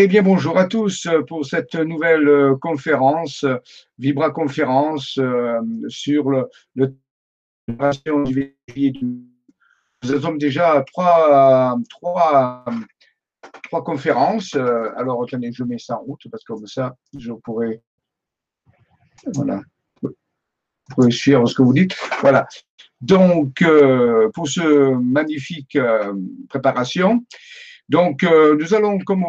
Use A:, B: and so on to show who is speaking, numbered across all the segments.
A: Eh bien, bonjour à tous pour cette nouvelle euh, conférence, Vibra Conférence euh, sur le, le Nous avons déjà trois, trois, trois conférences. Alors, attendez, je mets ça en route parce que comme ça, je pourrais. Voilà. Vous suivre ce que vous dites. Voilà. Donc, euh, pour ce magnifique préparation, donc, euh, nous allons, comme,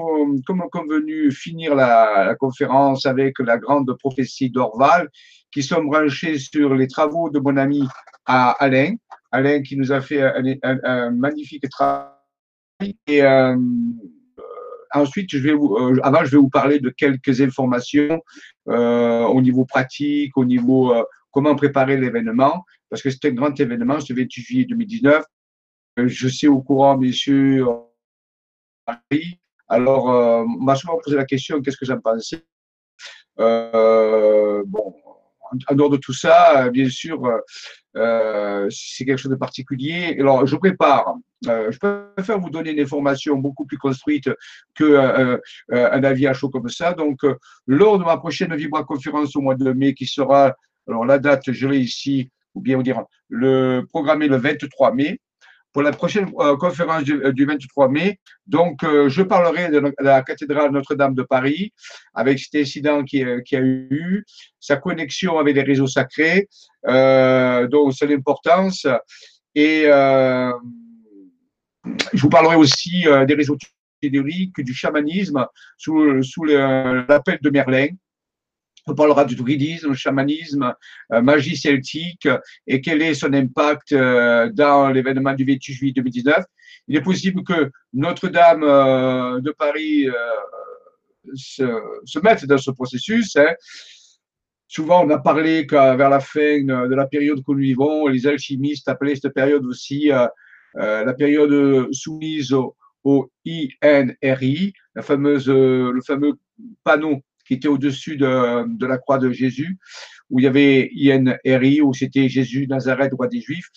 A: comme convenu, finir la, la, conférence avec la grande prophétie d'Orval, qui sont branchés sur les travaux de mon ami Alain. Alain qui nous a fait un, un, magnifique travail. Et euh, ensuite, je vais vous, euh, avant, je vais vous parler de quelques informations euh, au niveau pratique, au niveau euh, comment préparer l'événement, parce que c'est un grand événement, ce 28 juillet 2019. Je suis au courant, bien sûr, alors, euh, m'a souvent posé la question qu'est-ce que j'en pensais? Euh, Bon, en, dehors de tout ça, bien sûr, euh, c'est quelque chose de particulier. Alors, je prépare. je préfère vous donner une information beaucoup plus construite qu'un un avis à chaud comme ça. Donc, lors de ma prochaine Vibra conférence au mois de mai, qui sera, alors la date, je l'ai ici, ou bien vous dire, le programmé le 23 mai, pour la prochaine euh, conférence du, 23 euh, mai. Donc, euh, je parlerai de la cathédrale Notre-Dame de Paris avec cet incident qui, qui, a eu, sa connexion avec les réseaux sacrés, euh, donc c'est l'importance. Et je vous parlerai aussi des réseaux théoriques, du chamanisme sous l'appel de Merlin. On parlera du druidisme, chamanisme, euh, magie celtique et quel est son impact euh, dans l'événement du 28 juillet 2019. Il est possible que Notre-Dame euh, de Paris se, mette dans ce processus. Hein. Souvent, on a parlé qu'à vers la fin de la période que nous vivons, les alchimistes appelaient cette période aussi la période soumise au, INRI, le fameux panneau qui était au-dessus de, la croix de Jésus, où il y avait INRI, où c'était Jésus, Nazareth, roi des Juifs.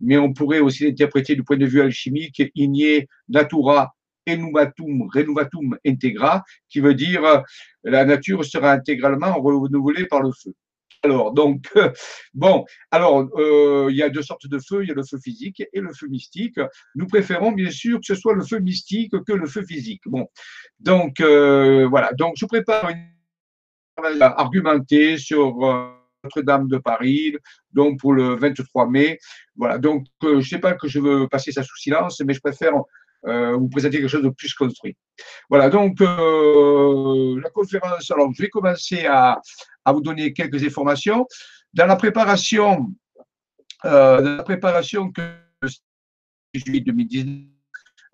A: Mais on pourrait aussi l'interpréter du point de vue alchimique, Igné, Natura, Enumatum, Renovatum Integra, qui veut dire euh, la nature sera intégralement renouvelée par le feu. Alors, donc, bon, alors, euh, il y a deux sortes de feux, il y a le feu physique et le feu mystique. Nous préférons bien sûr que ce soit le feu mystique que le feu physique. Bon, donc, euh, voilà, donc je prépare une argumenté sur euh, Notre-Dame de Paris, donc pour le 23 mai. Voilà, donc euh, je ne sais pas que je veux passer ça sous silence, mais je préfère euh, vous présenter quelque chose de plus construit. Voilà, donc la conférence, alors je vais commencer à, vous donner quelques informations. Dans la préparation, dans la préparation que juillet 2019,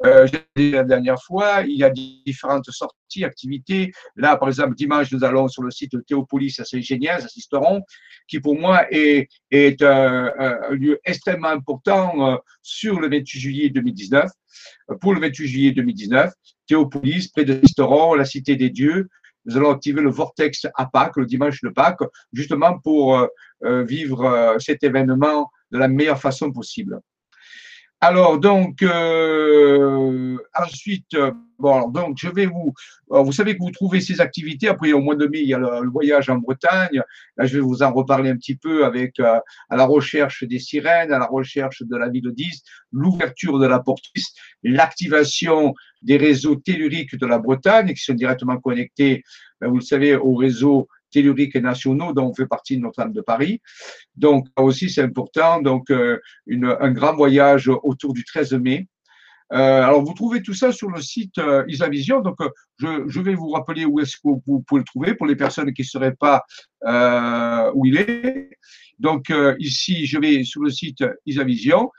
A: euh, dit la dernière fois, il y a différentes sorties, activités. Là, par exemple, dimanche, nous allons sur le site Théopolis à Saint-Géniaz, assisterons, qui pour moi est, un, un, lieu extrêmement important euh, sur le 28 juillet 2019. Pour le 28 juillet 2019, Théopolis, près de Sisteron, la cité des dieux, nous allons activer le vortex à Pâques, le dimanche de Pâques, justement pour euh, euh vivre euh, cet événement de la meilleure façon possible. Alors, donc, euh, ensuite, bon, donc, je vais vous, vous savez que vous trouvez ces activités. Après, au mois de mai, il y a le, voyage en Bretagne. Là, je vais vous en reparler un petit peu avec euh, à la recherche des sirènes, à la recherche de la ville de 10, l'ouverture de la portis, l'activation des réseaux telluriques de la Bretagne qui sont directement connectés, ben, vous le savez, au réseau telluriques nationaux dont on fait partie Notre-Dame de Paris. Donc, aussi, c'est important. Donc, euh, un grand voyage autour du 13 mai. Euh, alors, vous trouvez tout ça sur le site euh, Isavision. Donc, euh, je, vais vous rappeler où est-ce que vous pouvez le trouver pour les personnes qui ne seraient pas où il est. Donc, ici, je vais sur le site Isavision.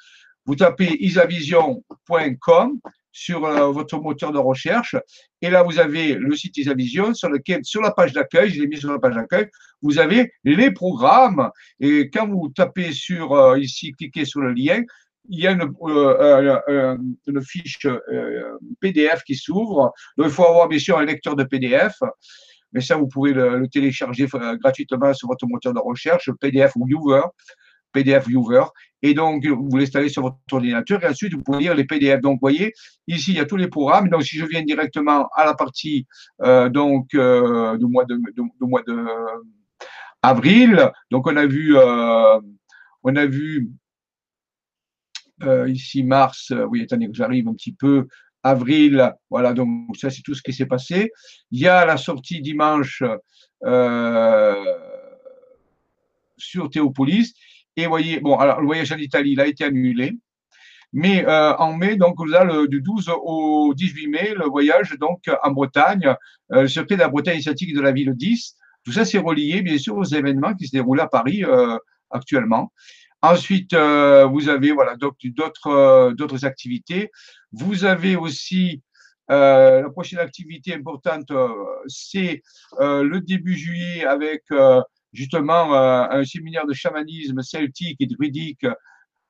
A: Vous tapez isavision.com sur euh, votre moteur de recherche. Et là, vous avez le site Isavision sur lequel, sur la page d'accueil, je l'ai mis sur la page d'accueil, vous avez les programmes. Et quand vous tapez sur euh, ici, cliquez sur le lien, il y a une, euh, une fiche PDF qui s'ouvre. Il faut avoir bien sûr un lecteur de PDF. Mais ça, vous pouvez le, le télécharger gratuitement sur votre moteur de recherche, PDF ou Viewer. PDF Viewer. et donc vous l'installez sur votre ordinateur et ensuite vous pouvez lire les PDF. Donc, vous voyez, ici il y a tous les programmes. Donc, si je viens directement à la partie donc du mois de, mois de avril, donc on a vu on a vu ici mars, oui, attendez que j'arrive un petit peu, avril, voilà, donc ça c'est tout ce qui s'est passé. Il y a la sortie dimanche euh, sur Théopolis, et voyez, bon, alors le voyage en Italie, il a été annulé, mais euh, en mai, donc vous avez le, du 12 au 18 mai, le voyage donc en Bretagne, euh, le circuit de la Bretagne initiatique de la ville 10. Tout ça, c'est relié, bien sûr, aux événements qui se déroulent à Paris actuellement. Ensuite, vous avez voilà d'autres d'autres activités. Vous avez aussi euh, la prochaine activité importante, euh, c'est euh, le début juillet avec justement un séminaire de chamanisme celtique et druidique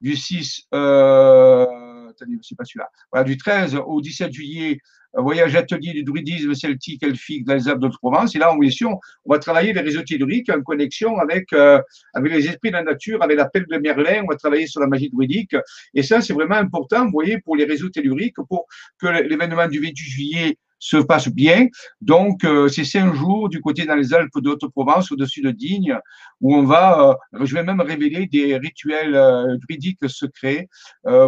A: du 6, attendez, c'est pas celui-là, voilà, du 13 au 17 juillet voyage atelier du druidisme celtique elfique dans les Alpes de Provence. Et là, en mission, on va travailler les réseaux telluriques en connexion avec, euh, avec les esprits de la nature, avec l'appel de Merlin. On va travailler sur la magie druidique. Et ça, c'est vraiment important, vous voyez, pour les réseaux telluriques, pour que l'événement du 28 juillet se passe bien. Donc, euh, c'est cinq jours du côté dans les Alpes de Haute-Provence, au-dessus de Digne, où on va, euh, je vais même révéler des rituels euh, druidiques secrets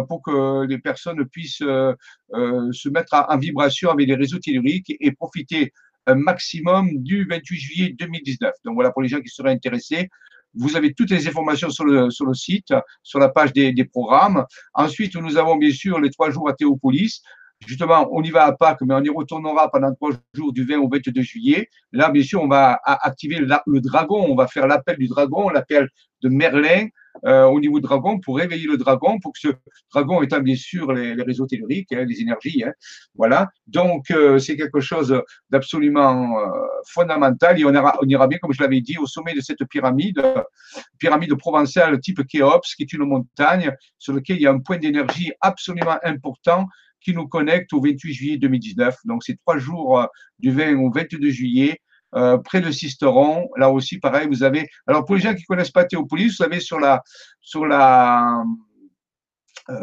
A: pour que les personnes puissent se mettre en vibration avec les réseaux telluriques et profiter un maximum du 28 juillet 2019. Donc voilà, pour les gens qui seraient intéressés, vous avez toutes les informations sur le, sur le site, sur la page des programmes. Ensuite, nous avons bien sûr les trois jours à Théopolis. Justement, on y va à Pâques, mais on y retournera pendant trois jours du 20 au 22 juillet. Là, bien sûr, on va activer le, dragon, on va faire l'appel du dragon, l'appel de Merlin euh, au niveau dragon pour réveiller le dragon, pour que ce dragon établisse bien sûr les, réseaux telluriques, hein, les énergies. Hein. voilà. Donc, euh, c'est quelque chose d'absolument euh, fondamental et on ira, on ira bien, comme je l'avais dit, au sommet de cette pyramide, pyramide provençale type Khéops, qui est une montagne sur laquelle il y a un point d'énergie absolument important qui nous connecte au 28 juillet 2019. Donc, c'est trois jours euh, du 20 au 22 juillet. Euh, près de Sisteron, là aussi pareil, vous avez. Alors pour les gens qui connaissent pas Théopolis, vous avez sur la sur la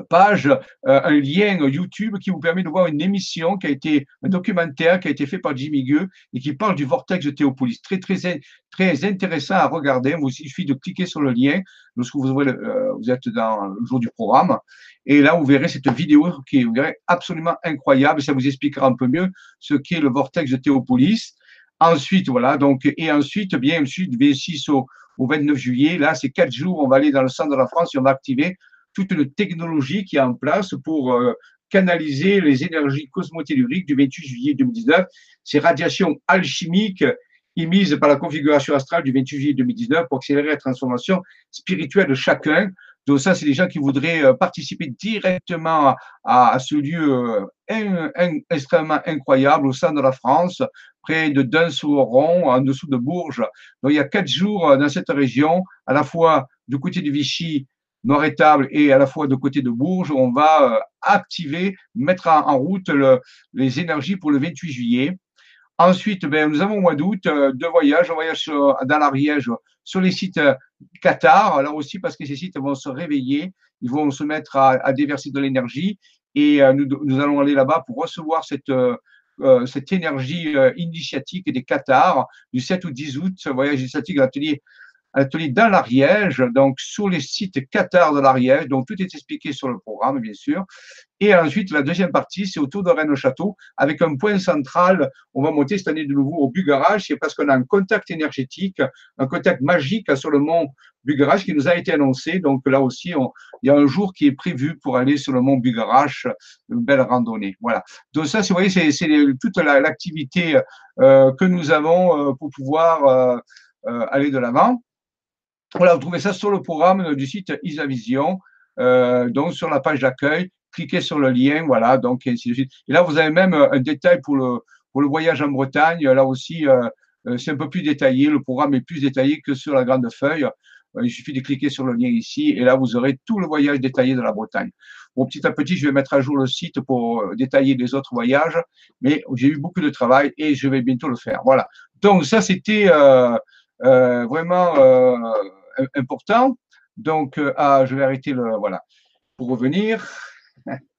A: page un lien YouTube qui vous permet de voir une émission qui a été un documentaire qui a été fait par Jimmy Gueux et qui parle du vortex de Théopolis. Très très très intéressant à regarder. Il suffit de cliquer sur le lien lorsque vous, vous êtes dans le jour du programme et là, vous verrez cette vidéo qui est absolument incroyable. Ça vous expliquera un peu mieux ce qu'est le vortex de Théopolis. Ensuite, voilà, donc, et ensuite, bien ensuite, V6 au, au 29 juillet, là, c'est quatre jours, on va aller dans le centre de la France et on va activer toute une technologie qui est en place pour euh, canaliser les énergies cosmotelluriques du 28 juillet 2019. Ces radiations alchimiques émises par la configuration astrale du 28 juillet 2019 pour accélérer la transformation spirituelle de chacun donc ça, c'est des gens qui voudraient euh, participer directement à, ce lieu euh, extrêmement incroyable au sein de la France, près de Dun-sur-Oron, en dessous de Bourges. Donc il y a quatre jours dans cette région, à la fois du côté de Vichy, Nord-Étable et à la fois de côté de Bourges, on va activer, mettre en, route les énergies pour le 28 juillet. Ensuite, ben, nous avons au mois d'août euh, deux voyages. Un voyage dans l'Ariège sur les sites euh, Qatar, là aussi parce que ces sites vont se réveiller, ils vont se mettre à, déverser de l'énergie et euh, nous, allons aller là-bas pour recevoir cette, énergie initiatique des Qatar du 7 au 10 août, voyage initiatique l'atelier atelier dans l'Ariège, donc sur les sites Qatar de l'Ariège, donc tout est expliqué sur le programme, bien sûr. Et ensuite, la deuxième partie, c'est autour de Rennes-Château, avec un point central. On va monter cette année de nouveau au Bugarage, c'est parce qu'on a un contact énergétique, un contact magique sur le mont Bugarage qui nous a été annoncé. Donc là aussi, il y a un jour qui est prévu pour aller sur le mont Bugarage, une belle randonnée. Voilà. Donc ça, vous voyez, c'est toute l'activité euh, que nous avons euh, pour pouvoir euh, aller de l'avant. Voilà, vous trouvez ça sur le programme du site Isavision, euh, donc sur la page d'accueil, cliquez sur le lien, voilà, donc et ainsi de suite. Et là, vous avez même euh, un détail pour le, pour le voyage en Bretagne. Là aussi, euh, euh, c'est un peu plus détaillé. Le programme est plus détaillé que sur la grande feuille. il suffit de cliquer sur le lien ici et là, vous aurez tout le voyage détaillé de la Bretagne. Bon, petit à petit, je vais mettre à jour le site pour détailler les autres voyages, mais j'ai eu beaucoup de travail et je vais bientôt le faire. Voilà. Donc, ça, c'était vraiment important. Donc, ah, je vais arrêter le. Voilà. Pour revenir.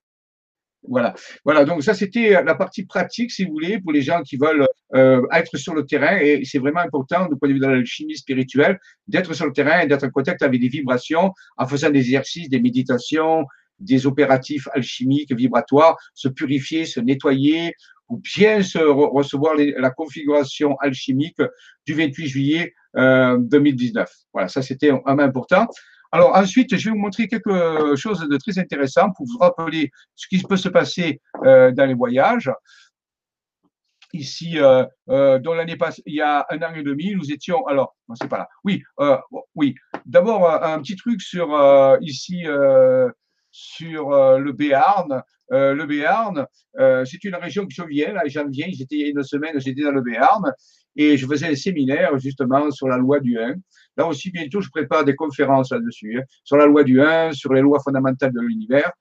A: Voilà. Voilà. Donc ça, c'était la partie pratique, si vous voulez, pour les gens qui veulent euh, être sur le terrain. Et c'est vraiment important, du point de vue de l'alchimie spirituelle, d'être sur le terrain et d'être en contact avec des vibrations en faisant des exercices, des méditations, des opératifs alchimiques, vibratoires, se purifier, se nettoyer, ou bien se recevoir la configuration alchimique du 28 juillet euh, 2019. Voilà, ça c'était un important. Alors ensuite, je vais vous montrer quelque chose de très intéressant pour vous rappeler ce qui peut se passer euh, dans les voyages. Ici, euh, euh, l'année passée, il y a un an et demi, nous étions. Alors, non, c'est pas là. Oui, oui. D'abord, un petit truc sur ici sur le Béarn. le Béarn, c'est une région que je viens, là, j'en viens, j'étais il y a une semaine, j'étais dans le Béarn, et je faisais un séminaire justement sur la loi du 1. Là aussi, bientôt, je prépare des conférences là-dessus, hein, sur la loi du 1, sur les lois fondamentales de l'univers.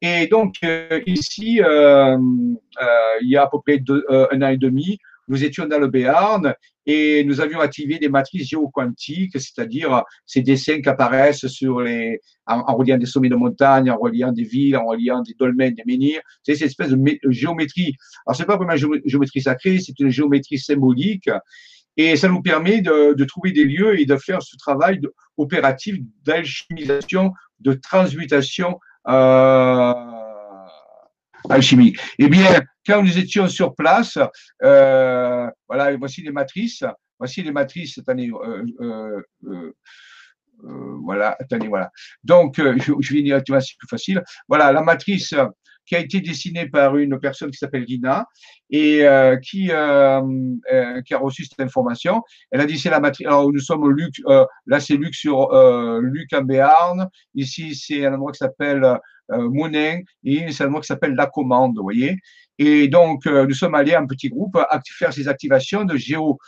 A: Et donc, euh, ici, euh, euh, il y a à peu près un an et demi, nous étions dans le Béarn et nous avions activé des matrices géoquantiques, c'est-à-dire ces dessins qui apparaissent sur les, en, reliant des sommets de montagne, en reliant des villes, en reliant des dolmens, des menhirs. C'est cette espèce de géométrie. Alors, c'est pas vraiment une géométrie sacrée, c'est une géométrie symbolique. Et ça nous permet de, de, trouver des lieux et de faire ce travail opératif d'alchimisation, de transmutation euh, alchimique. Eh bien, quand nous étions sur place, euh, voilà, voici les matrices. Voici les matrices. Attendez, euh, euh, euh, euh voilà, attendez, voilà. Donc, je, je vais directement, c'est plus facile. Voilà, la matrice qui a été dessinée par une personne qui s'appelle Lina et euh, qui, euh, euh, qui a reçu cette information. Elle a dit c'est la matrice. Alors nous sommes Luc, là c'est Luc sur Luc en Béarn. Ici c'est un endroit qui s'appelle Monin et c'est un endroit qui s'appelle La Commande, vous voyez. Et donc nous sommes allés en petit groupe faire ces activations de géo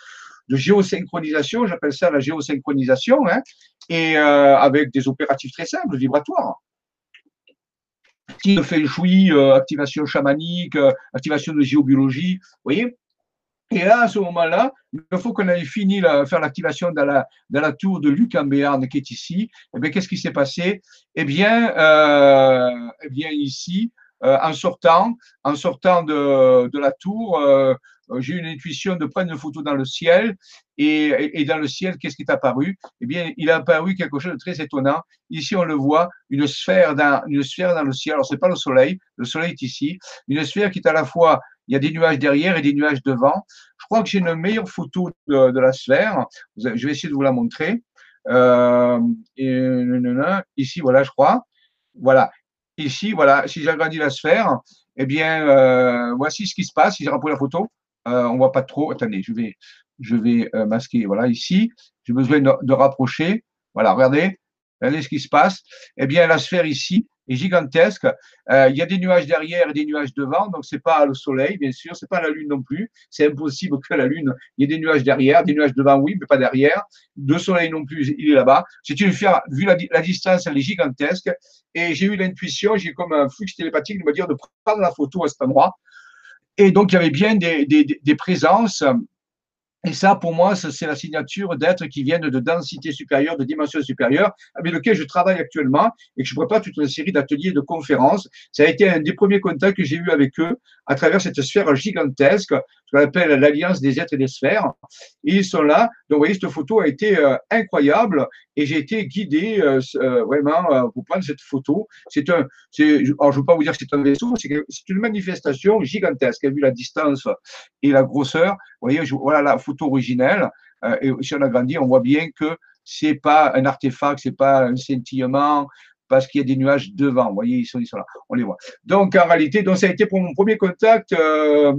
A: de géosynchronisation, j'appelle ça la géosynchronisation, hein, et avec des opératifs très simples, vibratoires style feng shui, euh, activation chamanique, euh, activation de géobiologie, vous voyez et là, à ce moment-là, il faut qu'on ait fini de faire l'activation dans la, dans la tour de Luc en Béarn qui est ici. Eh bien, qu'est-ce qui s'est passé? Eh bien, euh, eh bien ici, euh, en sortant, en sortant de, de la tour, j'ai eu une intuition de prendre une photo dans le ciel. Et, et, dans le ciel, qu'est-ce qui est apparu Eh bien, il a apparu quelque chose de très étonnant. Ici, on le voit, une sphère dans, une sphère dans le ciel. Alors, c'est pas le soleil. Le soleil est ici. Une sphère qui est à la fois, il y a des nuages derrière et des nuages devant. Je crois que j'ai une meilleure photo de, la sphère. Je vais essayer de vous la montrer. Euh, et, ici, voilà, je crois. Voilà. Ici, voilà, si j'agrandis la sphère, eh bien, euh, voici ce qui se passe. Si j'ai rempli la photo, euh, on voit pas trop. Attendez, je vais, je vais euh, masquer. Voilà, ici, j'ai besoin de, rapprocher. Voilà, regardez, regardez ce qui se passe. Eh bien, la sphère ici, gigantesque. Euh, il y a des nuages derrière et des nuages devant, donc c'est pas le soleil, bien sûr, c'est pas la lune non plus. C'est impossible que la lune, il y ait des nuages derrière, des nuages devant, oui, mais pas derrière. Le soleil non plus, il est là-bas. C'est une sphère, vu la, la, distance, elle est gigantesque. Et j'ai eu l'intuition, j'ai comme un flux télépathique de me dire de prendre la photo à cet endroit. Et donc, il y avait bien des, présences et ça, pour moi, c'est la signature d'êtres qui viennent de densité supérieure, de dimension supérieure, avec lequel je travaille actuellement et que je prépare toute une série d'ateliers de conférences. Ça a été un des premiers contacts que j'ai eu avec eux à travers cette sphère gigantesque, ce qu'on appelle l'alliance des êtres et des sphères. Et ils sont là. Donc, vous voyez, cette photo a été euh, incroyable et j'ai été guidé euh, euh, vraiment pour prendre cette photo. C'est un, alors je ne veux pas vous dire que c'est un vaisseau, c'est une manifestation gigantesque, vu la distance et la grosseur. Vous voyez, voilà la photo originelle. et si on agrandit, on voit bien que c'est pas un artefact, c'est pas un scintillement, parce qu'il y a des nuages devant. Vous voyez, ils sont, là, on les voit. Donc, en réalité, donc ça a été pour mon premier contact euh,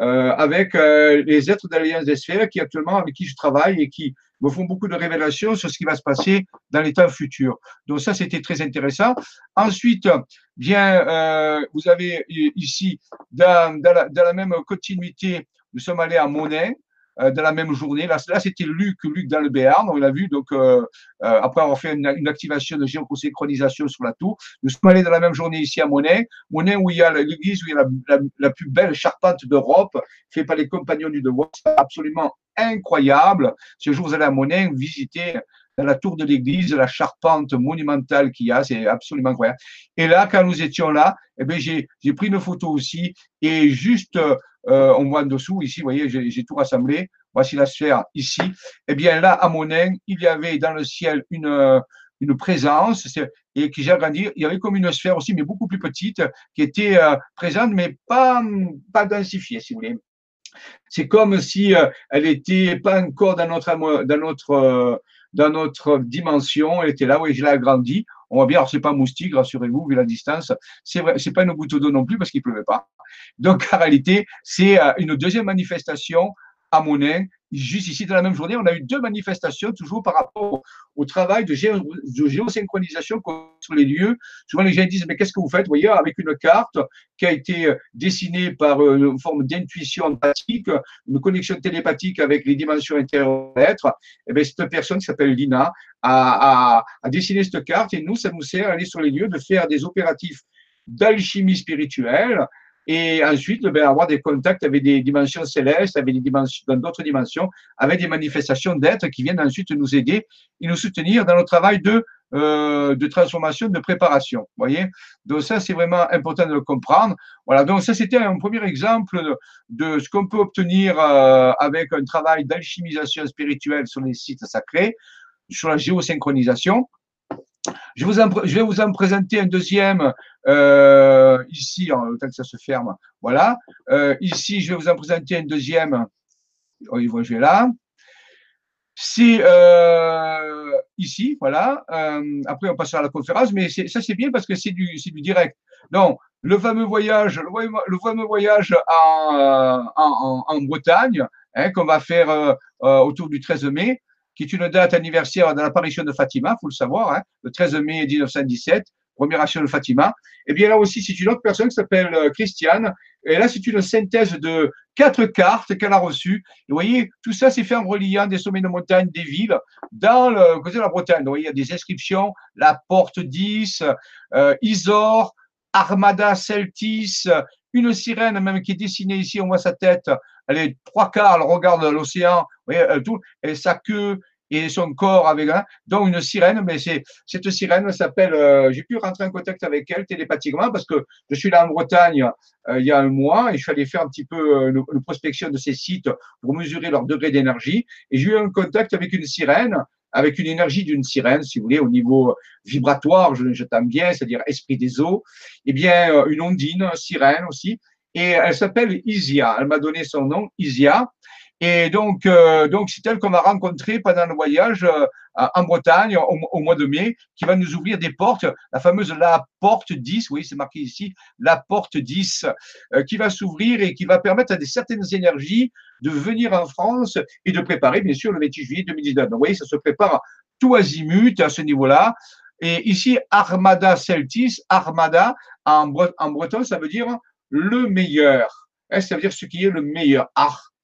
A: euh, avec euh, les êtres d'Alliance des sphères qui actuellement, avec qui je travaille et qui me font beaucoup de révélations sur ce qui va se passer dans les temps futurs. Donc ça, c'était très intéressant. Ensuite, bien, vous avez ici, dans, dans, la, même continuité, nous sommes allés à Monet, euh, dans la même journée. Là, là c'était Luc, Luc dans le Béarn, on l'a vu. Donc, euh, euh, après avoir fait une, activation de géosynchronisation sur la tour, nous sommes allés dans la même journée ici à Monet. Monet, où il y a l'église, où il y a la plus belle charpente d'Europe, faite par les compagnons du devoir. C'est absolument incroyable. Ce jour, vous allez à Monet, visiter dans la tour de l'église, la charpente monumentale qu'il y a, c'est absolument incroyable. Et là, quand nous étions là, eh bien, j'ai, j'ai pris une photo aussi, et juste, euh, on voit en dessous, ici, vous voyez, j'ai, j'ai tout rassemblé. Voici la sphère ici. Eh bien, là, à Monin, il y avait dans le ciel une, une présence et qui j'ai agrandi. Il y avait comme une sphère aussi, mais beaucoup plus petite, qui était euh, présente, mais pas, pas densifiée, si vous voulez. C'est comme si euh, elle était pas encore dans notre, dans notre, euh, dans notre dimension. Elle était là, oui, je l'ai agrandi. On voit bien, alors c'est pas moustique, rassurez-vous, vu la distance. C'est vrai, pas une goutte d'eau non plus parce qu'il pleuvait pas. Donc, en réalité, c'est une deuxième manifestation à Monin juste ici, dans la même journée, on a eu deux manifestations, toujours par rapport au travail de, géosynchronisation sur les lieux. Souvent, les gens disent, mais qu'est-ce que vous faites? Vous voyez, avec une carte qui a été euh, dessinée par euh, une forme d'intuition empathique, une connexion télépathique avec les dimensions intérieures de l'être, et eh bien, cette personne qui s'appelle Lina a dessiné cette carte et nous, ça nous sert à aller sur les lieux, de faire des opératifs d'alchimie spirituelle et ensuite ben, avoir des contacts avec des dimensions célestes, avec des dimensions, dans d'autres dimensions, avec des manifestations d'êtres qui viennent ensuite nous aider et nous soutenir dans notre travail de, euh, de transformation, de préparation. Voyez? Donc ça, c'est vraiment important de le comprendre. Voilà, donc ça, c'était un premier exemple de, ce qu'on peut obtenir euh, avec un travail d'alchimisation spirituelle sur les sites sacrés, sur la géosynchronisation. Je, vais vous en présenter un deuxième euh, ici, en, temps que ça se ferme. Voilà. Euh, ici, je vais vous en présenter un deuxième. Oh, je vais là. C'est euh, ici, voilà. Après, on passera à la conférence, mais ça, c'est bien parce que c'est du, direct. Donc, le fameux voyage, le, fameux voyage en, Bretagne, hein, qu'on va faire autour du 13 mai, qui est une date anniversaire de l'apparition de Fatima, faut le savoir, hein, le 13 mai 1917, première action de Fatima. Et eh bien là aussi, c'est une autre personne qui s'appelle euh, Christiane. Et là, c'est une synthèse de quatre cartes qu'elle a reçues. Et vous voyez, tout ça, c'est fait en reliant des sommets de montagne, des villes, dans le côté de la Bretagne. Donc, il y a des inscriptions, la Porte 10, euh, Isor, Armada Celtis, une sirène même qui est dessinée ici, on voit sa tête, elle est trois quarts, elle regarde l'océan, voyez, tout, et sa queue et son corps avec un, donc une sirène, mais c'est cette sirène s'appelle, euh, j'ai pu rentrer en contact avec elle télépathiquement parce que je suis là en Bretagne euh, il y a un mois et je suis allé faire un petit peu euh, une, prospection de ces sites pour mesurer leur degré d'énergie et j'ai eu un contact avec une sirène avec une énergie d'une sirène, si vous voulez, au niveau vibratoire, je, je t'aime bien, c'est-à-dire esprit des eaux, et eh bien une ondine, sirène aussi, et elle s'appelle Isia. Elle m'a donné son nom, Isia. Et donc, euh, donc c'est elle qu'on va rencontrer pendant le voyage euh, en Bretagne au, mois de mai, qui va nous ouvrir des portes, la fameuse la porte 10, oui, c'est marqué ici, la porte 10, euh, qui va s'ouvrir et qui va permettre à des certaines énergies de venir en France et de préparer, bien sûr, le 28 juillet 2019. Donc, vous voyez, ça se prépare tout azimut à ce niveau-là. Et ici, Armada Celtis, Armada, en, breton, ça veut dire le meilleur. Hein, ça veut dire ce qui est le meilleur.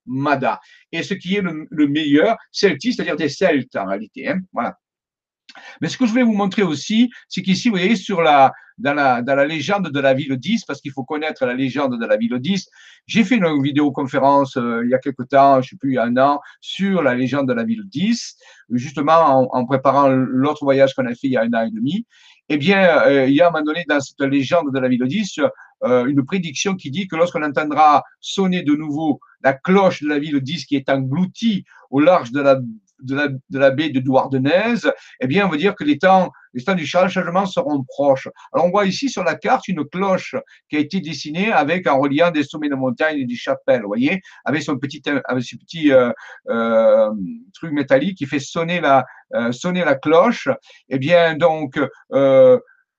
A: Armada. Et ce qui est le, meilleur, Celtis, c'est-à-dire des Celtes en réalité. Hein, voilà. Mais ce que je voulais vous montrer aussi, c'est qu'ici, vous voyez, sur la, dans, la, dans la légende de la ville 10, parce qu'il faut connaître la légende de la ville 10, j'ai fait une vidéoconférence euh, il y a quelque temps, je ne sais plus, il y a un an, sur la légende de la ville 10, justement en, en préparant l'autre voyage qu'on a fait il y a un an et demi. Eh bien, euh, il y a à un moment donné dans cette légende de la ville 10 euh, une prédiction qui dit que lorsqu'on entendra sonner de nouveau la cloche de la ville 10 qui est engloutie au large de la, de la, de la baie de Douardenez, eh bien, on veut dire que les temps, les temps du changement seront proches. Alors, on voit ici sur la carte une cloche qui a été dessinée avec, en reliant des sommets de montagne et des chapelles, vous voyez, avec son petit, avec ce petit euh, euh, truc métallique qui fait sonner la, euh, sonner la cloche. Eh bien, donc,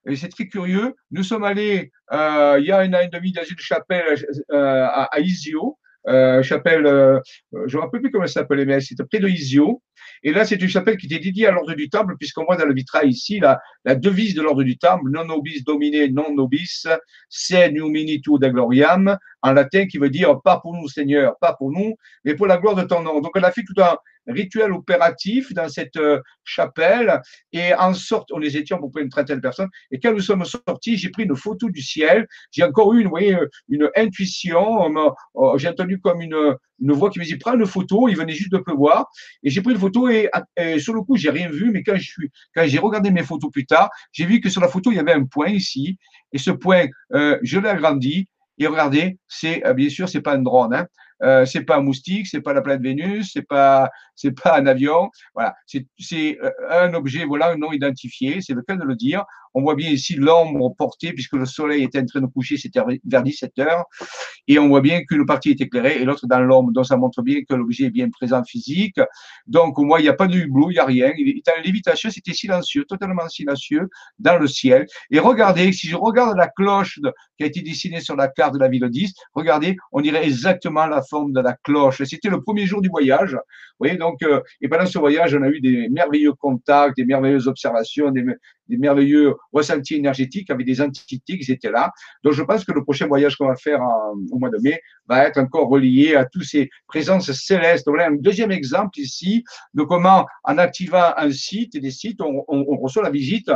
A: et c'est très curieux. Nous sommes allés euh, il y a un an et demi dans une chapelle euh, à, Isio, euh, chapelle, euh, je ne me rappelle plus comment elle s'appelait, mais c'était près de Isio. Et là, c'est une chapelle qui était dédiée à l'ordre du temple, puisqu'on voit dans le vitrail ici la, la devise de l'ordre du temple, non nobis domine, non nobis, se numinitu da gloriam, en latin, qui veut dire pas pour nous, Seigneur, pas pour nous, mais pour la gloire de ton nom. Donc, elle a fait tout un, rituel opératif dans cette euh, chapelle et en sorte, on les étions pour près une trentaine de personnes. Et quand nous sommes sortis, j'ai pris une photo du ciel. J'ai encore eu, une, vous voyez, une intuition. Oh, j'ai entendu comme une, voix qui me dit prends une photo. Il venait juste de pleuvoir et j'ai pris une photo et, sur le coup j'ai rien vu. Mais quand je suis, quand j'ai regardé mes photos plus tard, j'ai vu que sur la photo il y avait un point ici et ce point, euh, je l'ai agrandi. Et regardez, c'est euh, bien sûr, c'est pas un drone, hein, euh, c'est pas un moustique, c'est pas la planète Vénus, c'est pas c'est pas un avion. Voilà, c'est euh, un objet voilà non identifié. C'est le cas de le dire. On voit bien ici l'ombre portée puisque le soleil était en train de coucher, c'était vers 17 heures, et on voit bien qu'une partie est éclairée et l'autre dans l'ombre. Donc ça montre bien que l'objet est bien présent physique. Donc moins il n'y a pas de hublot, il n'y a rien. Il est en lévitation, c'était silencieux, totalement silencieux dans le ciel. Et regardez, si je regarde la cloche qui a été dessinée sur la carte de la ville 10, regardez, on dirait exactement la forme de la cloche. C'était le premier jour du voyage. Vous voyez, donc, euh, et pendant ce voyage, on a eu des merveilleux contacts, des merveilleuses observations, des, merveilleux ressentis énergétiques avec des entités qui étaient là. Donc, je pense que le prochain voyage qu'on va faire au mois de mai va être encore relié à tous ces présences célestes. Voilà un deuxième exemple ici de comment, en activant un site et des sites, on, reçoit la visite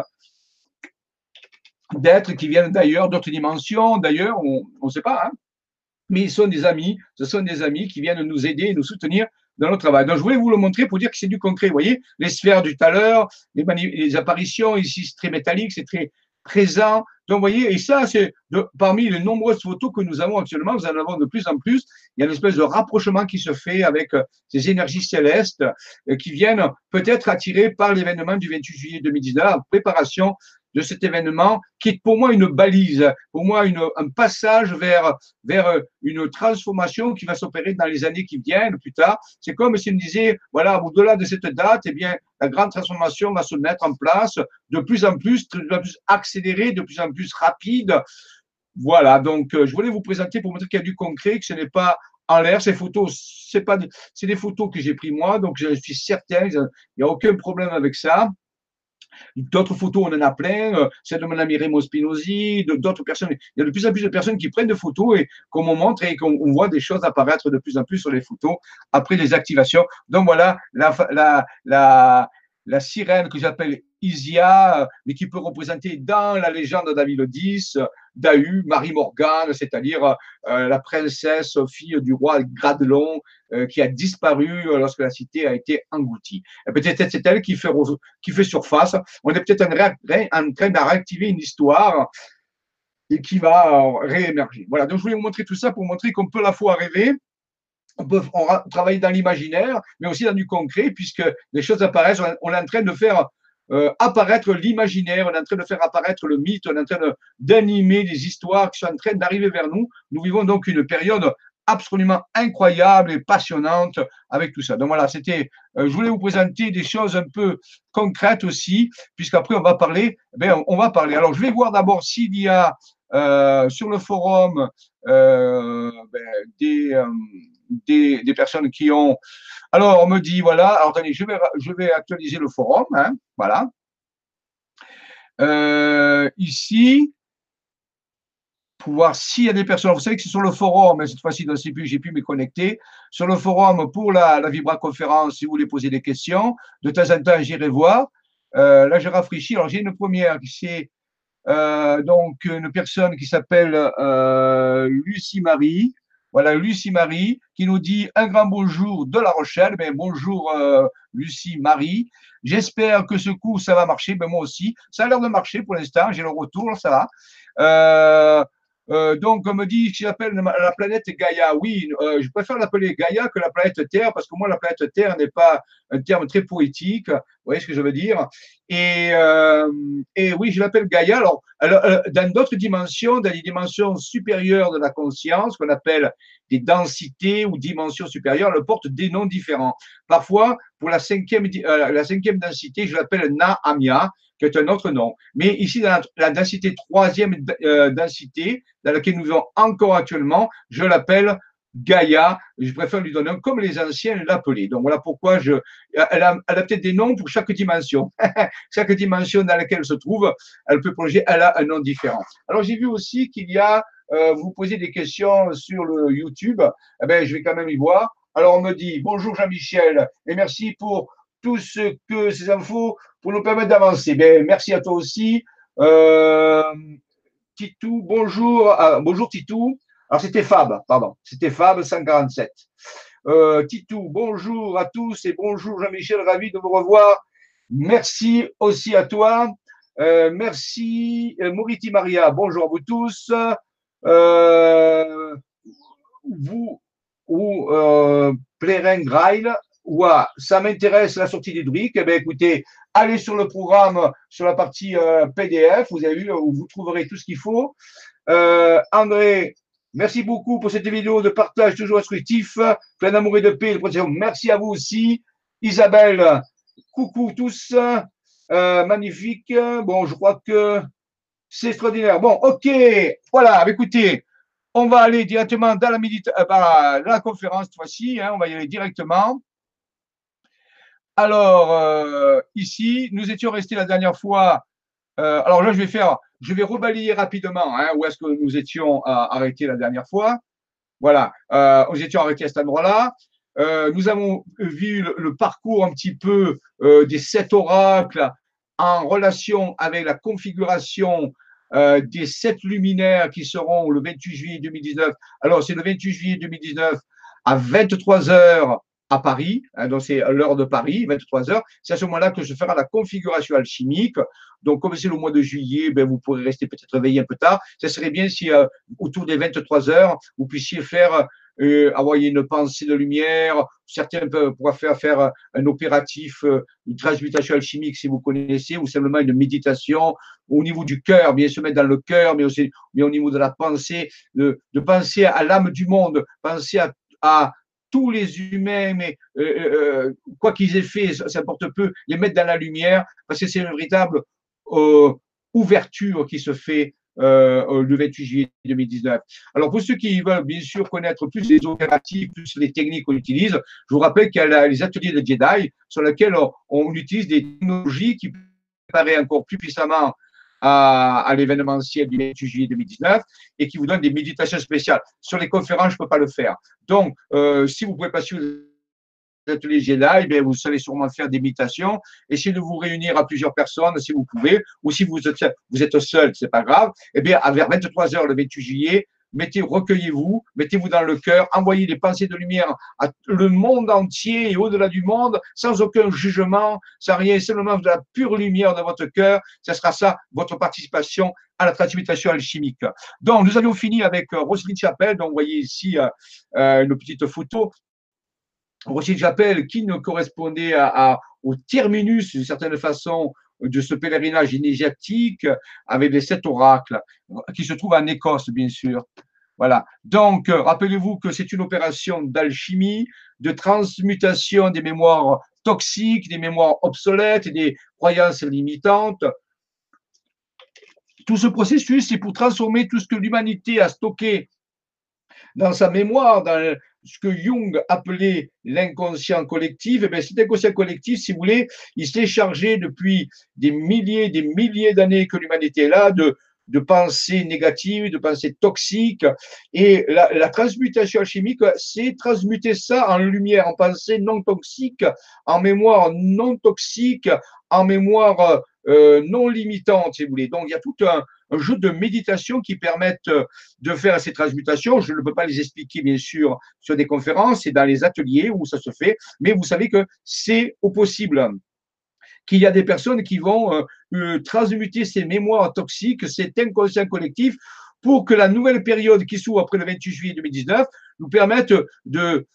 A: d'êtres qui viennent d'ailleurs, d'autres dimensions, d'ailleurs, on ne sait pas, hein mais ils sont des amis, ce sont des amis qui viennent nous aider et nous soutenir dans notre travail. Donc, je voulais vous le montrer pour dire que c'est du concret. Vous voyez, les sphères du tout à l'heure, les, apparitions, ici, c'est très métallique, c'est très présent. Donc, vous voyez, et ça, c'est parmi les nombreuses photos que nous avons actuellement, nous en avons de plus en plus. Il y a une espèce de rapprochement qui se fait avec euh, ces énergies célestes euh, qui viennent peut-être attirées par l'événement du 28 juillet 2019, en préparation de cet événement qui est pour moi une balise, pour moi une, un passage vers, vers une transformation qui va s'opérer dans les années qui viennent plus tard. C'est comme si on disait, voilà, au-delà de cette date, eh bien, la grande transformation va se mettre en place de plus en plus, de plus en plus accélérée, de plus en plus rapide. Voilà, donc euh, je voulais vous présenter pour montrer qu'il y a du concret, que ce n'est pas en l'air. Ces photos, c'est pas, c'est des photos que j'ai pris moi, donc je suis certain, il n'y a aucun problème avec ça. D'autres photos, on en a plein. Euh, celle de mon ami Remo Spinozzi, d'autres personnes. Il y a de plus en plus de personnes qui prennent des photos et qu'on montre et qu'on voit des choses apparaître de plus en plus sur les photos après les activations. Donc voilà, la, la, la, sirène que j'appelle Isia, mais qui peut représenter dans la légende David Dahu, Marie Morgane, c'est-à-dire euh, la princesse fille du roi Gradelon euh, qui a disparu lorsque la cité a été engloutie. Peut-être c'est elle qui fait, qui fait surface. On est peut-être en, train de réactiver une histoire et qui va réémerger. Voilà, donc je voulais vous montrer tout ça pour montrer qu'on peut à la fois rêver, on peut travailler dans l'imaginaire, mais aussi dans du concret, puisque les choses apparaissent. On est en train de faire euh, apparaître l'imaginaire, on est en train de faire apparaître le mythe, on est en train d'animer des histoires qui sont en train d'arriver vers nous. Nous vivons donc une période absolument incroyable et passionnante avec tout ça. Donc voilà, c'était, euh, je voulais vous présenter des choses un peu concrètes aussi, puisqu'après on va parler, eh on va parler. Alors je vais voir d'abord s'il y a euh, sur le forum ben, des des, personnes qui ont. Alors, on me dit, voilà, alors attendez, je vais, je vais actualiser le forum, hein, voilà. Euh, ici, pour voir s'il y a des personnes. Vous savez que c'est sur le forum, mais cette fois-ci, dans CPU, j'ai pu me connecter. Sur le forum, pour la, la Vibra-conférence, si vous voulez poser des questions, de temps en temps, j'irai voir. Euh, là, je rafraîchis. Alors, j'ai une première, c'est euh, donc une personne qui s'appelle Lucie Marie. Voilà, Lucie Marie qui nous dit un grand bonjour de La Rochelle. Ben, bonjour euh, Lucie Marie. J'espère que ce coup, ça va marcher. Ben, moi aussi. Ça a l'air de marcher pour l'instant. J'ai le retour, ça va. Euh, euh, donc, on me dit, j'appelle la planète Gaïa. Oui, euh, je préfère l'appeler Gaïa que la planète Terre, parce que moi, la planète Terre n'est pas un terme très poétique. Vous voyez ce que je veux dire? Et, euh, oui, je l'appelle Gaïa. Alors, dans d'autres dimensions, dans les dimensions supérieures de la conscience, qu'on appelle des densités ou dimensions supérieures, elle porte des noms différents. Parfois, pour la cinquième, la cinquième densité, je l'appelle Na-Amia qui est un autre nom. Mais ici, dans la, densité troisième euh, densité, dans laquelle nous vivons encore actuellement, je l'appelle Gaïa. Je préfère lui donner un comme les anciens l'appelaient. Donc voilà pourquoi je. Elle a, elle a peut-être des noms pour chaque dimension. chaque dimension dans laquelle elle se trouve, elle peut projeter, elle a un nom différent. Alors j'ai vu aussi qu'il y a, euh, vous posez des questions sur le YouTube. Eh ben, je vais quand même y voir. Alors on me dit bonjour Jean-Michel et merci pour tout ce que ces infos pour nous permettre d'avancer. Ben, merci à toi aussi. Euh, Titou, bonjour. Ah, bonjour Titou. Alors c'était Fab, pardon. C'était Fab 147. Euh, Titou, bonjour à tous et bonjour Jean-Michel, ravi de vous revoir. Merci aussi à toi. Euh, merci euh, Moriti Maria, bonjour à vous tous. Euh, vous ou euh, Grail, ou ça m'intéresse la sortie du DRIC, eh bien, écoutez, allez sur le programme, sur la partie euh, PDF, vous avez vu, où vous trouverez tout ce qu'il faut. Euh, André, merci beaucoup pour cette vidéo de partage toujours instructif, plein d'amour et de paix. Merci à vous aussi. Isabelle, coucou tous. Euh, magnifique. Bon, je crois que c'est extraordinaire. Bon, ok. Voilà, écoutez, on va aller directement dans la, euh, bah, conférence cette fois-ci. Hein, on va y aller directement. Alors, euh, ici, nous étions restés la dernière fois. alors là, je vais faire, je vais rebalayer rapidement hein, où est-ce que nous étions arrêtés la dernière fois. Voilà, nous étions arrêtés à cet endroit-là. nous avons vu le, parcours un petit peu des sept oracles en relation avec la configuration euh, des sept luminaires qui seront le 28 juillet 2019. Alors, c'est le 28 juillet 2019 à 23 heures à Paris, hein, donc c'est l'heure de Paris, 23 heures. C'est à ce moment-là que je ferai la configuration alchimique. Donc, comme c'est le mois de juillet, ben, vous pourrez rester peut-être réveillé un peu tard. Ce serait bien si, euh, autour des 23 heures, vous puissiez faire euh, envoyer une pensée de lumière. Certains peuvent pouvoir faire, faire un opératif, euh, une transmutation alchimique si vous connaissez, ou simplement une méditation au niveau du cœur, bien se mettre dans le cœur, mais aussi mais au niveau de la pensée, de, de penser à l'âme du monde, penser à, à tous les humains, mais euh, euh, euh quoi qu'ils aient fait, ça importe peu, les mettre dans la lumière, parce que c'est une véritable ouverture qui se fait le 28 juillet 2019. Alors pour ceux qui veulent bien sûr connaître plus les opératifs, plus les techniques qu'on utilise, je vous rappelle qu'il y a les ateliers de Jedi sur lesquels on, utilise des technologies qui préparent encore plus puissamment à, à l'événementiel du 28 juillet 2019 et qui vous donnent des méditations spéciales. Sur les conférences, je ne peux pas le faire. Donc, euh, si vous pouvez passer ateliers Jedi, eh vous savez sûrement faire des méditations. Essayez de vous réunir à plusieurs personnes si vous pouvez, ou si vous êtes, vous êtes seul, c'est pas grave. Eh bien, vers 23 heures le 28 juillet, mettez, recueillez-vous, mettez-vous dans le cœur, envoyez des pensées de lumière à le monde entier et au-delà du monde, sans aucun jugement, sans rien, simplement de la pure lumière de votre cœur. Ce sera ça, votre participation à la transmutation alchimique. Donc, nous avions fini avec euh, Roselyne Chapelle, donc vous voyez ici euh, euh, une petite photo Rocher Chapelle qui ne correspondait à, au terminus d'une certaine façon de ce pèlerinage initiatique avec les sept oracles qui se trouvent en Écosse, bien sûr. Voilà. Donc, rappelez-vous que c'est une opération d'alchimie, de transmutation des mémoires toxiques, des mémoires obsolètes, des croyances limitantes. Tout ce processus, c'est pour transformer tout ce que l'humanité a stocké dans sa mémoire, dans ce que Jung appelait l'inconscient collectif, eh cet inconscient collectif, si vous voulez, il s'est chargé depuis des milliers, des milliers d'années que l'humanité est là, de, pensées négatives, de pensées toxiques. Et la, transmutation chimique, c'est transmuter ça en lumière, en pensée non toxique, en mémoire non toxique, en mémoire euh, non limitante, si vous voulez. Donc, il y a tout un, un jeu de méditation qui permettent euh, de faire ces transmutations. Je ne peux pas les expliquer, bien sûr, sur des conférences et dans les ateliers où ça se fait, mais vous savez que c'est au possible qu'il y a des personnes qui vont euh, euh, transmuter ces mémoires toxiques, cet inconscient collectif, pour que la nouvelle période qui s'ouvre après le 28 juillet 2019 nous permette de,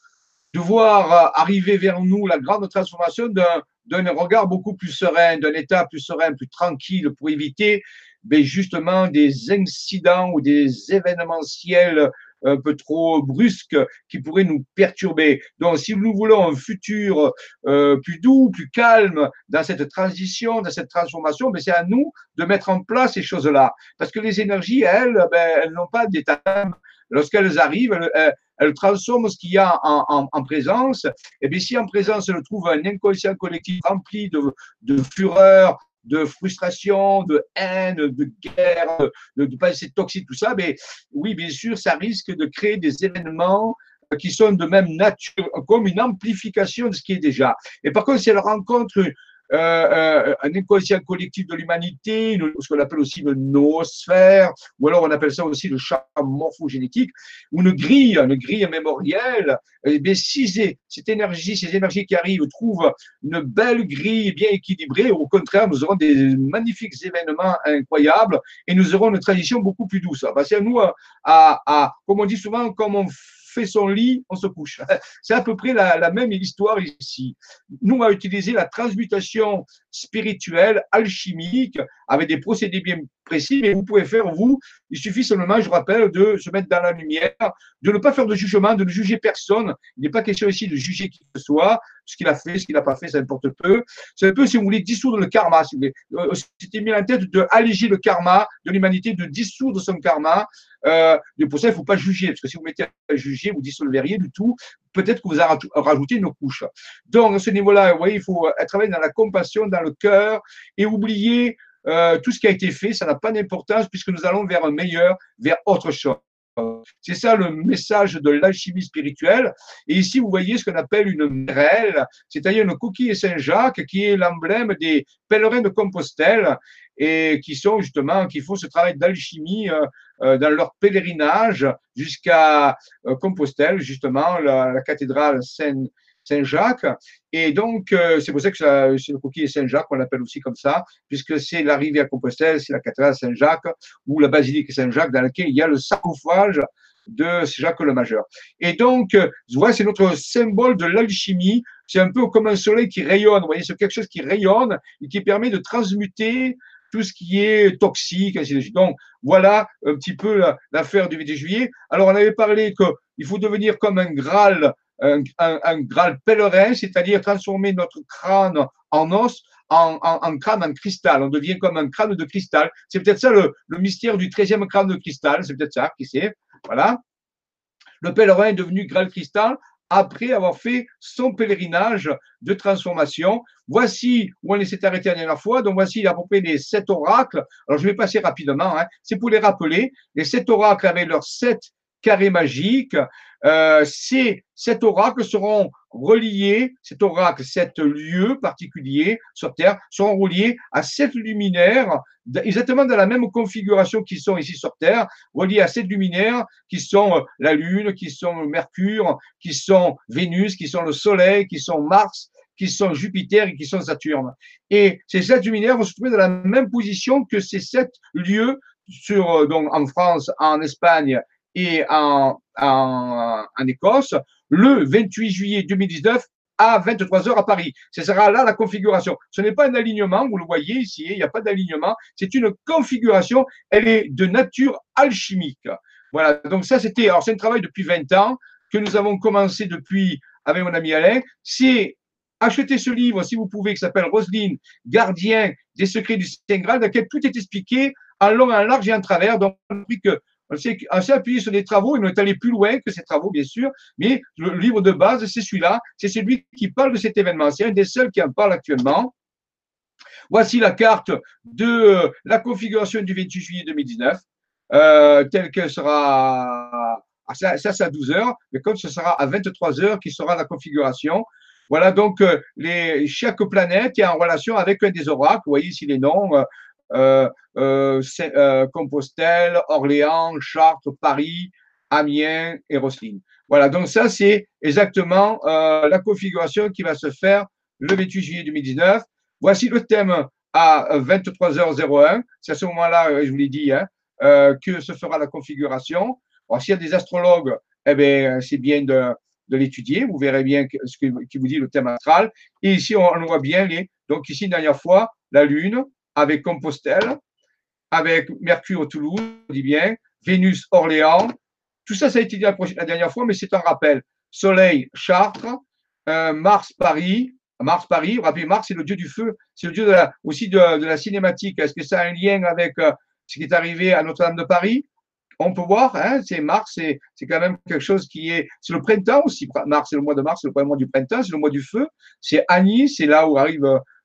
A: de voir arriver vers nous la grande transformation d'un regard beaucoup plus serein, d'un état plus serein, plus tranquille, pour éviter ben justement des incidents ou des événementiels un peu trop brusques qui pourraient nous perturber. Donc, si nous voulons un futur euh, plus doux, plus calme dans cette transition, dans cette transformation, ben c'est à nous de mettre en place ces choses-là. Parce que les énergies, elles, ben, elles n'ont pas d'état. Lorsqu'elles arrivent, elles, elles, transforment ce qu'il y a en, en, en, présence. Et bien, si en présence, elles trouvent un inconscient collectif rempli de, de fureur, de frustration, de haine, de guerre, de, de pensée toxique, tout ça, mais oui, bien sûr, ça risque de créer des événements qui sont de même nature, comme une amplification de ce qui est déjà. Et par contre, si elle rencontre euh, euh, un inconscient collectif de l'humanité, ce qu'on appelle aussi le noosphère, ou alors on appelle ça aussi le champ morphogénétique, ou une grille, une grille mémorielle. Et eh bien, si cette énergie, ces énergies qui arrivent trouvent une belle grille bien équilibrée, au contraire, nous aurons des magnifiques événements incroyables et nous aurons une tradition beaucoup plus douce. C'est à nous, comme on dit souvent, comme on fait son lit, on se couche. C'est à peu près la, même histoire ici. Nous, on va utiliser la transmutation spirituelle, alchimique, avec des procédés bien précis, mais vous pouvez faire, vous, il suffit seulement, je rappelle, de se mettre dans la lumière, de ne pas faire de jugement, de ne juger personne. Il n'est pas question ici de juger qui que ce soit, ce qu'il a fait, ce qu'il n'a pas fait, ça importe peu. C'est un peu, si vous voulez, dissoudre le karma. C'était mis en tête de alléger le karma de l'humanité, de dissoudre son karma. Euh, pour ça, il ne faut pas juger, parce que si vous mettez à juger, vous dissolveriez du tout. Peut-être que vous rajouté une couche. Donc, à ce niveau-là, vous voyez, il faut travailler dans la compassion, dans le cœur, et oublier euh, tout ce qui a été fait, ça n'a pas d'importance puisque nous allons vers un meilleur, vers autre chose. C'est ça le message de l'alchimie spirituelle. Et ici, vous voyez ce qu'on appelle une merelle, c'est-à-dire une coquille Saint-Jacques qui est l'emblème des pèlerins de Compostelle et qui sont justement, qui font ce travail d'alchimie euh, euh, dans leur pèlerinage jusqu'à euh, Compostelle, justement, la, cathédrale Saint, Saint-Jacques. Et donc, c'est pour ça que c'est le coquille Saint-Jacques, on l'appelle aussi comme ça, puisque c'est l'arrivée à Compostelle, c'est la cathédrale Saint-Jacques ou la basilique Saint-Jacques dans laquelle il y a le sarcophage de Jacques le Majeur. Et donc, euh, voilà, c'est notre symbole de l'alchimie. C'est un peu comme un soleil qui rayonne. Vous voyez, c'est quelque chose qui rayonne et qui permet de transmuter tout ce qui est toxique, ainsi de suite. Donc, voilà un petit peu l'affaire du 8 juillet. Alors, on avait parlé qu'il faut devenir comme un Graal un, un, Graal pèlerin, c'est-à-dire transformer notre crâne en os, en, en, crâne en cristal. On devient comme un crâne de cristal. C'est peut-être ça le, le, mystère du 13e crâne de cristal. C'est peut-être ça, qui sait. Voilà. Le pèlerin est devenu Graal cristal après avoir fait son pèlerinage de transformation. Voici où on s'est arrêté la dernière fois. Donc voici à peu près les sept oracles. Alors je vais passer rapidement. Hein. C'est pour les rappeler. Les sept oracles avaient leurs sept carrés magiques. Euh, ces sept oracles seront reliés, cet oracle, sept lieux particuliers sur Terre, seront reliés à sept luminaires, exactement dans la même configuration qu'ils sont ici sur Terre, reliés à sept luminaires qui sont euh, la Lune, qui sont Mercure, qui sont Vénus, qui sont le Soleil, qui sont Mars, qui sont Jupiter et qui sont Saturne. Et ces sept luminaires vont se trouver dans la même position que ces sept lieux sur, euh, donc, en France, en Espagne et en, Écosse le 28 juillet 2019 à 23 heures à Paris. Ce sera là la configuration. Ce n'est pas un alignement, vous le voyez ici, il n'y a pas d'alignement. C'est une configuration, elle est de nature alchimique. Voilà, donc ça c'était, alors c'est un travail depuis 20 ans que nous avons commencé depuis avec mon ami Alain. C'est acheter ce livre, si vous pouvez, qui s'appelle Roselyne, gardien des secrets du Saint Graal, dans lequel tout est expliqué en long, en large et en travers. Donc, que on s'est appuyé sur des travaux, et on est allé plus loin que ces travaux, bien sûr, mais le livre de base, c'est celui-là, c'est celui qui parle de cet événement. C'est un des seuls qui en parle actuellement. Voici la carte de euh, la configuration du 28 juillet 2019, euh, telle qu'elle sera, ça, c'est à 12 heures, mais comme ce sera à 23 heures qui sera la configuration. Voilà donc euh, les, chaque planète est en relation avec un des oracles. Vous voyez ici les noms, Compostelle, Orléans, Chartres, Paris, Amiens et Roselyne. Voilà, donc ça, c'est exactement la configuration qui va se faire le 28 juillet 2019. Voici le thème à 23h01. C'est à ce moment-là, je vous l'ai dit, hein, que se fera la configuration. s'il y a des astrologues, eh bien, c'est bien de, l'étudier. Vous verrez bien ce qui vous dit le thème astral. Et ici, on, on voit bien les. Donc, ici, une dernière fois, la Lune, avec Compostelle, avec Mercure Toulouse, on dit bien, Vénus Orléans. Tout ça, ça a été dit la, dernière fois, mais c'est un rappel. Soleil Chartres, euh, Mars Paris. Mars Paris, rappelez Mars, c'est le dieu du feu, c'est le dieu de la, aussi de, la cinématique. Est-ce que ça a un lien avec euh, ce qui est arrivé à Notre-Dame de Paris? On peut voir, hein, c'est Mars, c'est, quand même quelque chose qui est. C'est le printemps aussi. Mars, c'est le mois de mars, c'est le premier mois du printemps, c'est le mois du feu. C'est Annie, c'est là où arrive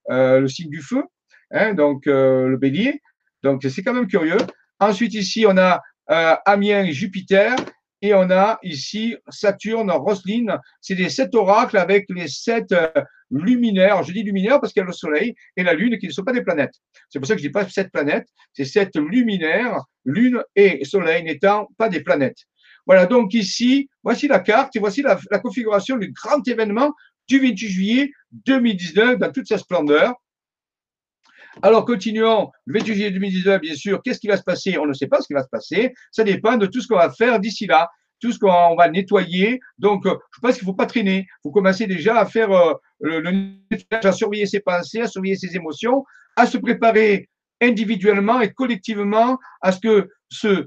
A: euh, le signe du feu. Hein, donc euh, le bélier. Donc c'est quand même curieux. Ensuite ici on a euh, Amiens Jupiter et on a ici Saturne, Roselyne. C'est les sept oracles avec les sept euh, luminaires. Je dis luminaires parce qu'il y a le Soleil et la Lune qui ne sont pas des planètes. C'est pour ça que je dis pas sept planètes. C'est sept luminaires, Lune et Soleil n'étant pas des planètes. Voilà, donc ici, voici la carte et voici la, la configuration du grand événement du 28 juillet 2019 dans toute sa splendeur. Alors, continuons. Le 28 juillet 2019, bien sûr, qu'est-ce qui va se passer? On ne sait pas ce qui va se passer. Ça dépend de tout ce qu'on va faire d'ici là, tout ce qu'on va nettoyer. Donc, euh, je pense qu'il ne faut pas traîner. Il faut commencer déjà à faire euh, le, nettoyage, à surveiller ses pensées, à surveiller ses émotions, à se préparer individuellement et collectivement à ce que ce,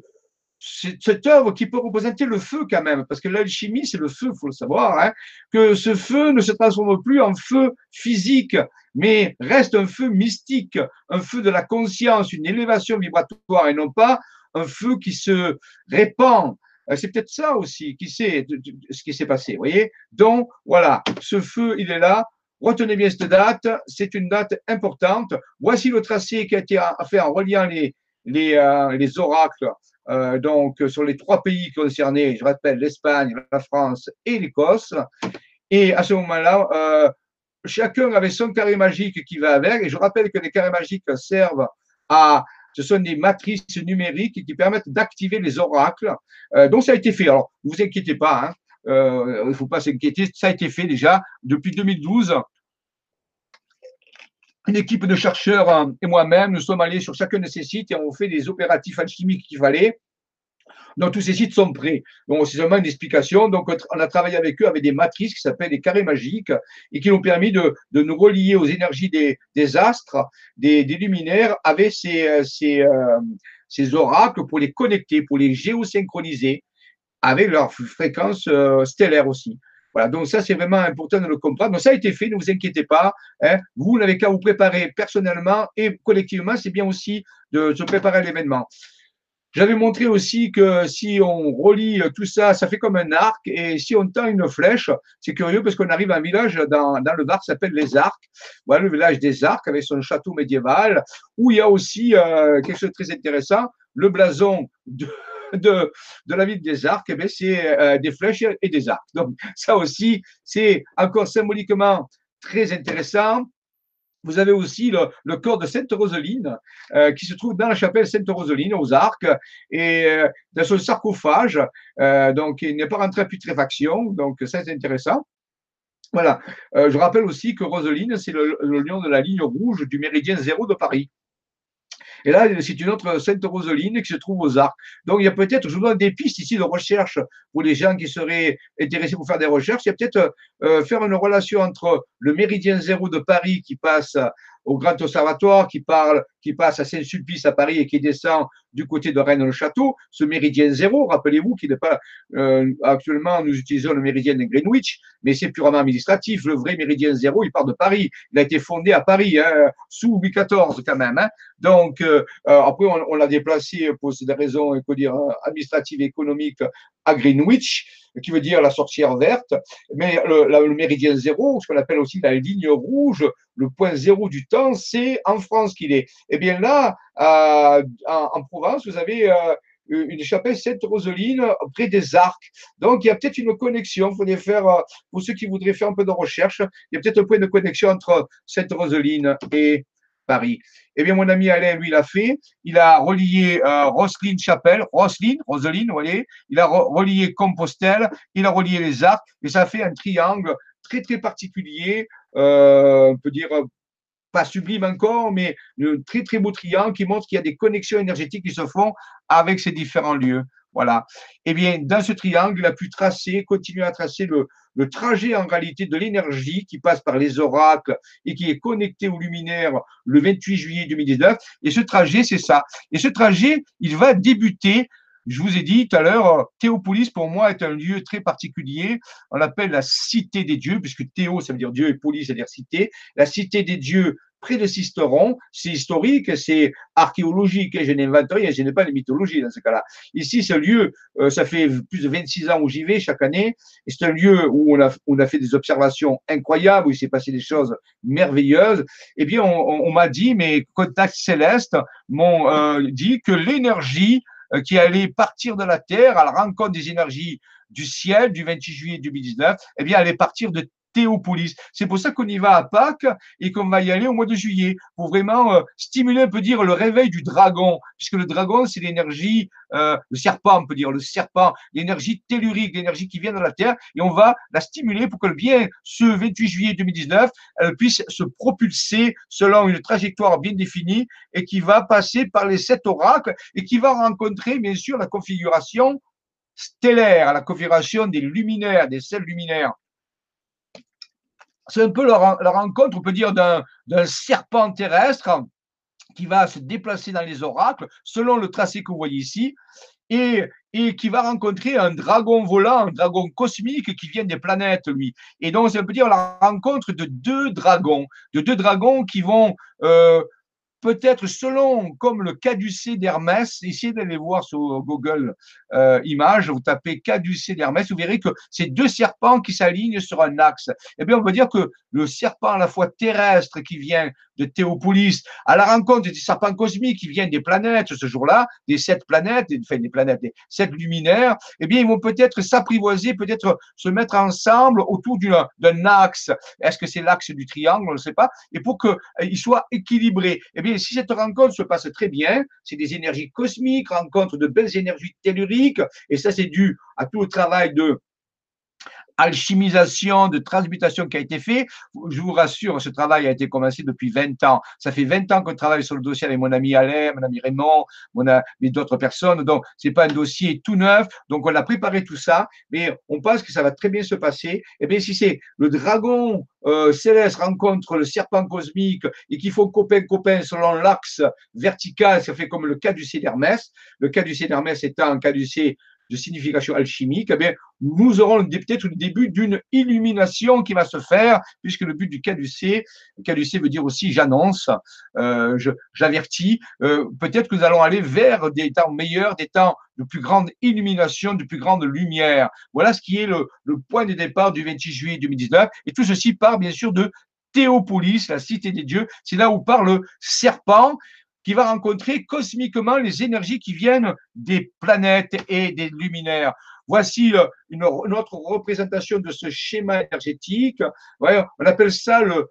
A: cette œuvre qui peut représenter le feu quand même, parce que l'alchimie, c'est le feu, faut le savoir, hein, que ce feu ne se transforme plus en feu physique, mais reste un feu mystique, un feu de la conscience, une élévation vibratoire, et non pas un feu qui se répand. Euh, c'est peut-être ça aussi qui sait ce qui s'est passé, vous voyez Donc, voilà, ce feu, il est là. Retenez bien cette date, c'est une date importante. Voici le tracé qui a été fait en reliant les, les, euh, les oracles euh, donc sur les trois pays concernés, je rappelle l'Espagne, la France et l'Écosse. Et à ce moment-là, euh, chacun avait son carré magique qui va avec. Et je rappelle que les carrés magiques servent à, ce sont des matrices numériques qui permettent d'activer les oracles. Euh, donc ça a été fait. Alors, ne vous inquiétez pas. Hein. il ne faut pas s'inquiéter, ça a été fait déjà depuis 2012 une équipe de chercheurs hein, et moi-même, nous sommes allés sur chacun de ces sites et on fait des opératifs alchimiques qu'il fallait. Donc, tous ces sites sont prêts. Donc, c'est seulement une explication. Donc, on a travaillé avec eux avec des matrices qui s'appellent des carrés magiques et qui ont permis de, nous relier aux énergies des, astres, des, luminaires avec ces, ces, euh, ces, oracles pour les connecter, pour les géosynchroniser avec leur fréquence euh, stellaire aussi. Voilà, donc ça, c'est vraiment important de le comprendre. Donc ça a été fait, ne vous inquiétez pas. Hein. Vous n'avez qu'à vous préparer personnellement et collectivement, c'est bien aussi de se préparer à l'événement. J'avais montré aussi que si on relie tout ça, ça fait comme un arc. Et si on tend une flèche, c'est curieux parce qu'on arrive à un village dans, dans le Var qui s'appelle les Arcs. Voilà, le village des Arcs avec son château médiéval, où il y a aussi euh, quelque chose de très intéressant, le blason de, de, la ville des arcs, eh c'est euh, des flèches et des arcs. Donc, ça aussi, c'est encore symboliquement très intéressant. Vous avez aussi le, corps de Sainte Roseline euh, qui se trouve dans la chapelle Sainte Roseline aux Arcs et euh, dans son sarcophage. donc, il n'est pas rentré à putréfaction. Donc, ça, c'est intéressant. Voilà. je rappelle aussi que Roseline, c'est le, le lion de la ligne rouge du méridien zéro de Paris. Et là, c'est une autre Sainte Roseline qui se trouve aux Arcs. Donc, il y a peut-être, je des pistes ici de recherche pour les gens qui seraient intéressés pour faire des recherches. Il y a peut-être euh, faire une relation entre le méridien zéro de Paris qui passe au Grand Observatoire, qui parle, qui passe à Saint-Sulpice à Paris et qui descend du côté de Rennes-le-Château, ce méridien zéro, rappelez-vous qu'il n'est pas euh, actuellement nous utilisons le méridien de Greenwich, mais c'est purement administratif. Le vrai méridien zéro, il part de Paris. Il a été fondé à Paris hein, sous Louis XIV quand même. Hein. Donc euh, euh, après on, l'a déplacé pour des raisons, dire administratives économiques à Greenwich qui veut dire la sorcière verte, mais le, méridien zéro, ce qu'on appelle aussi la ligne rouge, le point zéro du temps, c'est en France qu'il est. Eh bien là, en, Provence, vous avez euh, une chapelle Sainte-Roseline près des arcs. Donc, il y a peut-être une connexion. Faudrait faire, euh, pour ceux qui voudraient faire un peu de recherche, il y a peut-être un point de connexion entre Sainte-Roseline et Paris. Eh bien, mon ami Alain, lui, l'a fait. Il a relié euh, Roselyne Chapelle, Roselyne, Roseline, vous voyez. Il a relié Compostelle, il a relié les arcs, et ça fait un triangle très, très particulier. Euh, on peut dire pas sublime encore, mais un très, très beau triangle qui montre qu'il y a des connexions énergétiques qui se font avec ces différents lieux. Voilà. Eh bien, dans ce triangle, il a pu tracer, continuer à tracer le, trajet en réalité de l'énergie qui passe par les oracles et qui est connecté au luminaire le 28 juillet 2019. Et ce trajet, c'est ça. Et ce trajet, il va débuter je vous ai dit tout à l'heure, Théopolis pour moi est un lieu très particulier. On l'appelle la cité des dieux, puisque Théo, ça veut dire Dieu, et Polis, ça veut dire cité. La cité des dieux près de Sisteron, c'est historique, c'est archéologique, je n'invente rien, je n'ai pas de mythologie dans ce cas-là. Ici, ce lieu, euh, ça fait plus de 26 ans où j'y vais chaque année, et c'est un lieu où on a, fait des observations incroyables, où il s'est passé des choses merveilleuses. Eh bien, on, m'a dit, mes contacts célestes m'ont euh, dit que l'énergie qui allait partir de la Terre à la rencontre des énergies du ciel du 28 juillet 2019, eh bien, allait partir de Théopolis. C'est pour ça qu'on y va à Pâques et qu'on va y aller au mois de juillet pour vraiment euh, stimuler, on peut dire, le réveil du dragon, puisque le dragon, c'est l'énergie, euh, le serpent, on peut dire, le serpent, l'énergie tellurique, l'énergie qui vient de la Terre, et on va la stimuler pour que bien ce 28 juillet 2019, elle puisse se propulser selon une trajectoire bien définie et qui va passer par les sept oracles et qui va rencontrer, bien sûr, la configuration stellaire, la configuration des luminaires, des sels luminaires c'est un peu la, rencontre, on peut dire, d'un serpent terrestre qui va se déplacer dans les oracles, selon le tracé que vous voyez ici, et, et, qui va rencontrer un dragon volant, un dragon cosmique qui vient des planètes, lui. Et donc, un peu dire la rencontre de deux dragons, de deux dragons qui vont euh, peut-être selon, comme le caducé d'Hermès, essayez d'aller voir sur Google euh, Images, vous tapez caducé d'Hermès, vous verrez que c'est deux serpents qui s'alignent sur un axe. Eh bien, on peut dire que le serpent à la fois terrestre qui vient de Théopolis, à la rencontre des serpents cosmiques qui viennent des planètes ce jour-là, des sept planètes, enfin des planètes, des sept luminaires, eh bien, ils vont peut-être s'apprivoiser, peut-être se mettre ensemble autour d'un axe. Est-ce que c'est l'axe du triangle? On ne sait pas. Et pour qu'ils euh, soient équilibrés, eh bien, si cette rencontre se passe très bien, c'est des énergies cosmiques, rencontre de belles énergies telluriques, et ça, c'est dû à tout le travail de alchimisation, de transmutation qui a été fait. Je vous rassure, ce travail a été commencé depuis 20 ans. Ça fait 20 ans qu'on travaille sur le dossier avec mon ami Alain, mon ami Raymond, mon ami d'autres personnes. Donc, c'est pas un dossier tout neuf. Donc, on a préparé tout ça, mais on pense que ça va très bien se passer. Et eh bien, si c'est le dragon euh, céleste rencontre le serpent cosmique et qu'il faut copain-copain selon l'axe vertical, ça fait comme le caducée d'Hermès. Le caducée d'Hermès étant un caducée de signification alchimique, eh bien, nous aurons peut-être le début d'une illumination qui va se faire, puisque le but du caducé, caducé veut dire aussi j'annonce, euh, j'avertis, euh, peut-être que nous allons aller vers des temps meilleurs, des temps de plus grande illumination, de plus grande lumière. Voilà ce qui est le, le point de départ du 26 juillet 2019. Et tout ceci part bien sûr de Théopolis, la cité des dieux. C'est là où part le serpent qui va rencontrer cosmiquement les énergies qui viennent des planètes et des luminaires. Voici euh, une, autre représentation de ce schéma énergétique. on appelle ça le,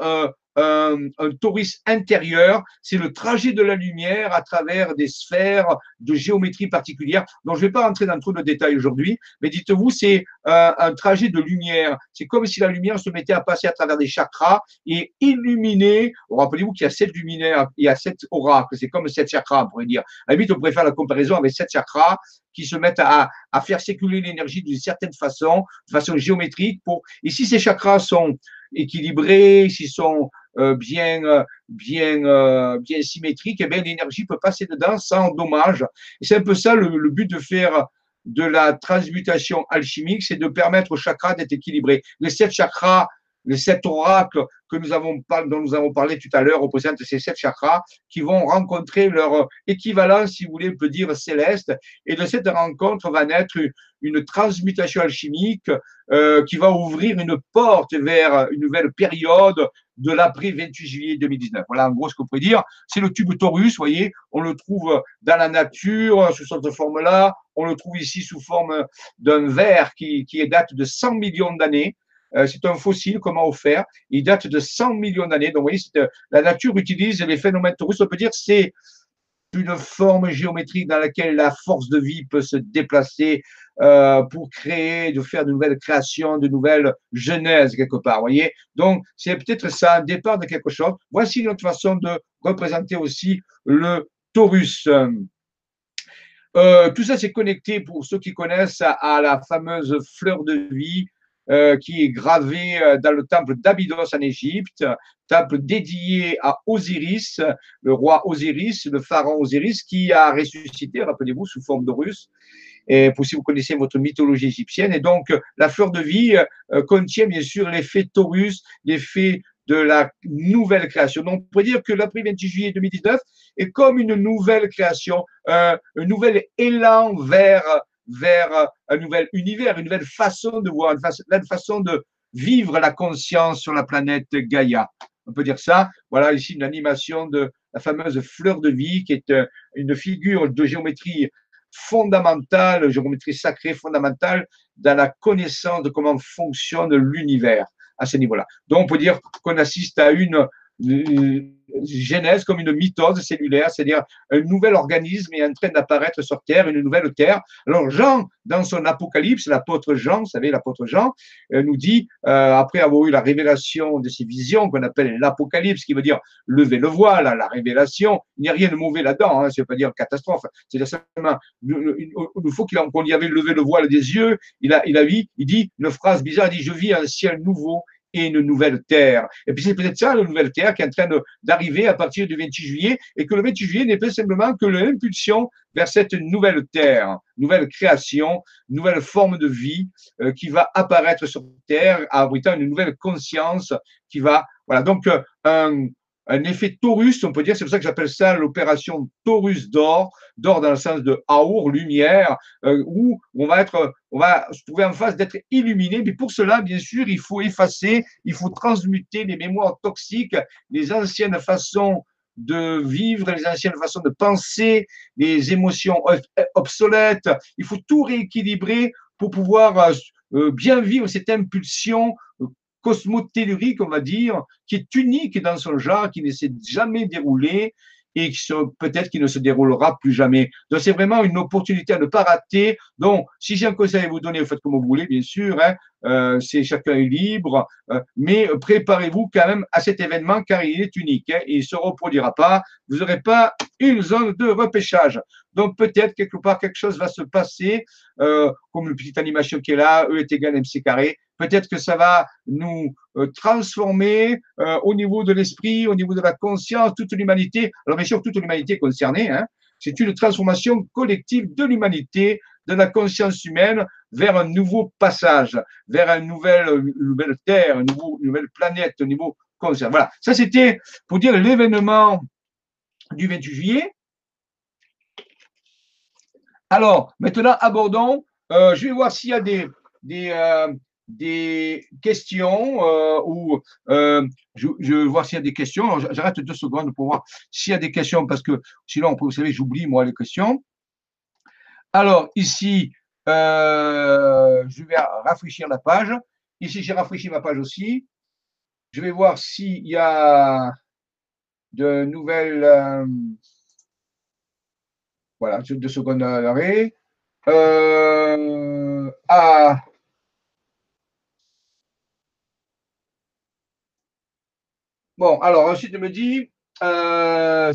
A: un, un torus intérieur, c'est le trajet de la lumière à travers des sphères de géométrie particulière, dont je ne vais pas rentrer dans trop de détails aujourd'hui, mais dites-vous, c'est un, un, trajet de lumière. C'est comme si la lumière se mettait à passer à travers des chakras et illuminer. Rappelez-vous qu'il y a sept luminaires, il y a sept oracles, c'est comme sept chakras, on pourrait dire. À la limite, on pourrait faire la comparaison avec sept chakras qui se mettent à, à faire circuler l'énergie d'une certaine façon, de façon géométrique. Pour... Et si ces chakras sont équilibrés, s'ils sont euh, bien, euh, bien, euh, bien symétriques, eh bien l'énergie peut passer dedans sans dommage. C'est un peu ça le, le, but de faire de la transmutation alchimique, c'est de permettre aux chakras d'être équilibrés. Les sept chakras les sept oracles que nous avons, dont nous avons parlé tout à l'heure représentent ces sept chakras qui vont rencontrer leur équivalent, si vous voulez, on peut dire céleste. Et de cette rencontre va naître une transmutation alchimique euh, qui va ouvrir une porte vers une nouvelle période de l'après 28 juillet 2019. Voilà en gros ce qu'on pourrait dire. C'est le tube Taurus, vous voyez, on le trouve dans la nature sous cette forme-là. On le trouve ici sous forme d'un verre qui, qui date de 100 millions d'années. Euh, c'est un fossile qu'on m'a offert. Il date de 100 millions d'années. Donc, vous voyez, euh, la nature utilise les phénomènes taurus. On peut dire c'est une forme géométrique dans laquelle la force de vie peut se déplacer euh, pour créer, de faire de nouvelles créations, de nouvelles genèses quelque part. Voyez Donc, c'est peut-être ça, un départ de quelque chose. Voici notre façon de représenter aussi le taurus. tout ça, c'est connecté pour ceux qui connaissent à la fameuse fleur de vie euh, qui est gravé euh, dans le temple d'Abydos en Égypte, temple dédié à Osiris, le roi Osiris, le pharaon Osiris, qui a ressuscité, rappelez-vous, sous forme d'Horus. Et pour si vous connaissez votre mythologie égyptienne. Et donc, la fleur de vie euh, contient bien sûr l'effet Taurus, l'effet de la nouvelle création. Donc, on pourrait dire que l'après 28 juillet 2019 est comme une nouvelle création, un nouvel élan vers vers un nouvel univers, une nouvelle façon de voir, une nouvelle façon de vivre la conscience sur la planète Gaïa. On peut dire ça. Voilà ici une animation de la fameuse fleur de vie qui est une figure de géométrie fondamentale, géométrie sacrée fondamentale dans la connaissance de comment fonctionne l'univers à ce niveau-là. Donc, on peut dire qu'on assiste à une genèse comme une mitose cellulaire, c'est-à-dire un nouvel organisme est en train d'apparaître sur Terre, une nouvelle Terre. Alors Jean, dans son Apocalypse, l'apôtre Jean, vous savez, l'apôtre Jean, euh, nous dit, euh, après avoir eu la révélation de ces visions qu'on appelle l'Apocalypse, qui veut dire lever le voile, la révélation, il n'y a rien de mauvais là-dedans, hein, ça ne veut pas dire catastrophe, c'est-à-dire simplement, il faut qu'on y avait levé le voile des yeux, il a, il a vu, il dit une phrase bizarre, il dit, je vis un ciel nouveau et une nouvelle terre. Et puis c'est peut-être ça, la nouvelle terre, qui est en train d'arriver à partir du 28 juillet, et que le 28 juillet n'est pas simplement que l'impulsion vers cette nouvelle terre, nouvelle création, nouvelle forme de vie euh, qui va apparaître sur terre, abritant une nouvelle conscience qui va, voilà, donc euh, un, un effet Taurus, on peut dire, c'est pour ça que j'appelle ça l'opération Taurus d'or, d'or dans le sens de Aour, lumière, euh, où on va être, on va se trouver en face d'être illuminé. Mais pour cela, bien sûr, il faut effacer, il faut transmuter les mémoires toxiques, les anciennes façons de vivre, les anciennes façons de penser, les émotions obsolètes. Il faut tout rééquilibrer pour pouvoir euh, euh, bien vivre cette impulsion cosmotellurique, on va dire, qui est unique dans son genre, qui ne s'est jamais déroulé et qui peut-être qui ne se déroulera plus jamais. Donc c'est vraiment une opportunité à ne pas rater. Donc si j'ai un conseil à vous donner, vous faites comme vous voulez, bien sûr. Hein, euh, c'est chacun est libre, euh, mais préparez-vous quand même à cet événement car il est unique. Hein, il ne se reproduira pas. Vous n'aurez pas une zone de repêchage. Donc peut-être quelque part quelque chose va se passer, euh, comme une petite animation qui est là, E est égal à MC carré. Peut-être que ça va nous euh, transformer euh, au niveau de l'esprit, au niveau de la conscience, toute l'humanité. Alors bien sûr, toute l'humanité concernée. Hein, c'est une transformation collective de l'humanité, de la conscience humaine vers un nouveau passage, vers une nouvelle, terre, une, nouvelle planète, un nouveau conscience. Voilà, ça c'était pour dire l'événement du 28 juillet. Alors, maintenant, abordons, euh, je vais voir s'il y a des, des questions euh, ou je, je, vais voir s'il y a des questions. J'arrête deux secondes pour voir s'il y a des questions parce que sinon, vous savez, j'oublie moi les questions. Alors, ici, je vais rafraîchir la page. Ici, j'ai rafraîchi ma page aussi. Je vais voir s'il y a de nouvelles. Voilà, deux secondes d'arrêt. Euh, ah. Bon, alors ensuite, il me dit euh,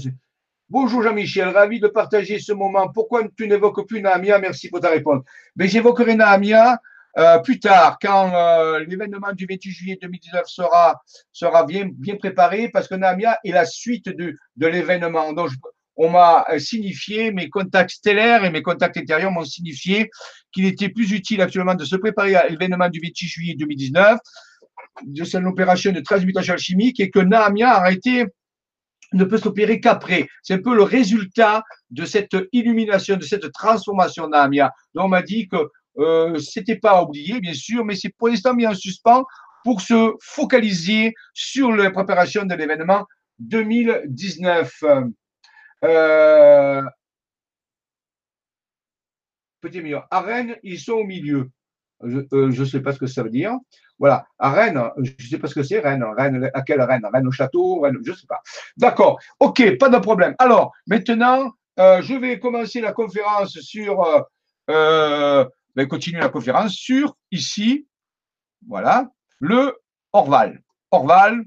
A: Bonjour Jean-Michel, ravi de partager ce moment. Pourquoi tu n'évoques plus Naamia Merci pour ta réponse. Mais j'évoquerai Naamia euh, plus tard, quand l'événement du 28 juillet 2019 sera, bien, préparé, parce que Naamia est la suite de, l'événement. Donc, on m'a euh, signifié, mes contacts stellaires et mes contacts intérieurs m'ont signifié qu'il était plus utile actuellement de se préparer à l'événement du 28 juillet 2019, de cette opération de transmutation alchimique et que Naamia a été ne peut s'opérer qu'après. C'est un peu le résultat de cette illumination, de cette transformation Naamia. Donc on m'a dit que euh, c'était pas oublié, bien sûr, mais c'est pour l'instant mis en suspens pour se focaliser sur la préparation de l'événement 2019. Euh, petit milieu. À ils sont au milieu. Je ne euh, sais pas ce que ça veut dire. Voilà. À Rennes, je ne sais pas ce que c'est Rennes. Rennes. À quelle Rennes? Rennes au château Rennes, Je ne sais pas. D'accord. OK, pas de problème. Alors, maintenant, euh, je vais commencer la conférence sur. Euh, ben, continuer la conférence sur ici. Voilà. Le Orval. Orval,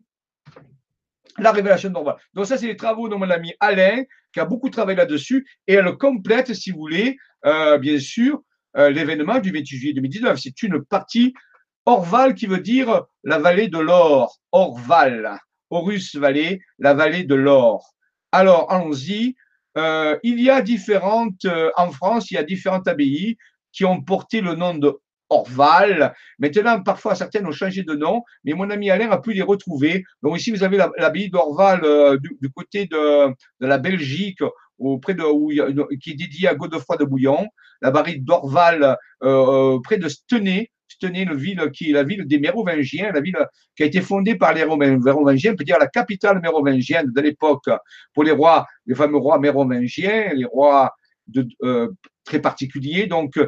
A: la révélation d'Orval. Donc ça, c'est les travaux de mon ami Alain, qui a beaucoup travaillé là-dessus, et elle complète, si vous voulez, euh, bien sûr, euh, l'événement du 28 juillet 2019. C'est une partie Orval qui veut dire la vallée de l'or, Orval, Horus Vallée, la vallée de l'or. Alors, allons-y. Euh, il y a différentes, en France, il y a différentes abbayes qui ont porté le nom de Orval. Maintenant, parfois, certaines ont changé de nom, mais mon ami Alain a pu les retrouver. Donc ici, vous avez l'abbaye d'Orval euh, du, côté de, la Belgique, qui est dédiée à Godefroy de Bouillon, la barrique d'Orval euh, euh, près de Stenay, Qui la ville des Mérovingiens, la ville qui a été fondée par les Mérovingiens, on peut dire la capitale mérovingienne de l'époque pour les rois, les fameux rois mérovingiens, les rois de, euh, très particuliers. Donc,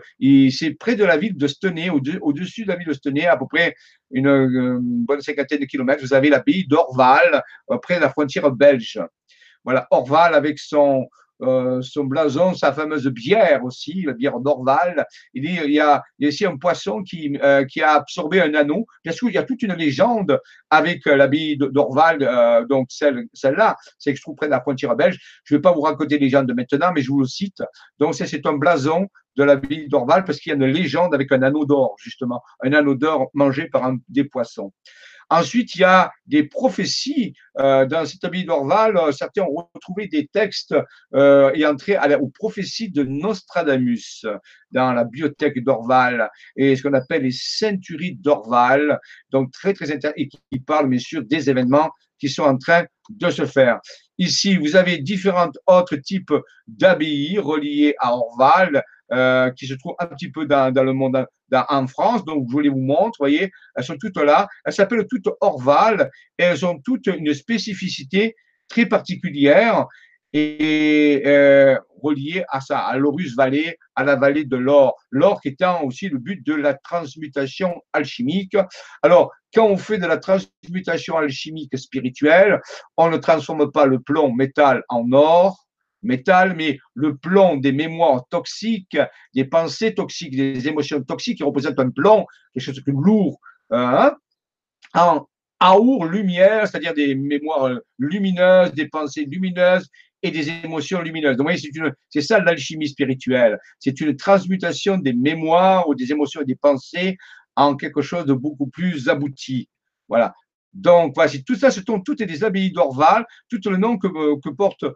A: c'est près de la ville de Stenay, au-dessus de la ville de Stenay, à peu près une, une bonne cinquantaine de kilomètres. Vous avez l'abbaye d'Orval, euh, près de la frontière belge. Voilà, Orval avec son, euh, son blason, sa fameuse bière aussi, la bière d'Orval. Il, a, il y a ici un poisson qui, euh, qui a absorbé un anneau. Bien sûr, il y a toute une légende avec euh, l'abbaye d'Orval, donc celle, celle-là, c'est que je trouve près de la frontière belge. Je ne vais pas vous raconter les légendes de maintenant, mais je vous le cite. Donc, c'est un blason de l'abbaye d'Orval parce qu'il y a une légende avec un anneau d'or, justement, un anneau d'or mangé par un, des poissons. Ensuite, il y a des prophéties euh, dans cette abbaye d'Orval. Euh, certains ont retrouvé des textes euh, et entré aux prophéties de Nostradamus dans la bibliothèque d'Orval et ce qu'on appelle les centuries d'Orval. Donc, très, très intéressant et qui parlent, bien sûr, des événements qui sont en train de se faire. Ici, vous avez différents autres types d'abbayes reliées à Orval. Euh, qui se trouvent un petit peu dans, dans le monde dans, en France. Donc, je voulais vous montrer, voyez, elles sont toutes là. Elles s'appellent toutes Orval et elles ont toutes une spécificité très particulière et euh, reliée à ça, à l'Orus Valley, à la vallée de l'or. L'or qui étant aussi le but de la transmutation alchimique. Alors, quand on fait de la transmutation alchimique spirituelle, on ne transforme pas le plomb métal en or, métal, mais le plomb des mémoires toxiques, des pensées toxiques, des émotions toxiques qui représentent un plomb, quelque chose de lourd, hein, en aour, lumière, c'est-à-dire des mémoires lumineuses, des pensées lumineuses et des émotions lumineuses. Donc, c'est ça l'alchimie spirituelle. C'est une transmutation des mémoires ou des émotions et des pensées en quelque chose de beaucoup plus abouti. Voilà. Donc, voici, tout ça, ce sont toutes des abbayes d'Orval, tout le nom que, que portent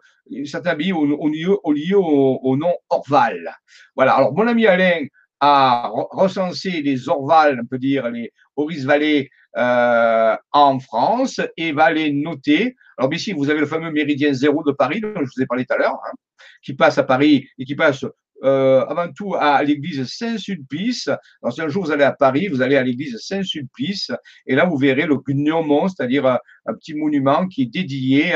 A: certains abbayes au, au, au, au, nom Orval. Voilà. Alors, mon ami Alain a recensé les Orval, on peut dire les Oris Valley euh, en France et va les noter. Alors, ici, vous avez le fameux méridien zéro de Paris, dont je vous ai parlé tout à l'heure, hein, qui passe à Paris et qui passe euh, avant tout à l'église Saint-Sulpice. Alors, si un jour vous allez à Paris, vous allez à l'église Saint-Sulpice, et là, vous verrez le gnomon, c'est-à-dire un, petit monument qui est dédié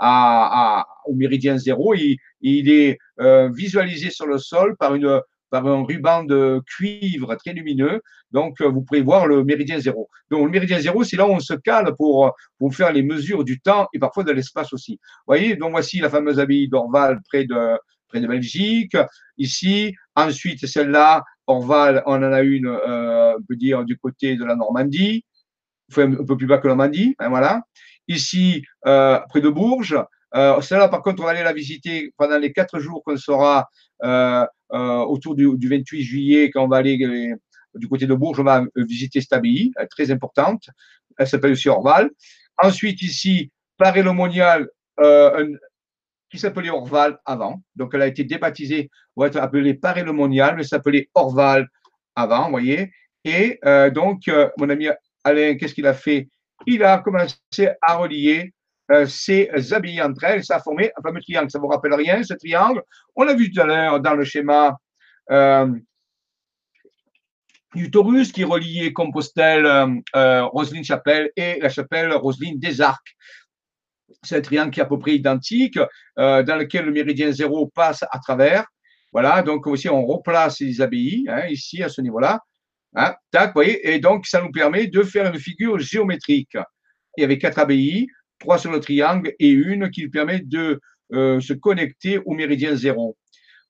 A: au méridien zéro. Il, est euh, visualisé sur le sol par un ruban de cuivre très lumineux. Donc, euh, vous pouvez voir le méridien zéro. Donc, le méridien zéro, c'est là où on se cale pour, pour faire les mesures du temps et parfois de l'espace aussi. Vous voyez, donc voici la fameuse abbaye d'Orval près de, près de Belgique. Ici, ensuite, celle-là, Orval, on en a une, euh, on peut dire, du côté de la Normandie, un peu plus bas que la Normandie, hein, voilà. Ici, euh, près de Bourges. Euh, celle-là, par contre, on va aller la visiter pendant les quatre jours qu'on sera autour du, du, 28 juillet, quand on va aller du côté de Bourges, on va visiter cette abbaye, très importante. Elle s'appelle aussi Orval. Ensuite, ici, Paris-le-Monial, euh, qui s'appelait Orval avant. Donc, elle a été débaptisée pour être appelée Paris-le-Monial, mais s'appelait Orval avant, vous voyez. Et euh, donc, euh, mon ami Alain, qu'est-ce qu'il a fait? Il a commencé à relier euh, ces abbayes entre elles. Ça a formé un fameux triangle. Ça ne vous rappelle rien, ce triangle? On l'a vu tout à l'heure dans le schéma euh, du Taurus qui reliait Compostelle, euh, Roselyne-Chapelle et la chapelle Roselyne des Arcs c'est un triangle qui est à peu près identique, euh, dans lequel le méridien zéro passe à travers. Voilà, donc aussi on replace les abbayes, hein, ici à ce niveau-là. Hein, tac, vous voyez, et donc ça nous permet de faire une figure géométrique. Il y avait quatre abbayes, trois sur le triangle et une qui permet de euh, se connecter au méridien zéro.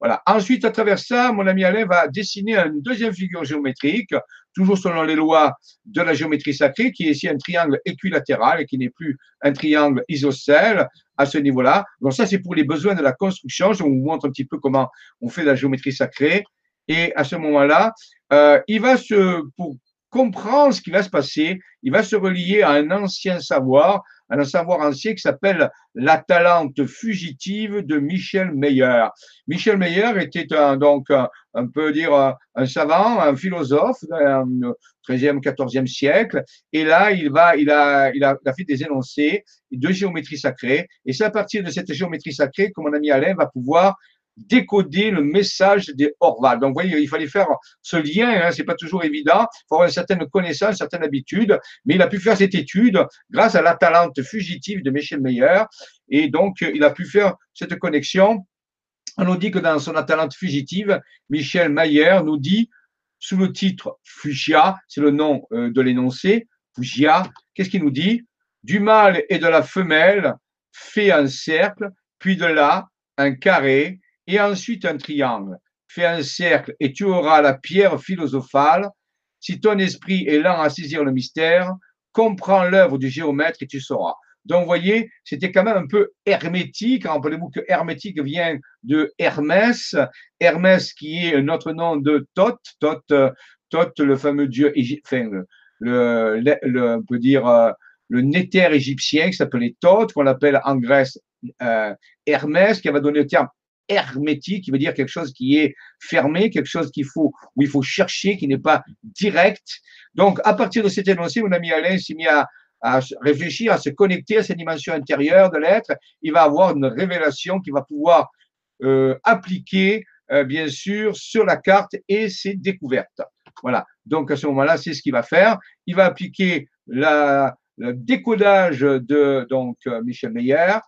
A: Voilà. Ensuite, à travers ça, mon ami Alain va dessiner une deuxième figure géométrique, toujours selon les lois de la géométrie sacrée, qui est ici un triangle équilatéral et qui n'est plus un triangle isocèle à ce niveau-là. Donc ça, c'est pour les besoins de la construction. Je vous montre un petit peu comment on fait la géométrie sacrée. Et à ce moment-là, euh, il va se, pour comprendre ce qui va se passer, il va se relier à un ancien savoir, un savoir ancien qui s'appelle La Talente fugitive de Michel Meyer. Michel Meyer était un, donc, un, peut dire, un, savant, un philosophe du 13e, 14e siècle. Et là, il va, il a, il a, fait des énoncés de géométrie sacrée. Et c'est à partir de cette géométrie sacrée que mon ami Alain va pouvoir décoder le message des Orval. Donc, vous voyez, il fallait faire ce lien, hein, c'est pas toujours évident, il faut avoir une certaine connaissance, une certaine habitude, mais il a pu faire cette étude grâce à la talente fugitive de Michel Meyer, et donc il a pu faire cette connexion. On nous dit que dans son talente fugitive, Michel Meyer nous dit, sous le titre Fugia, c'est le nom euh, de l'énoncé, Fugia, qu'est-ce qu'il nous dit? Du mâle et de la femelle, fait un cercle, puis de là, un carré, et ensuite un triangle. Fais un cercle et tu auras la pierre philosophale. Si ton esprit est lent à saisir le mystère, comprends l'œuvre du géomètre et tu sauras. Donc, vous voyez, c'était quand même un peu hermétique. Rappelez-vous que hermétique vient de Hermès. Hermès qui est notre nom de Thoth. Thoth, Thoth le fameux dieu égyptien, le, on peut dire euh, le néther égyptien qui s'appelait Thoth, qu'on appelle en Grèce euh, Hermès, qui va donner le terme hermétique, qui veut dire quelque chose qui est fermé, quelque chose qu'il faut, où il faut chercher, qui n'est pas direct. Donc, à partir de cet énoncé, mon ami Alain s'est mis à, réfléchir, à se connecter à cette dimension intérieure de l'être. Il va avoir une révélation qui va pouvoir euh, appliquer, euh, bien sûr, sur la carte et ses découvertes. Voilà. Donc, à ce moment-là, c'est ce qu'il va faire. Il va appliquer le décodage de donc euh, Michel Meyer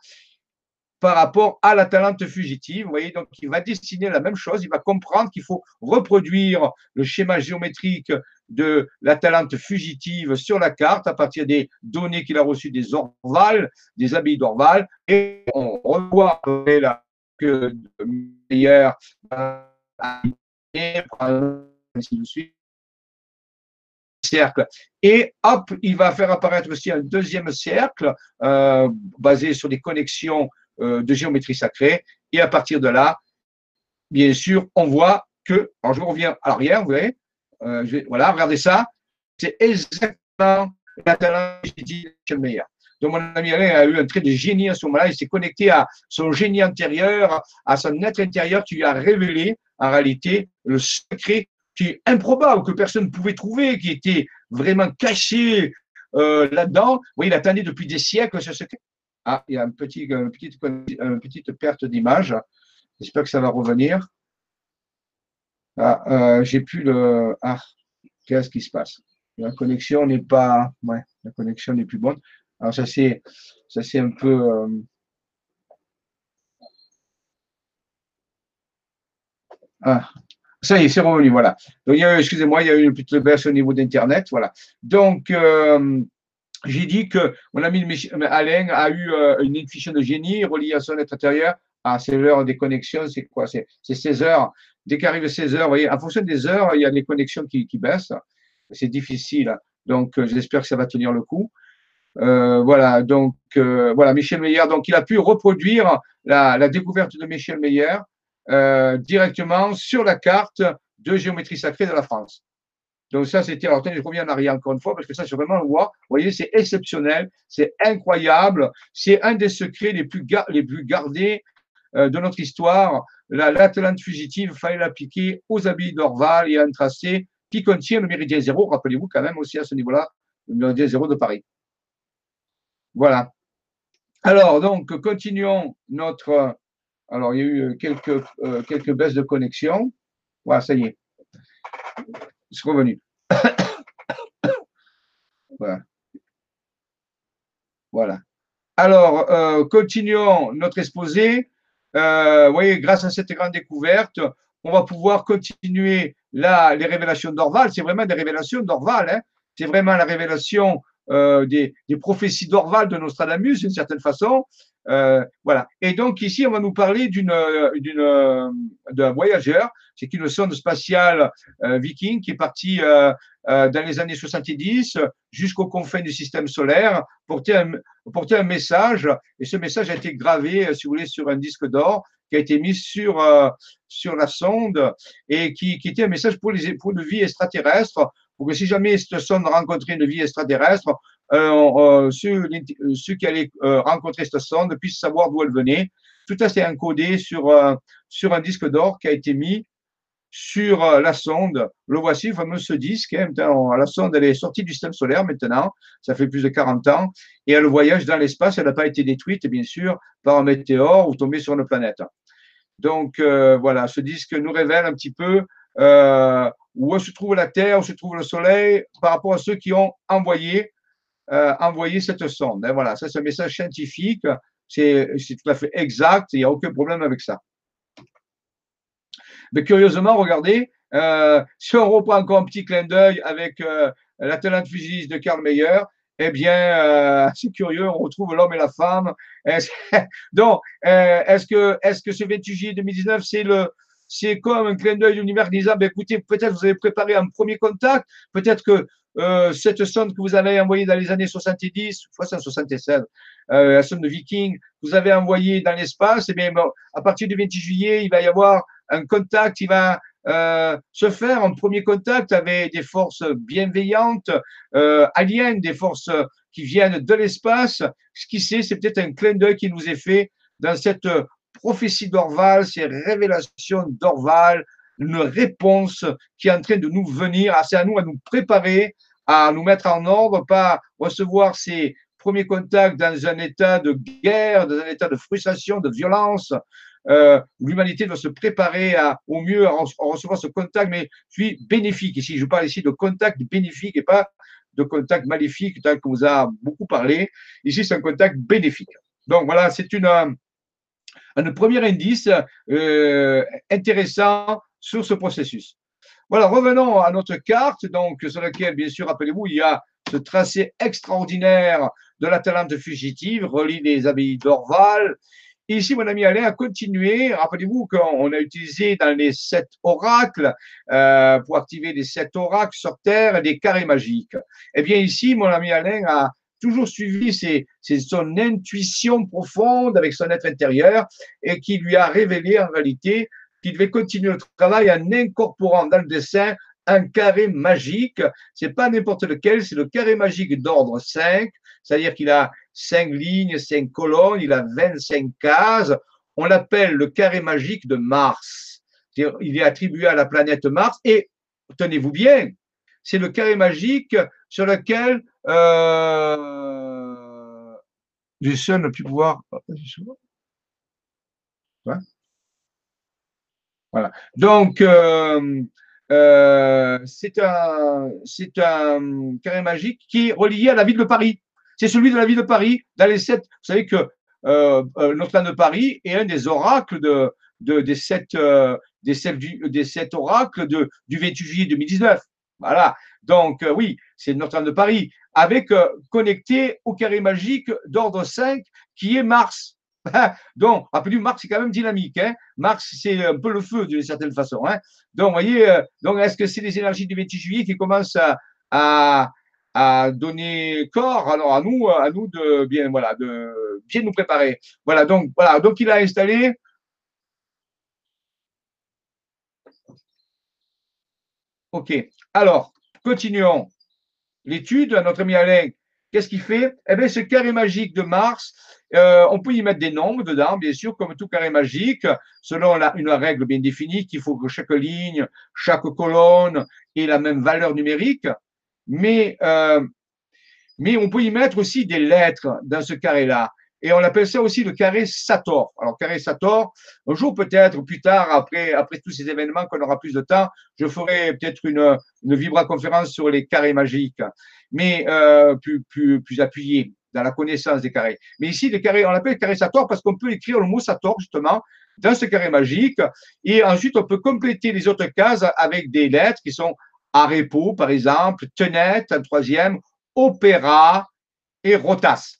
A: par rapport à la talente fugitive. Vous voyez, donc il va dessiner la même chose, il va comprendre qu'il faut reproduire le schéma géométrique de la talente fugitive sur la carte à partir des données qu'il a reçues des Orval, des habits d'Orval, et on revoit là que meilleur cercle. Et hop, il va faire apparaître aussi un deuxième cercle euh, basé sur des connexions de géométrie sacrée. Et à partir de là, bien sûr, on voit que, alors je reviens à l'arrière, vous voyez, euh, voilà, regardez ça, c'est exactement la talent de Meyer. Donc, mon ami Alain a eu un trait de génie à ce moment-là. Il s'est connecté à son génie intérieur, à son être intérieur qui lui a révélé, en réalité, le secret qui est improbable, que personne ne pouvait trouver, qui était vraiment caché euh, là-dedans. Vous il attendait depuis des siècles ce secret. Ah, il y a une petite, petite, perte d'image. J'espère que ça va revenir. Ah, euh, j'ai plus le. Ah, qu'est-ce qui se passe? La connexion n'est pas. Ouais, la connexion n'est plus bonne. Alors ça c'est, ça c'est un peu. Euh, ah, ça y est, c'est revenu, voilà. Donc, excusez-moi, il y a eu une petite baisse au niveau d'Internet, voilà. Donc, euh, j'ai dit que mon ami Alain a eu euh, une intuition de génie reliée à son être intérieur. Ah, c'est l'heure des connexions, c'est quoi? C'est 16 heures. Dès qu'arrive 16 heures, vous voyez, en fonction des heures, il y a des connexions qui, baissent. C'est difficile. Donc, euh, j'espère que ça va tenir le coup. Euh, voilà, donc, voilà, Michel Meyer. Donc, il a pu reproduire la, la découverte de Michel Meyer directement sur la carte de géométrie sacrée de la France. Donc ça, c'était, alors je reviens en arrière encore une fois, parce que ça, c'est vraiment le voir. Vous voyez, c'est exceptionnel, c'est incroyable, c'est un des secrets les plus, gardés euh, de notre histoire. L'Atlante fugitive, il fallait l'appliquer aux habits d'Orval et à un tracé qui contient le méridien zéro, rappelez-vous quand même aussi à ce niveau-là, le méridien zéro de Paris. Voilà. Alors, donc, continuons notre... Alors, il y a eu quelques, euh, quelques baisses de connexion. Voilà, ça y est. C'est revenu. Voilà. Alors, euh, continuons notre exposé. Euh, voyez, grâce à cette grande découverte, on va pouvoir continuer là, les révélations d'Orval. C'est vraiment des révélations d'Orval. Hein. C'est vraiment la révélation euh, des, des, prophéties d'Orval de Nostradamus, d'une certaine façon. Euh, voilà. Et donc ici, on va nous parler d'une d'une d'un voyageur. C'est une sonde spatiale euh, viking qui est partie euh, euh, dans les années 70 jusqu'aux confins du système solaire porter un, porter un message. Et ce message a été gravé, si vous voulez, sur un disque d'or qui a été mis sur sur la sonde et qui, qui était un message pour les pour une vie extraterrestre pour que si jamais cette sonde rencontrait une vie extraterrestre, euh, ceux, ceux, qui allaient euh, rencontrer cette sonde puissent savoir d'où elle venait. Tout ça, c'est encodé sur, euh, sur un disque d'or qui a été mis sur euh, la sonde. Le voici, le fameux ce disque. Hein, la sonde, est sortie du système solaire maintenant. Ça fait plus de 40 ans. Et elle voyage dans l'espace. Elle n'a pas été détruite, bien sûr, par un météore ou tombée sur une planète. Donc voilà, ce disque nous révèle un petit peu où se trouve la Terre, où se trouve le Soleil par rapport à ceux qui ont envoyé, envoyé cette sonde. voilà, ça c'est un message scientifique, c'est tout à fait exact, il n'y a aucun problème avec ça. Mais curieusement, regardez, si on reprend encore un petit clin d'œil avec la talent fusilliste de Karl Mayer, eh bien, c'est curieux, on retrouve l'homme et la femme. Donc, est-ce que, est-ce que ce 28 juillet 2019, c'est le, c'est comme un clin d'œil d'univers disant, ben, écoutez, peut-être vous avez préparé un premier contact, peut-être que cette sonde que vous avez envoyée dans les années 70, 76, euh, la sonde de Viking, vous avez envoyée dans l'espace, et eh bien, à partir du 28 juillet, il va y avoir un contact, il va euh, se faire un premier contact avec des forces bienveillantes, euh, aliens, des forces qui viennent de l'espace. Ce qui sait, c'est peut-être un clin d'œil qui nous est fait dans cette prophétie d'Orval, ces révélations d'Orval, une réponse qui est en train de nous venir. C'est à nous à nous préparer, à nous mettre en ordre, pas recevoir ces premiers contacts dans un état de guerre, dans un état de frustration, de violence, euh, l'humanité doit se préparer à, au mieux à, recevoir ce contact, mais puis bénéfique. Ici, je parle ici de contact bénéfique et pas de contact maléfique, tel qu'on vous a beaucoup parlé. Ici, c'est un contact bénéfique. Donc voilà, c'est une, un premier indice euh, intéressant sur ce processus. Voilà, revenons à notre carte, donc sur laquelle, bien sûr, rappelez-vous, il y a ce tracé extraordinaire de la Talente fugitive, relie les abbayes d'Orval, Ici, mon ami Alain a continué. Rappelez-vous qu'on a utilisé dans les sept oracles, euh, pour activer les sept oracles sur Terre, des carrés magiques. Eh bien, ici, mon ami Alain a toujours suivi ses, son intuition profonde avec son être intérieur et qui lui a révélé en réalité qu'il devait continuer le travail en incorporant dans le dessin un carré magique. C'est pas n'importe lequel, c'est le carré magique d'ordre 5, c'est-à-dire qu'il a 5 lignes, 5 colonnes, il a 25 cases. On l'appelle le carré magique de Mars. Il est attribué à la planète Mars et, tenez-vous bien, c'est le carré magique sur lequel euh, seuls ne plus pouvoir. Voilà. Donc, euh, euh, c'est un, carré magique qui est relié à la ville de Paris. C'est celui de la ville de Paris. Dans les sept, vous savez que euh, Notre-Dame de Paris est un des oracles des sept oracles de, du 28 juillet 2019. Voilà. Donc, euh, oui, c'est Notre-Dame de Paris, avec connecté au carré magique d'ordre 5 qui est Mars. Donc, rappelez-vous, Mars, c'est quand même dynamique. Hein Mars, c'est un peu le feu d'une certaine façon. Hein donc, vous voyez, donc est-ce que c'est les énergies du 28 juillet qui commencent à donner corps? Alors à nous à nous de bien voilà de bien nous préparer voilà donc voilà donc il a installé ok alors continuons l'étude notre ami Alain qu'est-ce qu'il fait? Eh bien ce carré magique de Mars euh, on peut y mettre des nombres dedans, bien sûr, comme tout carré magique, selon une règle bien définie, qu'il faut que chaque ligne, chaque colonne ait la même valeur numérique mais, euh, mais on peut y mettre aussi des lettres dans ce carré-là. Et on appelle ça aussi le carré Sator. Alors, carré Sator, un jour peut-être, plus tard, après, après tous ces événements, qu'on aura plus de temps, je ferai peut-être une, une vibra-conférence sur les carrés magiques, mais euh, plus, plus, plus appuyée dans la connaissance des carrés. Mais ici, le carré, on l'appelle carré Sator parce qu'on peut écrire le mot Sator, justement, dans ce carré magique. Et ensuite, on peut compléter les autres cases avec des lettres qui sont Arepo, par exemple, Tenet, un troisième, Opéra et Rotas.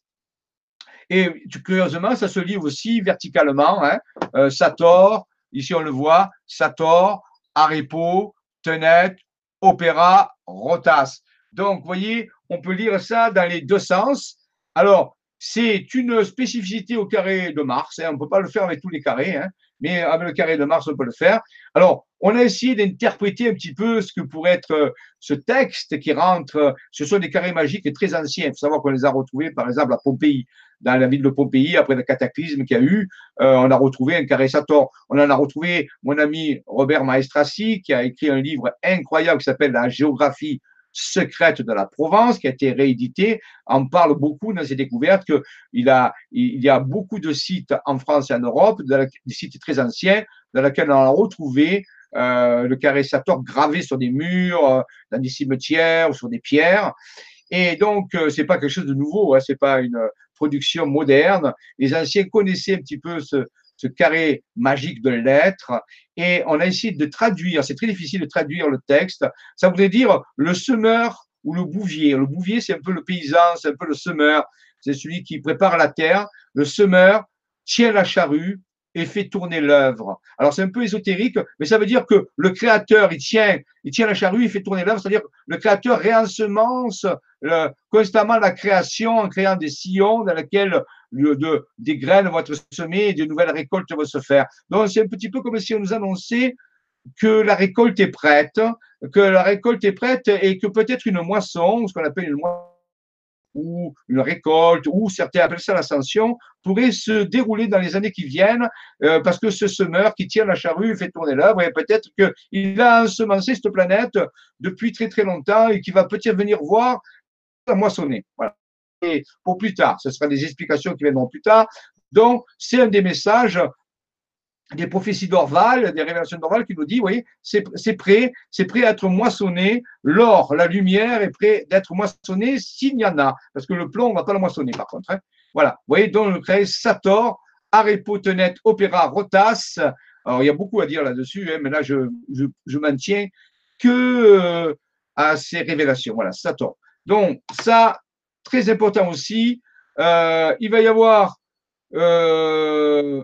A: Et curieusement, ça se lit aussi verticalement. Hein. Euh, Sator, ici on le voit, Sator, Arepo, Tenet, Opéra, Rotas. Donc, vous voyez, on peut lire ça dans les deux sens. Alors, c'est une spécificité au carré de Mars. Hein. On ne peut pas le faire avec tous les carrés. Hein mais avec le carré de Mars, on peut le faire. Alors, on a essayé d'interpréter un petit peu ce que pourrait être euh, ce texte qui rentre. Euh, ce sont des carrés magiques très anciens. Il faut savoir qu'on les a retrouvés, par exemple, à Pompéi, dans la ville de Pompéi, après le cataclysme qu'il y a eu. Euh, on a retrouvé un carré Sator. On en a retrouvé mon ami Robert Maestrassi, qui a écrit un livre incroyable qui s'appelle La géographie secrète de la Provence, qui a été réédité, en parle beaucoup dans ses découvertes qu'il il y a beaucoup de sites en France et en Europe, des sites très anciens, dans lesquels on a retrouvé euh, le carré Sator gravé sur des murs, euh, dans des cimetières ou sur des pierres. Et donc, euh, c'est pas quelque chose de nouveau, hein, c'est pas une production moderne. Les anciens connaissaient un petit peu ce, carré magique de lettres et on a essayé de traduire. C'est très difficile de traduire le texte. Ça voudrait dire le semeur ou le bouvier. Le bouvier, c'est un peu le paysan, c'est un peu le semeur. C'est celui qui prépare la terre. Le semeur tient la charrue et fait tourner l'œuvre. Alors c'est un peu ésotérique, mais ça veut dire que le créateur, il tient, il tient la charrue, il fait tourner l'œuvre, c'est-à-dire le créateur réensemence euh, constamment la création en créant des sillons dans lesquels de, des graines vont être semées et de nouvelles récoltes vont se faire. Donc c'est un petit peu comme si on nous annonçait que la récolte est prête, que la récolte est prête et que peut-être une moisson, ce qu'on appelle une moisson, ou une récolte, ou certains appellent ça l'ascension, pourrait se dérouler dans les années qui viennent, euh, parce que ce semeur qui tient la charrue fait tourner l'œuvre, et peut-être qu'il a ensemencé cette planète depuis très très longtemps et qu'il va peut-être venir voir la moissonner. Voilà. Et pour plus tard, ce sera des explications qui viendront plus tard. Donc, c'est un des messages des prophéties d'Orval, des révélations d'Orval qui nous dit, oui, c'est prêt, c'est prêt à être moissonné, l'or, la lumière est prêt d'être moissonné s'il y en a, parce que le plomb, on ne va pas le moissonner par contre. Hein. Voilà, vous voyez, donc le créé Sator, Arepotenet, Opéra, Rotas, alors il y a beaucoup à dire là-dessus, hein, mais là je, je, je m'en que euh, à ces révélations, voilà, Sator. Donc ça, très important aussi, euh, il va y avoir... Euh,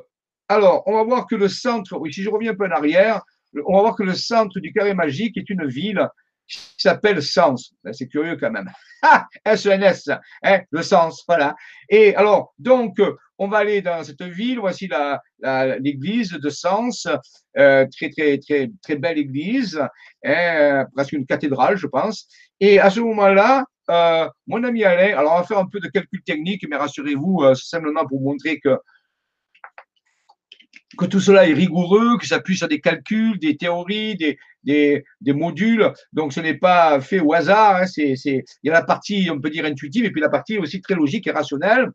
A: alors, on va voir que le centre, oui, si je reviens un peu en arrière, on va voir que le centre du carré magique est une ville qui s'appelle Sens. Ben, c'est curieux quand même. Ah, S-E-N-S, hein, le Sens, voilà. Et alors, donc, on va aller dans cette ville. Voici l'église de Sens, euh, très, très, très, très belle église, hein, presque une cathédrale, je pense. Et à ce moment-là, euh, mon ami Alain, alors on va faire un peu de calcul technique, mais rassurez-vous, euh, c'est simplement pour montrer que que tout cela est rigoureux, que ça s'appuie sur des calculs, des théories, des, des, des modules. Donc, ce n'est pas fait au hasard. Hein, c'est, c'est, il y a la partie, on peut dire, intuitive et puis la partie aussi très logique et rationnelle.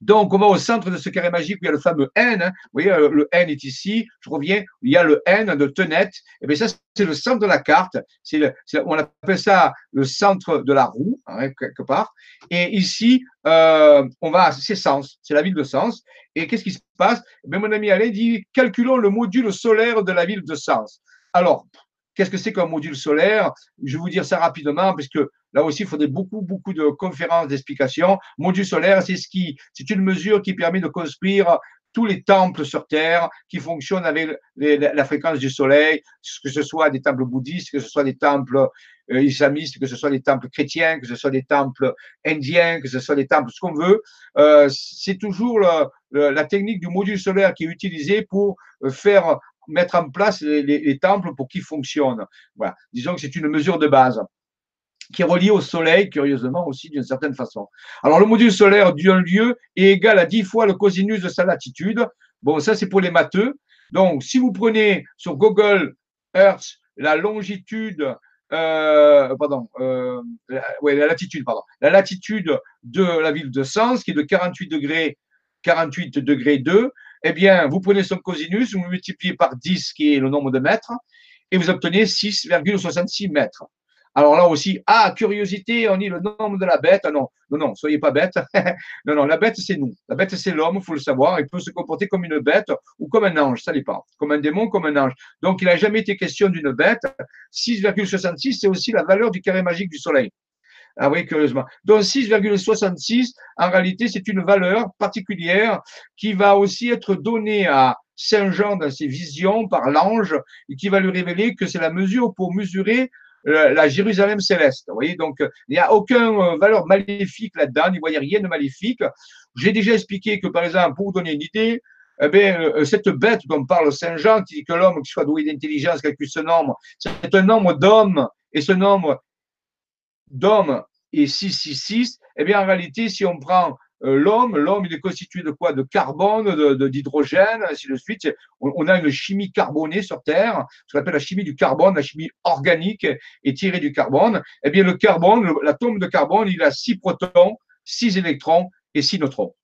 A: Donc, on va au centre de ce carré magique où il y a le fameux N. Hein. Vous voyez, euh, le N est ici. Je reviens. Il y a le N de Tenet. Et eh bien, ça, c'est le centre de la carte. On appelle ça le centre de la roue, hein, quelque part. Et ici, euh, on va, c'est Sens. C'est la ville de Sens. Et qu'est-ce qui se passe? Eh Mon ami Alain dit calculons le module solaire de la ville de Sens. Alors, Qu'est-ce que c'est qu'un module solaire? Je vais vous dire ça rapidement, parce que là aussi, il faudrait beaucoup, beaucoup de conférences, d'explications. Module solaire, c'est ce qui, c'est une mesure qui permet de construire tous les temples sur Terre qui fonctionnent avec la fréquence du soleil, que ce soit des temples bouddhistes, que ce soit des temples euh, islamistes, que ce soit des temples chrétiens, que ce soit des temples indiens, que ce soit des temples, ce qu'on veut. Euh, c'est toujours la technique du module solaire qui est utilisée pour faire mettre en place les, temples pour qu'ils fonctionnent. Voilà. Disons que c'est une mesure de base qui est reliée au soleil, curieusement aussi d'une certaine façon. Alors le module solaire d'un lieu est égal à 10 fois le cosinus de sa latitude. Bon, ça c'est pour les matheux. Donc si vous prenez sur Google Earth la longitude, euh, pardon, euh, ouais, la latitude, pardon, la latitude de la ville de Sens, qui est de 48 degrés, 48 degrés 2, eh bien, vous prenez son cosinus, vous multipliez par 10, qui est le nombre de mètres, et vous obtenez 6,66 mètres. Alors là aussi, ah, curiosité, on dit le nombre de la bête. Ah non, non, non, soyez pas bête. non, non, la bête, c'est nous. La bête, c'est l'homme, il faut le savoir. Il peut se comporter comme une bête ou comme un ange, ça dépend. Comme un démon, comme un ange. Donc, il n'a jamais été question d'une bête. 6,66, c'est aussi la valeur du carré magique du soleil. Ah oui, curieusement. Donc 6,66, en réalité, c'est une valeur particulière qui va aussi être donnée à Saint Jean dans ses visions par l'ange et qui va lui révéler que c'est la mesure pour mesurer euh, la Jérusalem céleste. Vous voyez, donc il n'y a aucune euh, valeur maléfique là-dedans, n'y voyez rien de maléfique. J'ai déjà expliqué que, par exemple, pour vous donner une idée, eh bien, euh, cette bête dont parle Saint Jean, qui dit que l'homme qui soit doué d'intelligence calcule ce nombre, c'est un nombre d'hommes, et ce nombre d'hommes et 666, eh bien, en réalité, si on prend euh, l'homme, l'homme, il est constitué de quoi? De carbone, d'hydrogène, de, ainsi de suite. On, a une chimie carbonée sur Terre, ce qu'on appelle la chimie du carbone, la chimie organique est tirée du carbone. Eh bien, le carbone, l'atome de carbone, il a six protons, six électrons et six neutrons.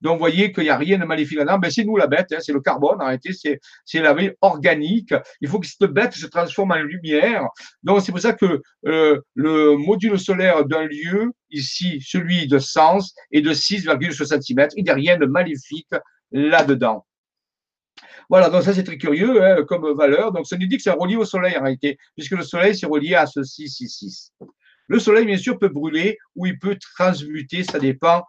A: Donc, vous voyez qu'il n'y a rien de maléfique là-dedans. Ben, c'est nous la bête, hein, c'est le carbone, en réalité, c'est la vie organique. Il faut que cette bête se transforme en lumière. Donc, c'est pour ça que euh, le module solaire d'un lieu, ici, celui de Sens, est de 6,6 cm. Il n'y a rien de maléfique là-dedans. Voilà, donc ça c'est très curieux hein, comme valeur. Donc ça nous dit que c'est relié au Soleil en réalité, puisque le Soleil c'est relié à ce 666. Le Soleil, bien sûr, peut brûler ou il peut transmuter, ça dépend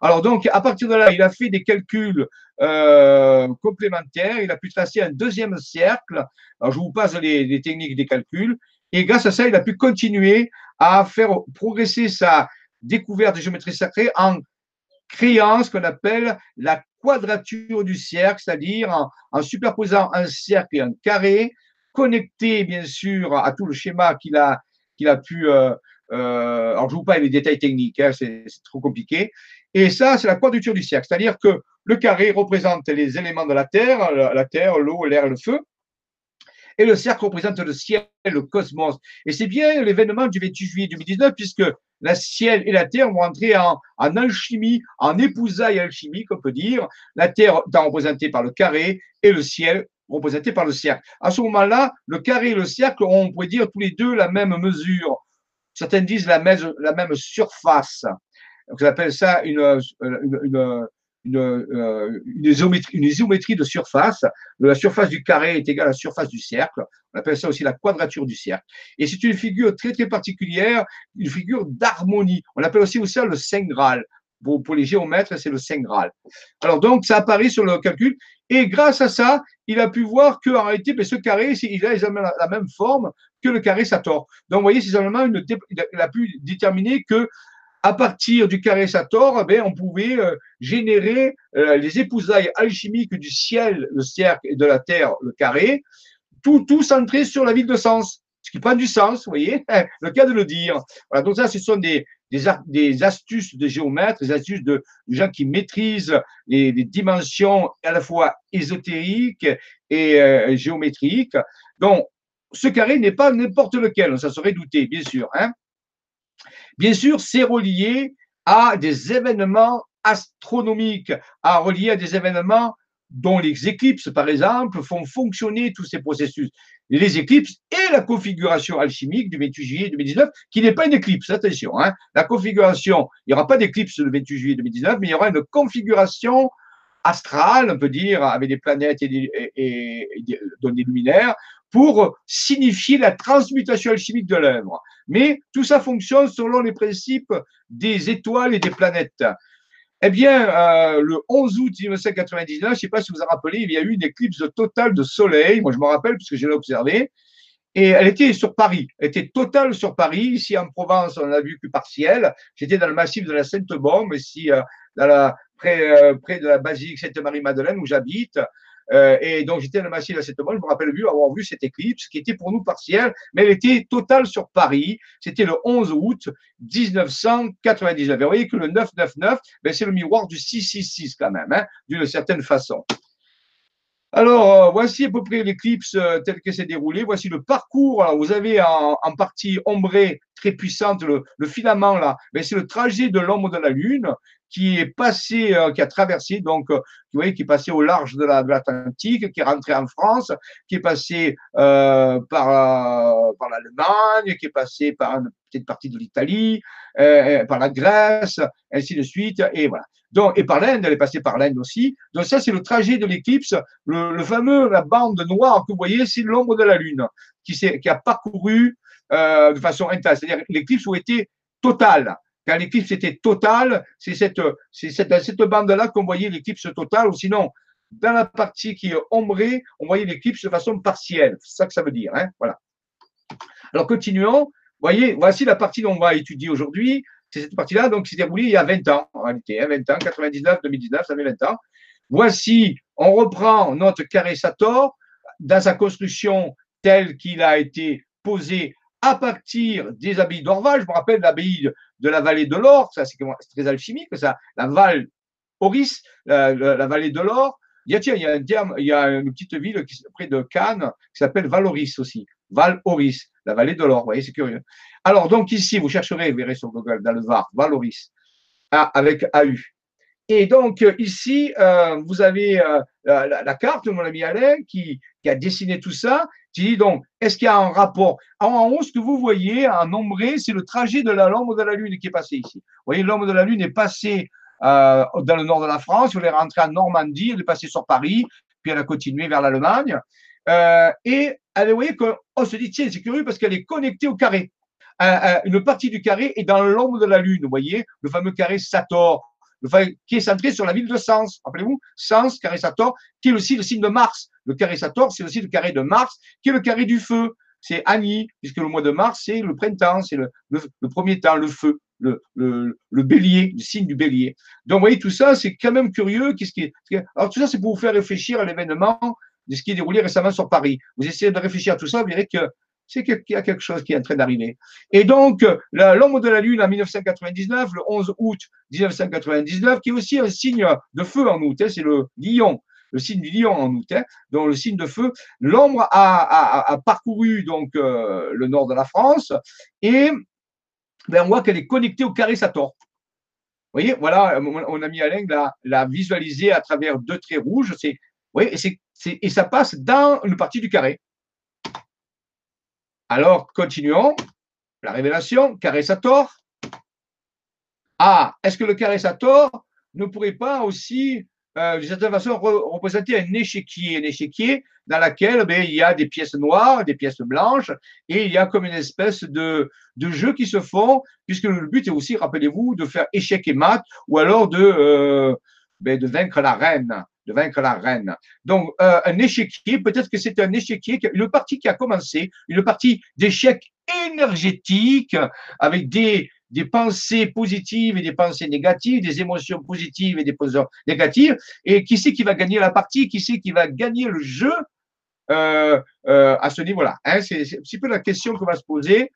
A: Alors donc, à partir de là, il a fait des calculs euh, complémentaires, il a pu tracer un deuxième cercle. Alors, je vous passe les, techniques des calculs. Et grâce à ça, il a pu continuer à faire progresser sa découverte de géométrie sacrée en créant ce qu'on appelle la quadrature du cercle, c'est-à-dire en, superposant un cercle et un carré, connecté bien sûr à tout le schéma qu'il a, qu'il pu euh, euh, alors, je ne vous parle les détails techniques, hein, c'est trop compliqué. Et ça, c'est la quadrature du cercle. C'est-à-dire que le carré représente les éléments de la Terre, la, Terre, l'eau, l'air le feu. Et le cercle représente le ciel, le cosmos. Et c'est bien l'événement du 28 juillet 2019, puisque la ciel et la terre vont entrer en, en, alchimie, en épousaille alchimique, on peut dire. La terre étant représentée par le carré et le ciel représenté par le cercle. À ce moment-là, le carré et le cercle ont, on pourrait dire, tous les deux la même mesure. Certains disent la même, la même surface. Donc, on appelle ça une, une, une, une, euh, isométrie, une, isométrie, de surface. La surface du carré est égale à la surface du cercle. On appelle ça aussi la quadrature du cercle. Et c'est une figure très très particulière, une figure d'harmonie. On appelle aussi ça le Saint Graal. Pour, pour les géomètres, c'est le Saint Graal. Alors donc, ça apparaît sur le calcul. Et grâce à ça, il a pu voir qu'en réalité, ben, ce carré, il a la même forme que le carré Sator. Donc, vous voyez, c'est simplement il a pu déterminer que à partir du carré Sator, ben, on pouvait euh, générer euh, les épousailles alchimiques du ciel, le cercle, et de la terre, le carré, tout, tout centré sur la ville de Sens. Ce qui prend du sens, vous voyez, le cas de le dire. Voilà, donc ça, ce sont des, des, astuces de géomètres, des astuces de, gens qui maîtrisent les, dimensions à la fois ésotériques et euh, géométriques. Donc, ce carré n'est pas n'importe lequel, ça serait douté, bien sûr. Hein. Bien sûr, c'est relié à des événements astronomiques, à relier à des événements dont les éclipses, par exemple, font fonctionner tous ces processus. Les éclipses et la configuration alchimique du 28 juillet 2019, qui n'est pas une éclipse, attention. Hein. La configuration, il n'y aura pas d'éclipse le 28 juillet 2019, mais il y aura une configuration astrale, on peut dire, avec des planètes et des, et, des luminaires, pour signifier la transmutation alchimique de l'œuvre. Mais tout ça fonctionne selon les principes des étoiles et des planètes. Eh bien, euh, le 11 août 1999, je ne sais pas si vous vous rappelez, il y a eu une éclipse totale de soleil. Moi, je me rappelle puisque je l'ai observé. Et elle était sur Paris. Elle était totale sur Paris. Ici, en Provence, on n'a vu que partiel. J'étais dans le massif de la Sainte-Bombe, ici, euh, la, près, euh, près de la basilique Sainte-Marie-Madeleine où j'habite. Euh, et donc, j'étais dans le massif de la Sainte-Bombe. Je me rappelle vu avoir vu cette éclipse qui était pour nous partielle, mais elle était totale sur Paris. C'était le 11 août 1999. Et vous voyez que le 999, ben, c'est le miroir du 666 quand même, hein, d'une certaine façon. Alors, euh, voici à peu près l'éclipse euh, telle qu'elle s'est déroulée. Voici le parcours. Alors, vous avez en, partie ombrée très puissante le, filament là. Mais c'est le trajet de l'ombre de la Lune qui est passé, euh, qui a traversé, donc, vous voyez, qui est passé au large de l'Atlantique, qui est rentré en France, qui est passé par, par l'Allemagne, qui est passé par une petite partie de l'Italie, par la Grèce, ainsi de suite. Et voilà. Donc, et par l'Inde, elle est passée par l'Inde aussi. Donc ça, c'est le trajet de l'éclipse. Le, fameux, la bande noire que vous voyez, c'est l'ombre de la Lune qui, qui a parcouru euh, de façon intense. C'est-à-dire l'éclipse a été totale. Quand l'éclipse était totale, c'est cette, cette, bande-là qu'on voyait l'éclipse totale, ou sinon, dans la partie qui est ombrée, on voyait l'éclipse de façon partielle. C'est ça que ça veut dire. Hein voilà. Alors, continuons. Voyez, voici la partie dont on va étudier aujourd'hui c'est cette partie-là, donc, qui s'est déroulée il y a 20 ans, en réalité, 20 hein, ans, 99, 2019, ça fait 20 ans. Voici, on reprend notre carré Sator dans sa construction telle qu'il a été posé à partir des abbayes d'Orval, je me rappelle l'abbaye de la vallée de l'Or, ça c'est très alchimique, ça, la Val Oris, la, vallée de l'Or. Il y a, il y a, un il y a une petite ville qui, près de Cannes qui s'appelle Valoris aussi. Val-Oris, la vallée de l'Or. Vous voyez, c'est curieux. Alors, donc ici, vous chercherez, vous verrez sur Google, dans le Var, Valoris, avec AU. Et donc, ici, euh, vous avez euh, la, carte de mon ami Alain qui, a dessiné tout ça. Qui dit donc, est-ce qu'il y a un rapport? En haut, ce que vous voyez en nombré, c'est le trajet de l'ombre de la Lune qui est passé ici. Vous voyez, l'ombre de la Lune est passée euh, dans le nord de la France, elle est rentrée en Normandie, elle est passée sur Paris, puis elle a continué vers l'Allemagne. et vous voyez qu'on se dit, tiens, c'est curieux parce qu'elle est connectée au carré. une partie du carré est dans l'ombre de la Lune, vous voyez, le fameux carré Sator qui est centré sur la ville de Sens. Rappelez-vous, Sens, carré Sator, qui est aussi le signe de Mars. Le carré Sator, c'est aussi le carré de Mars, qui est le carré du feu. C'est Annie, puisque le mois de mars, c'est le printemps, c'est le, premier temps, le feu, le, le, le, bélier, le signe du bélier. Donc, vous voyez, tout ça, c'est quand même curieux. Qu'est-ce qui. Alors, tout ça, c'est pour vous faire réfléchir à l'événement de ce qui est déroulé récemment sur Paris. Vous essayez de réfléchir à tout ça, vous verrez que c'est qu'il y a quelque chose qui est en train d'arriver. Et donc, l'ombre de la Lune en 1999, le 11 août 1999, qui est aussi un signe de feu en août, hein, c'est le lion, le signe du lion en août, hein, donc le signe de feu. L'ombre a, parcouru donc euh, le nord de la France et ben, on voit qu'elle est connectée au carré Sator. Vous voyez, voilà, mon, ami Alain l'a visualisé à travers deux traits rouges. C'est, et, et ça passe dans une partie du carré. Alors, continuons. La révélation, carré Sator. Ah, est-ce que le carré Sator ne pourrait pas aussi, euh, d'une certaine façon, représenter un échiquier, un échiquier dans lequel ben, il y a des pièces noires, des pièces blanches, et il y a comme une espèce de, de jeu qui se font, puisque le but est aussi, rappelez-vous, de faire échec et mat, ou alors de, euh, ben, de vaincre la reine de vaincre la reine. Donc, euh, un échiquier, peut-être que c'est un échiquier, une partie qui a commencé, une partie d'échec énergétique avec des, des pensées positives et des pensées négatives, des émotions positives et des émotions négatives. Et qui c'est qui va gagner la partie Qui c'est qui va gagner le jeu euh, euh, à ce niveau-là hein? C'est un petit peu la question qu'on va se poser.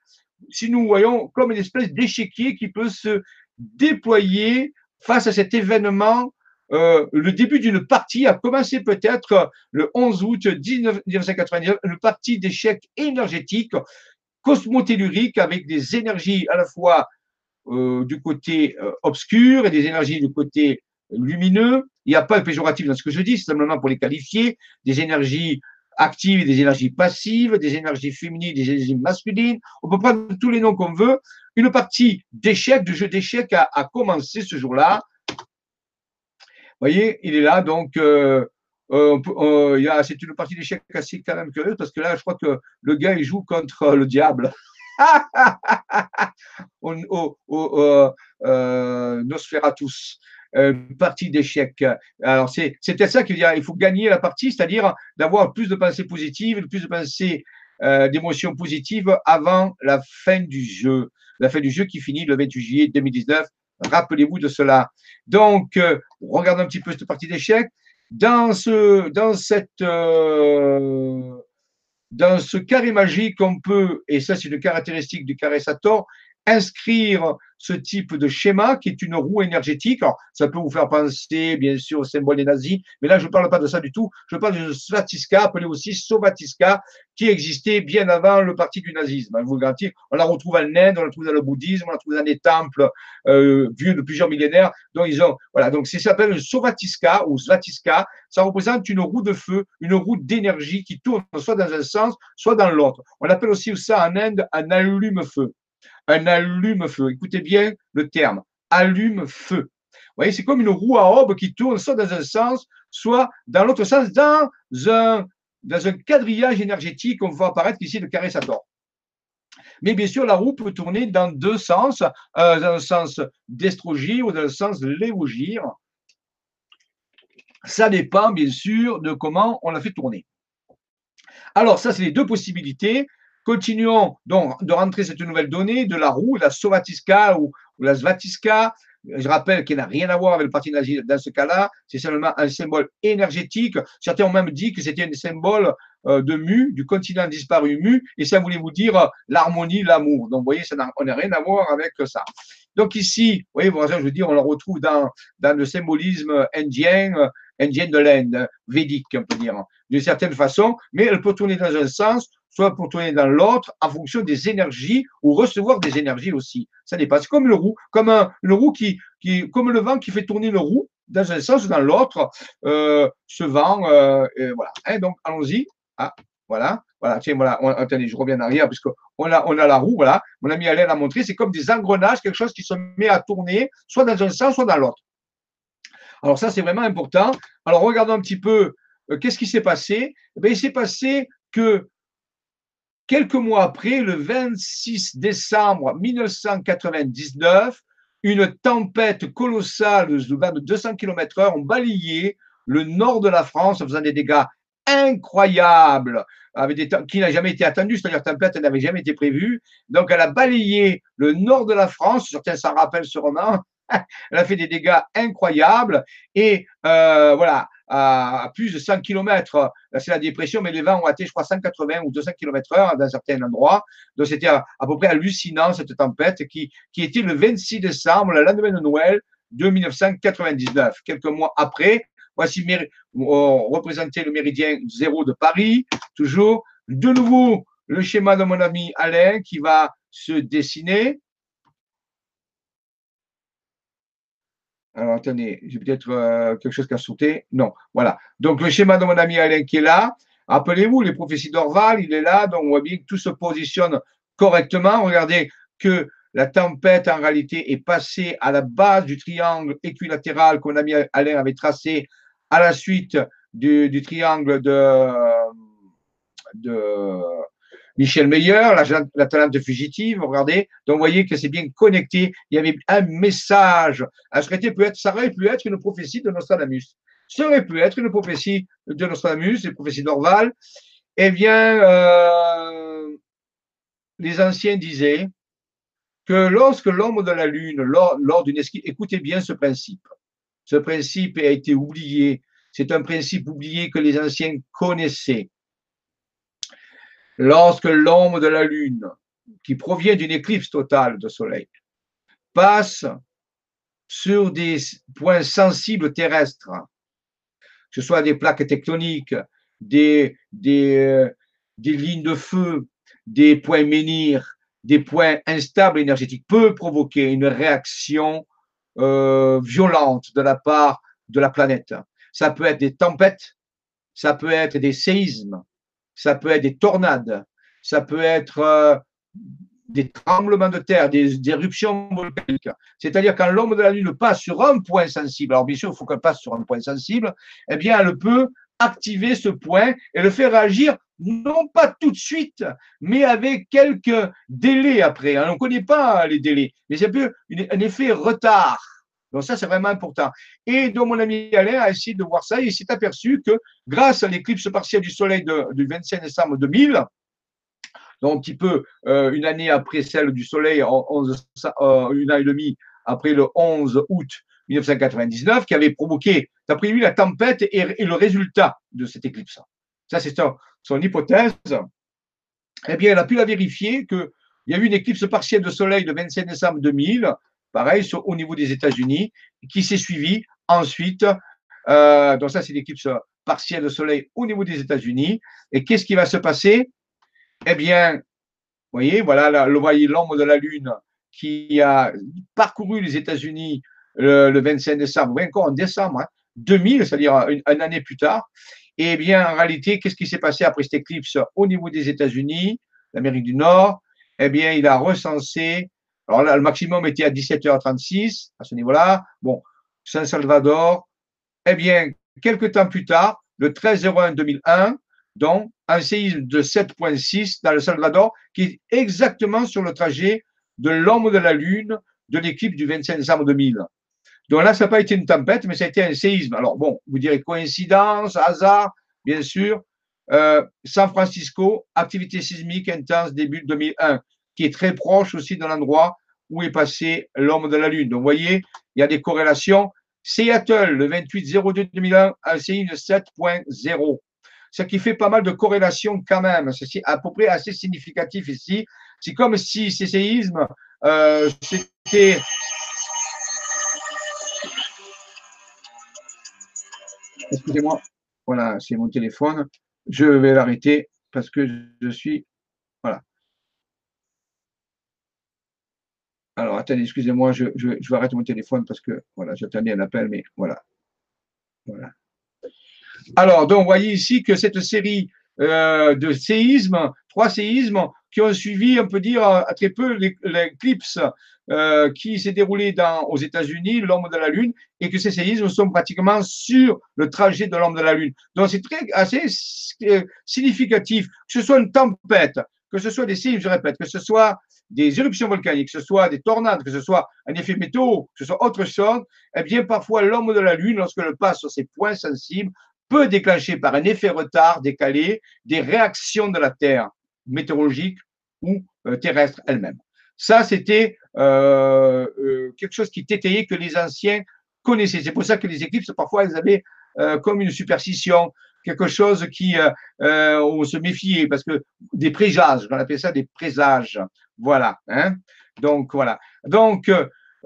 A: Si nous voyons comme une espèce d'échiquier qui peut se déployer face à cet événement euh, le début d'une partie a commencé peut-être le 11 août 1999, une partie d'échecs énergétiques cosmotelluriques avec des énergies à la fois euh, du côté euh, obscur et des énergies du côté lumineux. Il n'y a pas de péjoratif dans ce que je dis, c'est simplement pour les qualifier, des énergies actives et des énergies passives, des énergies féminines, des énergies masculines. On peut prendre tous les noms qu'on veut. Une partie d'échecs, de jeu d'échecs a commencé ce jour-là voyez, il est là, donc euh, euh, euh c'est une partie d'échec assez quand même curieuse parce que là, je crois que le gars, il joue contre le diable. au, au, euh, Nosferatus, une partie d'échec. Alors, peut-être ça qu'il dit, il faut gagner la partie, c'est-à-dire d'avoir plus de pensées positives, plus de pensées, d'émotions positives avant la fin du jeu. La fin du jeu qui finit le 28 juillet 2019 Rappelez-vous de cela. Donc, euh, regardons un petit peu cette partie d'échecs. Dans ce, dans cette, euh, dans ce carré magique, on peut, et ça c'est une caractéristique du carré Sator, inscrire ce type de schéma qui est une roue énergétique. Alors, ça peut vous faire penser, bien sûr, au symbole des nazis, mais là, je ne parle pas de ça du tout. Je parle de Svatiska, appelé aussi Sovatiska, qui existait bien avant le parti du nazisme. Je vous garantis, on la retrouve en Inde, on la trouve dans le bouddhisme, on la trouve dans des temples euh, vieux de plusieurs millénaires. Donc, ils ont, voilà, donc ça s'appelle Sovatiska ou Svatiska. Ça représente une roue de feu, une roue d'énergie qui tourne soit dans un sens, soit dans l'autre. On appelle aussi ça en Inde un allume-feu un allume-feu. Écoutez bien le terme, allume-feu. Vous voyez, c'est comme une roue à aube qui tourne soit dans un sens, soit dans l'autre sens, dans un, dans un quadrillage énergétique qu'on voit apparaître ici le carré Sator. Mais bien sûr, la roue peut tourner dans deux sens, euh, dans le sens d'estrogir ou dans le sens lévogir. Ça dépend bien sûr de comment on la fait tourner. Alors, ça, c'est les deux possibilités. Continuons donc de rentrer cette nouvelle donnée de la roue, la Sovatiska ou, la Svatiska. Je rappelle qu'elle n'a rien à voir avec le parti nazi dans ce cas-là. C'est seulement un symbole énergétique. Certains ont même dit que c'était un symbole euh, de Mu, du continent disparu Mu, et ça voulait vous dire l'harmonie, l'amour. Donc, vous voyez, ça on n'a rien à voir avec ça. Donc ici, vous voyez, je veux dire, on le retrouve dans, dans le symbolisme indien, indien de l'Inde, védique, on peut dire, d'une certaine façon, mais elle peut tourner dans un sens, soit pour tourner dans l'autre, en fonction des énergies, ou recevoir des énergies aussi. Ça c'est comme le roue, comme un, le roue qui, qui, comme le vent qui fait tourner le roue, dans un sens ou dans l'autre, euh, ce vent, euh, voilà. Hein, donc, allons-y. Ah, voilà, voilà, tiens, voilà, attendez, je reviens en arrière, puisque on a, on a la roue, voilà, mon ami Alain l'a montré, c'est comme des engrenages, quelque chose qui se met à tourner, soit dans un sens, soit dans l'autre. Alors ça, c'est vraiment important. Alors regardons un petit peu, euh, qu'est-ce qui s'est passé? Eh Il s'est passé que quelques mois après, le 26 décembre 1999, une tempête colossale de 200 km/h a balayé le nord de la France en faisant des dégâts incroyables qui n'a jamais été attendu, c'est-à-dire tempête n'avait jamais été prévue. Donc elle a balayé le nord de la France, certains s'en rappellent sûrement, elle a fait des dégâts incroyables. Et euh, voilà, à, plus de 100 km, c'est la dépression, mais les vents ont atteint, je crois, 180 ou 200 km heure dans certains endroits. Donc c'était à, peu près hallucinant cette tempête qui, qui était le 26 décembre, le lendemain de Noël de 1999. Quelques mois après, voici représenté le méridien zéro de Paris, toujours. De nouveau, le schéma de mon ami Alain qui va se dessiner. Alors, attendez, j'ai peut-être euh, quelque chose qui a sauté. Non, voilà. Donc, le schéma de mon ami Alain qui est là. Rappelez-vous, les prophéties d'Orval, il est là. Donc, on voit bien que tout se positionne correctement. Regardez que la tempête, en réalité, est passée à la base du triangle équilatéral que mon ami Alain avait tracé à la suite du, triangle de Michel Meyer, la, la talente fugitive, regardez. Donc, vous voyez que c'est bien connecté. Il y avait un message. Ça peut être, ça aurait pu être une prophétie de Nostradamus. Ça aurait pu être une prophétie de Nostradamus, une prophétie d'Orval. Eh bien, euh, les anciens disaient que lorsque l'homme de la Lune, lors, lors d'une esquive, écoutez bien ce principe. Ce principe a été oublié. C'est un principe oublié que les anciens connaissaient lorsque l'ombre de la Lune, qui provient d'une éclipse totale de Soleil, passe sur des points sensibles terrestres, que ce soit des plaques tectoniques, des, des lignes de feu, des points menhirs, des points instables énergétiques, peut provoquer une réaction euh, violente de la part de la planète. Ça peut être des tempêtes, ça peut être des séismes, ça peut être des tornades, ça peut être euh, des tremblements de terre, des, éruptions volcaniques. C'est-à-dire quand l'homme de la Lune passe sur un point sensible, alors bien sûr, il faut qu'elle passe sur un point sensible, eh bien, elle peut activer ce point et le faire réagir, non pas tout de suite, mais avec quelques délais après. On ne connaît pas les délais, mais c'est un peu un effet retard. Donc ça, c'est vraiment important. Et donc, mon ami Alain a essayé de voir ça et il s'est aperçu que grâce à l'éclipse partielle du Soleil du 25 décembre 2000, donc un petit peu euh, une année après celle du Soleil, 11, euh, une année et demie après le 11 août 1999, qui avait provoqué, d'après lui, la tempête et, le résultat de cette éclipse. Ça, c'est son, hypothèse. Eh bien, elle a pu la vérifier qu'il y a eu une éclipse partielle de Soleil le 25 décembre 2000 pareil, au niveau des États-Unis, qui s'est suivi ensuite. Euh, donc ça, c'est l'éclipse partielle de soleil au niveau des États-Unis. Et qu'est-ce qui va se passer? Eh bien, vous voyez, voilà, l'ombre de la Lune qui a parcouru les États-Unis le, 25 décembre, ou encore en décembre 2000, hein, c'est-à-dire une, année plus tard. Eh bien, en réalité, qu'est-ce qui s'est passé après cette éclipse au niveau des États-Unis, l'Amérique du Nord? Eh bien, il a recensé alors là, le maximum était à 17h36 à ce niveau-là. Bon, San Salvador. Eh bien, quelques temps plus tard, le 13-01-2001, donc un séisme de 7.6 dans le Salvador, qui est exactement sur le trajet de l'ombre de la Lune de l'équipe du 25 décembre 2000. Donc là, ça n'a pas été une tempête, mais ça a été un séisme. Alors bon, vous direz coïncidence, hasard, bien sûr. Euh, San Francisco, activité sismique intense début 2001 qui est très proche aussi de l'endroit où est passé l'homme de la Lune. Donc, vous voyez, il y a des corrélations. Seattle, le 28-02-2001, un séisme 7.0. ce qui fait pas mal de corrélations quand même. C'est à peu près assez significatif ici. C'est comme si ces séismes, euh, c'était Excusez-moi, voilà, c'est mon téléphone. Je vais l'arrêter parce que je suis. Voilà. Alors, attendez, excusez-moi, je, vais arrêter mon téléphone parce que voilà, j'attendais un appel, mais voilà. Voilà. Alors, donc, vous voyez ici que cette série euh, de séismes, trois séismes qui ont suivi, on peut dire, à très peu l'éclipse euh, qui s'est déroulé dans, aux États-Unis, l'homme de la Lune, et que ces séismes sont pratiquement sur le trajet de l'homme de la Lune. Donc, c'est très assez euh, significatif que ce soit une tempête, que ce soit des séismes, je répète, que ce soit des éruptions volcaniques, que ce soit des tornades, que ce soit un effet météo, que ce soit autre chose, eh bien, parfois, l'homme de la Lune, lorsqu'elle passe sur ces points sensibles, peut déclencher par un effet retard décalé des réactions de la Terre météorologique ou euh, terrestre elle-même. Ça, c'était euh, euh, quelque chose qui t'étayait que les anciens connaissaient. C'est pour ça que les éclipses, parfois, elles avaient comme une superstition, quelque chose qui on se méfiait parce que des présages, on appelle ça des présages. Voilà. Hein Donc voilà. Donc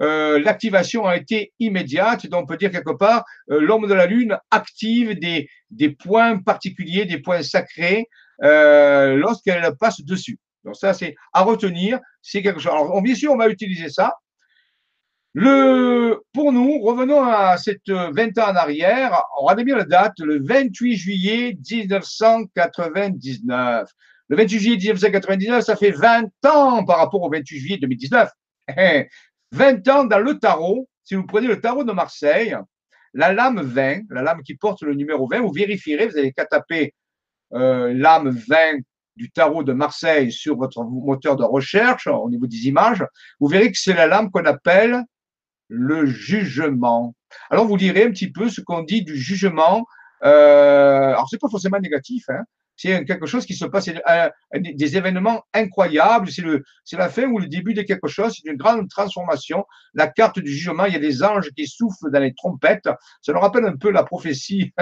A: euh, l'activation a été immédiate. Donc, on peut dire quelque part, euh, l'homme de la Lune active des, points particuliers, des points sacrés euh, lorsqu'elle passe dessus. Donc, ça, c'est à retenir. C'est quelque chose. Alors, bien sûr, on va utiliser ça. Le, pour nous, revenons à cette 20 ans en arrière. A bien la date, le 28 juillet 1999. Le 28 juillet 1999, ça fait 20 ans par rapport au 28 juillet 2019. 20 ans dans le tarot, si vous prenez le tarot de Marseille, la lame 20, la lame qui porte le numéro 20, vous vérifierez, vous n'avez qu'à taper euh, lame 20 du tarot de Marseille sur votre moteur de recherche au niveau des images, vous verrez que c'est la lame qu'on appelle le jugement. Alors vous lirez un petit peu ce qu'on dit du jugement. Euh, alors c'est pas forcément négatif, hein, c'est quelque chose qui se passe, des événements incroyables, c'est la fin ou le début de quelque chose, c'est une grande transformation. La carte du jugement, il y a des anges qui soufflent dans les trompettes. Ça nous rappelle un peu la prophétie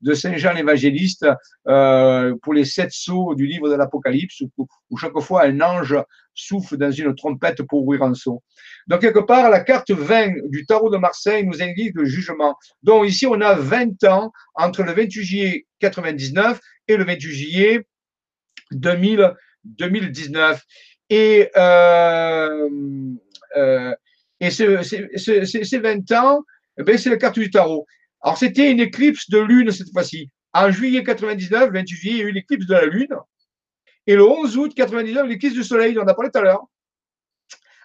A: de Saint Jean l'évangéliste euh, pour les sept sceaux du livre de l'Apocalypse, où, chaque fois un ange souffle dans une trompette pour ouvrir un seau. Donc, quelque part, la carte 20 du tarot de Marseille nous indique le jugement. Donc, ici, on a 20 ans entre le 28 juillet 99 et le 28 juillet 2019. Et, euh, euh, et ces 20 ans, eh ben, c'est la carte du tarot. Alors, c'était une éclipse de lune cette fois-ci. En juillet 99, 28 juillet, il y a eu l'éclipse de la lune. Et le 11 août 99, l'éclipse du soleil, on en a parlé tout à l'heure,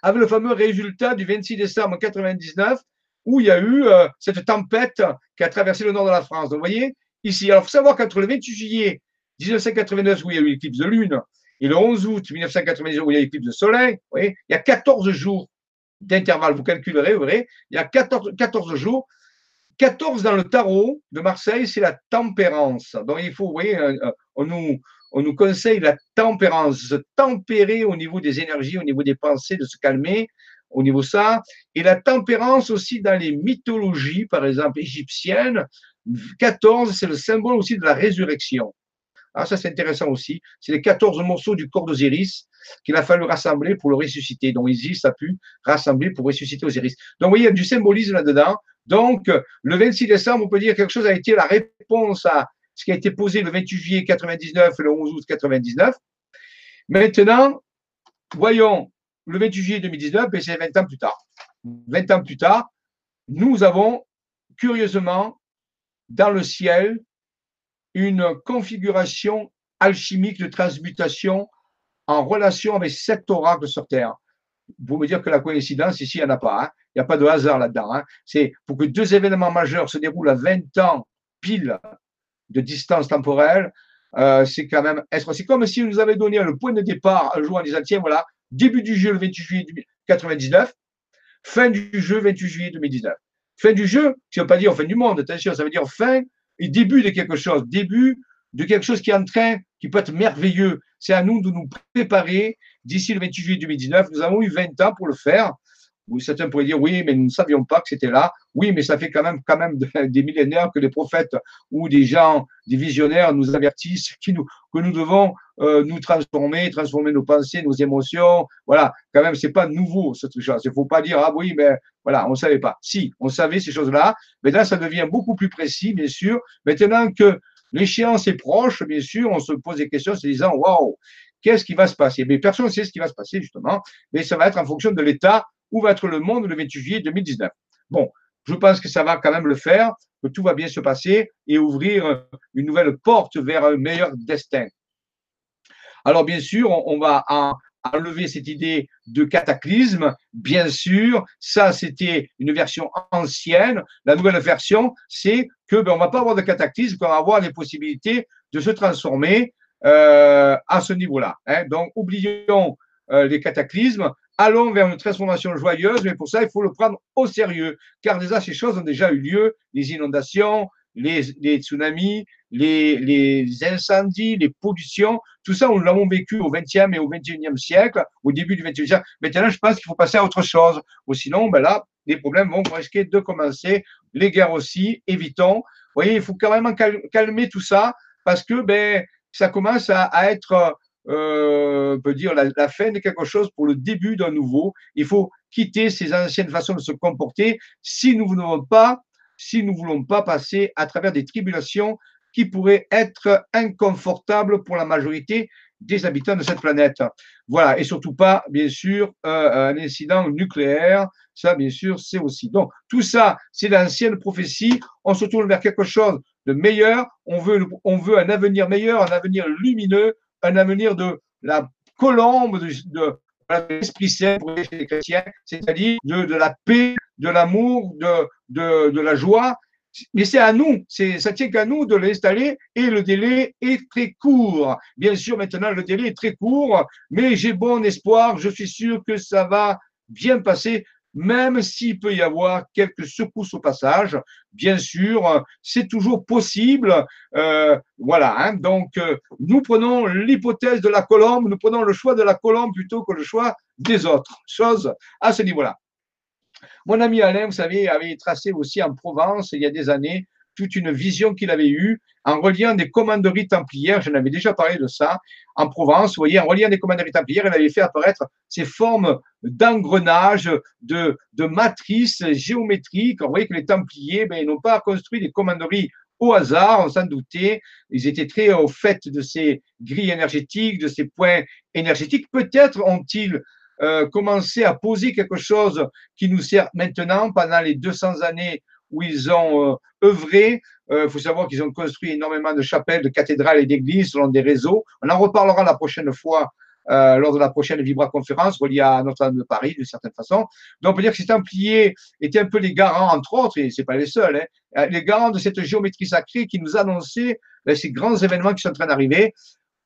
A: avec le fameux résultat du 26 décembre 99, où il y a eu euh, cette tempête qui a traversé le nord de la France. Donc, vous voyez, ici. Alors, il faut savoir qu'entre le 28 juillet 1989, où il y a eu l'éclipse de lune, et le 11 août 1999, où il y a eu l'éclipse de soleil, il y a 14 jours d'intervalle. Vous calculerez, vous verrez, il y a 14, 14 jours. 14 dans le tarot de Marseille, c'est la tempérance. Donc, il faut, vous voyez, euh, euh, on nous, on nous conseille la tempérance, se tempérer au niveau des énergies, au niveau des pensées, de se calmer au niveau ça. Et la tempérance aussi dans les mythologies, par exemple égyptiennes, 14, c'est le symbole aussi de la résurrection. Ah, ça, c'est intéressant aussi. C'est les 14 morceaux du corps d'Osiris qu'il a fallu rassembler pour le ressusciter. Donc, Isis a pu rassembler pour ressusciter Osiris. Donc, vous voyez, il y a du symbolisme là-dedans. Donc, le 26 décembre, on peut dire que quelque chose a été la réponse à ce qui a été posé le 28 juillet 99 et le 11 août 99. Maintenant, voyons le 28 juillet 2019, ben, c'est 20 ans plus tard. 20 ans plus tard, nous avons curieusement dans le ciel une configuration alchimique de transmutation en relation avec sept oracles sur Terre. Vous me dire que la coïncidence, ici, il n'y en a pas. Hein. Il n'y a pas de hasard là-dedans. Hein. C'est pour que deux événements majeurs se déroulent à 20 ans pile de distance temporelle. Euh, c'est quand même C'est comme si nous avait donné le point de départ un jour en disant tiens, voilà, début du jeu le 28 juillet 1999, fin du jeu 28 juillet 2019. Fin du jeu, ça ne veut pas dire fin du monde, attention, ça veut dire fin et début de quelque chose, début de quelque chose qui est en train, qui peut être merveilleux. C'est à nous de nous préparer d'ici le 28 juillet 2019. Nous avons eu 20 ans pour le faire. Certains pourraient dire oui, mais nous ne savions pas que c'était là. Oui, mais ça fait quand même, quand même des millénaires que les prophètes ou des gens, des visionnaires nous avertissent qui nous, que nous devons euh, nous transformer, transformer nos pensées, nos émotions. Voilà, quand même, c'est pas nouveau cette chose. Il faut pas dire ah oui, mais voilà, on savait pas. Si, on savait ces choses-là, mais là, ça devient beaucoup plus précis, bien sûr. Maintenant que l'échéance est proche, bien sûr, on se pose des questions se disant waouh, qu'est-ce qui va se passer? Mais personne ne sait ce qui va se passer justement, mais ça va être en fonction de l'état où va être le monde le 28 juillet 2019. Bon, je pense que ça va quand même le faire, que tout va bien se passer et ouvrir une nouvelle porte vers un meilleur destin. Alors bien sûr, on, va enlever cette idée de cataclysme. Bien sûr, ça c'était une version ancienne. La nouvelle version, c'est que ben, on va pas avoir de cataclysme, qu'on va avoir les possibilités de se transformer euh, à ce niveau-là. Hein. Donc oublions euh, les cataclysmes allons vers une transformation joyeuse, mais pour ça, il faut le prendre au sérieux, car déjà, ces choses ont déjà eu lieu, les inondations, les, tsunamis, les, incendies, les pollutions, tout ça, nous l'avons vécu au XXe et au XXIe siècle, au début du XXe siècle. Maintenant, je pense qu'il faut passer à autre chose. Ou sinon, ben là, les problèmes vont risquer de commencer. Les guerres aussi, évitons. Vous voyez, il faut quand même calmer tout ça parce que ben, ça commence à être euh, on peut dire, la, fin de quelque chose pour le début d'un nouveau. Il faut quitter ces anciennes façons de se comporter si nous ne voulons pas, si nous voulons pas passer à travers des tribulations qui pourraient être inconfortables pour la majorité des habitants de cette planète. Voilà, et surtout pas, bien sûr, euh, un incident nucléaire. Ça, bien sûr, c'est aussi. Donc, tout ça, c'est l'ancienne prophétie. On se tourne vers quelque chose de meilleur. On veut, on veut un avenir meilleur, un avenir lumineux, un avenir de la colombe de, l'Esprit Saint pour les chrétiens, c'est-à-dire de, la paix, de l'amour, de, de, la joie. Mais c'est à nous, ça tient qu'à nous de l'installer et le délai est très court. Bien sûr, maintenant, le délai est très court, mais j'ai bon espoir, je suis sûr que ça va bien passer même s'il peut y avoir quelques secousses au passage. Bien sûr, c'est toujours possible. Euh, voilà, hein. donc euh, nous prenons l'hypothèse de la colombe, nous prenons le choix de la colombe plutôt que le choix des autres choses à ce niveau-là. Mon ami Alain, vous savez, avait tracé aussi en Provence il y a des années toute une vision qu'il avait eue en reliant des commanderies templières, je n'avais déjà parlé de ça, en Provence, vous voyez, en reliant des commanderies templières, il avait fait apparaître ces formes d'engrenage, de, matrices géométriques. Vous voyez que les templiers, ben, n'ont pas construit des commanderies au hasard, on s'en doutait. Ils étaient très au fait de ces grilles énergétiques, de ces points énergétiques. Peut-être ont-ils euh, commencé à poser quelque chose qui nous sert maintenant pendant les 200 années où ils ont euh, œuvré. Il euh, faut savoir qu'ils ont construit énormément de chapelles, de cathédrales et d'églises selon des réseaux. On en reparlera la prochaine fois euh, lors de la prochaine Vibra conférence reliée à Notre-Dame de Paris, d'une certaine façon. Donc, on peut dire que ces Templiers étaient un peu les garants, entre autres, et c'est pas les seuls, hein, les garants de cette géométrie sacrée qui nous annonçait ces grands événements qui sont en train d'arriver.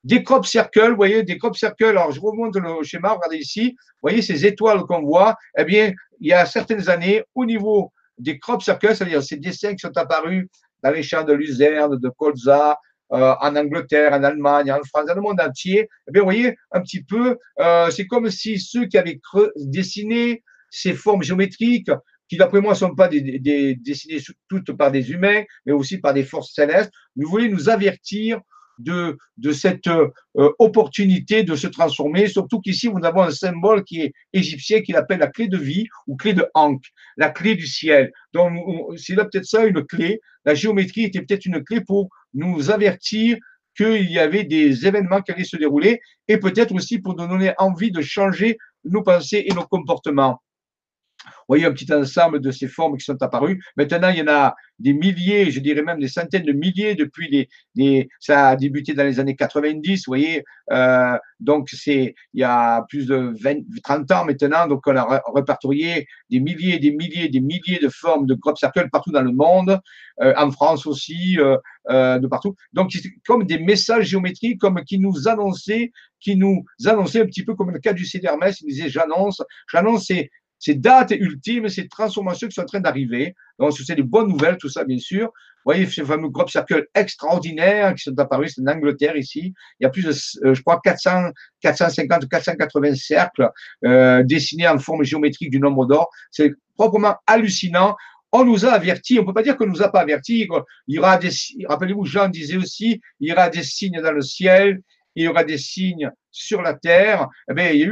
A: Des crop circles, vous voyez, des crop circles. Alors, je remonte le schéma, regardez ici. Vous voyez ces étoiles qu'on voit. Eh bien, il y a certaines années, au niveau des crop circles, c'est-à-dire ces dessins qui sont apparus dans les champs de luzerne, de colza, euh, en Angleterre, en Allemagne, en France, dans le monde entier, eh bien, vous voyez un petit peu, euh, c'est comme si ceux qui avaient dessiné ces formes géométriques, qui d'après moi ne sont pas des, des, dessinées toutes par des humains, mais aussi par des forces célestes, nous voulaient nous avertir de, cette euh, opportunité de se transformer, surtout qu'ici, nous avons un symbole qui est égyptien, qui appelle la clé de vie ou clé de Ankh, la clé du ciel. Donc, c'est là peut-être ça une clé. La géométrie était peut-être une clé pour nous avertir qu'il y avait des événements qui allaient se dérouler et peut-être aussi pour nous donner envie de changer nos pensées et nos comportements voyez un petit ensemble de ces formes qui sont apparues. Maintenant, il y en a des milliers, je dirais même des centaines de milliers depuis les, les ça a débuté dans les années 90, vous voyez. Euh, donc, c'est il y a plus de 20, 30 ans maintenant, donc on a répertorié des milliers, des milliers, des milliers de formes de crop circle partout dans le monde, euh, en France aussi, euh, de partout. Donc, c'est comme des messages géométriques, comme qui nous annonçaient, qui nous annonçaient un petit peu comme le cas du Hermès, il disait j'annonce, j'annonce, ces dates ultimes, ces transformations qui sont en train d'arriver. Donc, c'est des bonnes nouvelles, tout ça, bien sûr. Vous voyez ces fameux crop circles extraordinaires qui sont apparus, c'est en Angleterre ici. Il y a plus de, euh, je crois, 400, 450, 480 cercles euh, dessinés en forme géométrique du nombre d'or. C'est proprement hallucinant. On nous a avertis, on ne peut pas dire qu'on ne nous a pas avertis. Il y aura des, rappelez-vous, Jean disait aussi, il y aura des signes dans le ciel, il y aura des signes sur la Terre. Eh bien, il y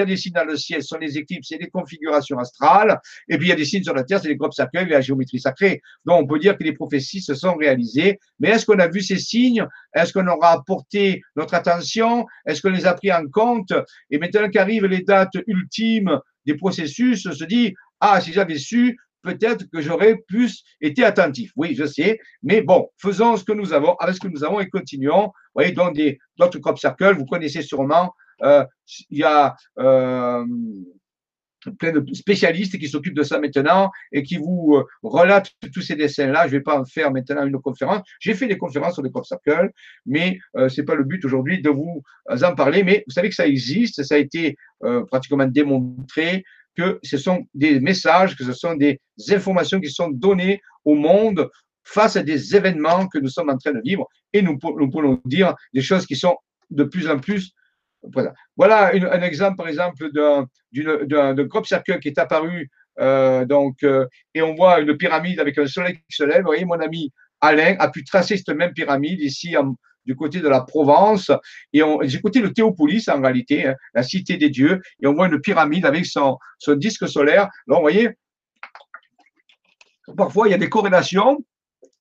A: a eu des signes dans le ciel, ce sont les éclipses et les configurations astrales. Et puis, il y a des signes sur la Terre, c'est les groupes sacrés et la géométrie sacrée. Donc, on peut dire que les prophéties se sont réalisées. Mais est-ce qu'on a vu ces signes? Est-ce qu'on aura apporté notre attention? Est-ce qu'on les a pris en compte? Et maintenant qu'arrivent les dates ultimes des processus, on se dit, ah, si j'avais su, peut-être que j'aurais plus été attentif. Oui, je sais, mais bon, faisons ce que nous avons, avec ce que nous avons et continuons. Vous voyez, dans d'autres crop circles, vous connaissez sûrement, euh, il y a euh, plein de spécialistes qui s'occupent de ça maintenant et qui vous euh, relatent tous ces dessins-là. Je ne vais pas en faire maintenant une conférence. J'ai fait des conférences sur les crop circles, mais ce n'est pas le but aujourd'hui de vous en parler. Mais vous savez que ça existe, ça a été pratiquement démontré que ce sont des messages, que ce sont des informations qui sont données au monde face à des événements que nous sommes en train de vivre et nous, pouvons dire des choses qui sont de plus en plus voilà, voilà un exemple, par exemple, d'un crop circle qui est apparu, euh, donc, euh, et on voit une pyramide avec un soleil qui se lève. Vous voyez, mon ami Alain a pu tracer cette même pyramide ici du côté de la Provence. Et j'ai écouté le Théopolis en réalité, hein, la cité des dieux, et on voit une pyramide avec son, son disque solaire. Là, vous voyez, parfois il y a des corrélations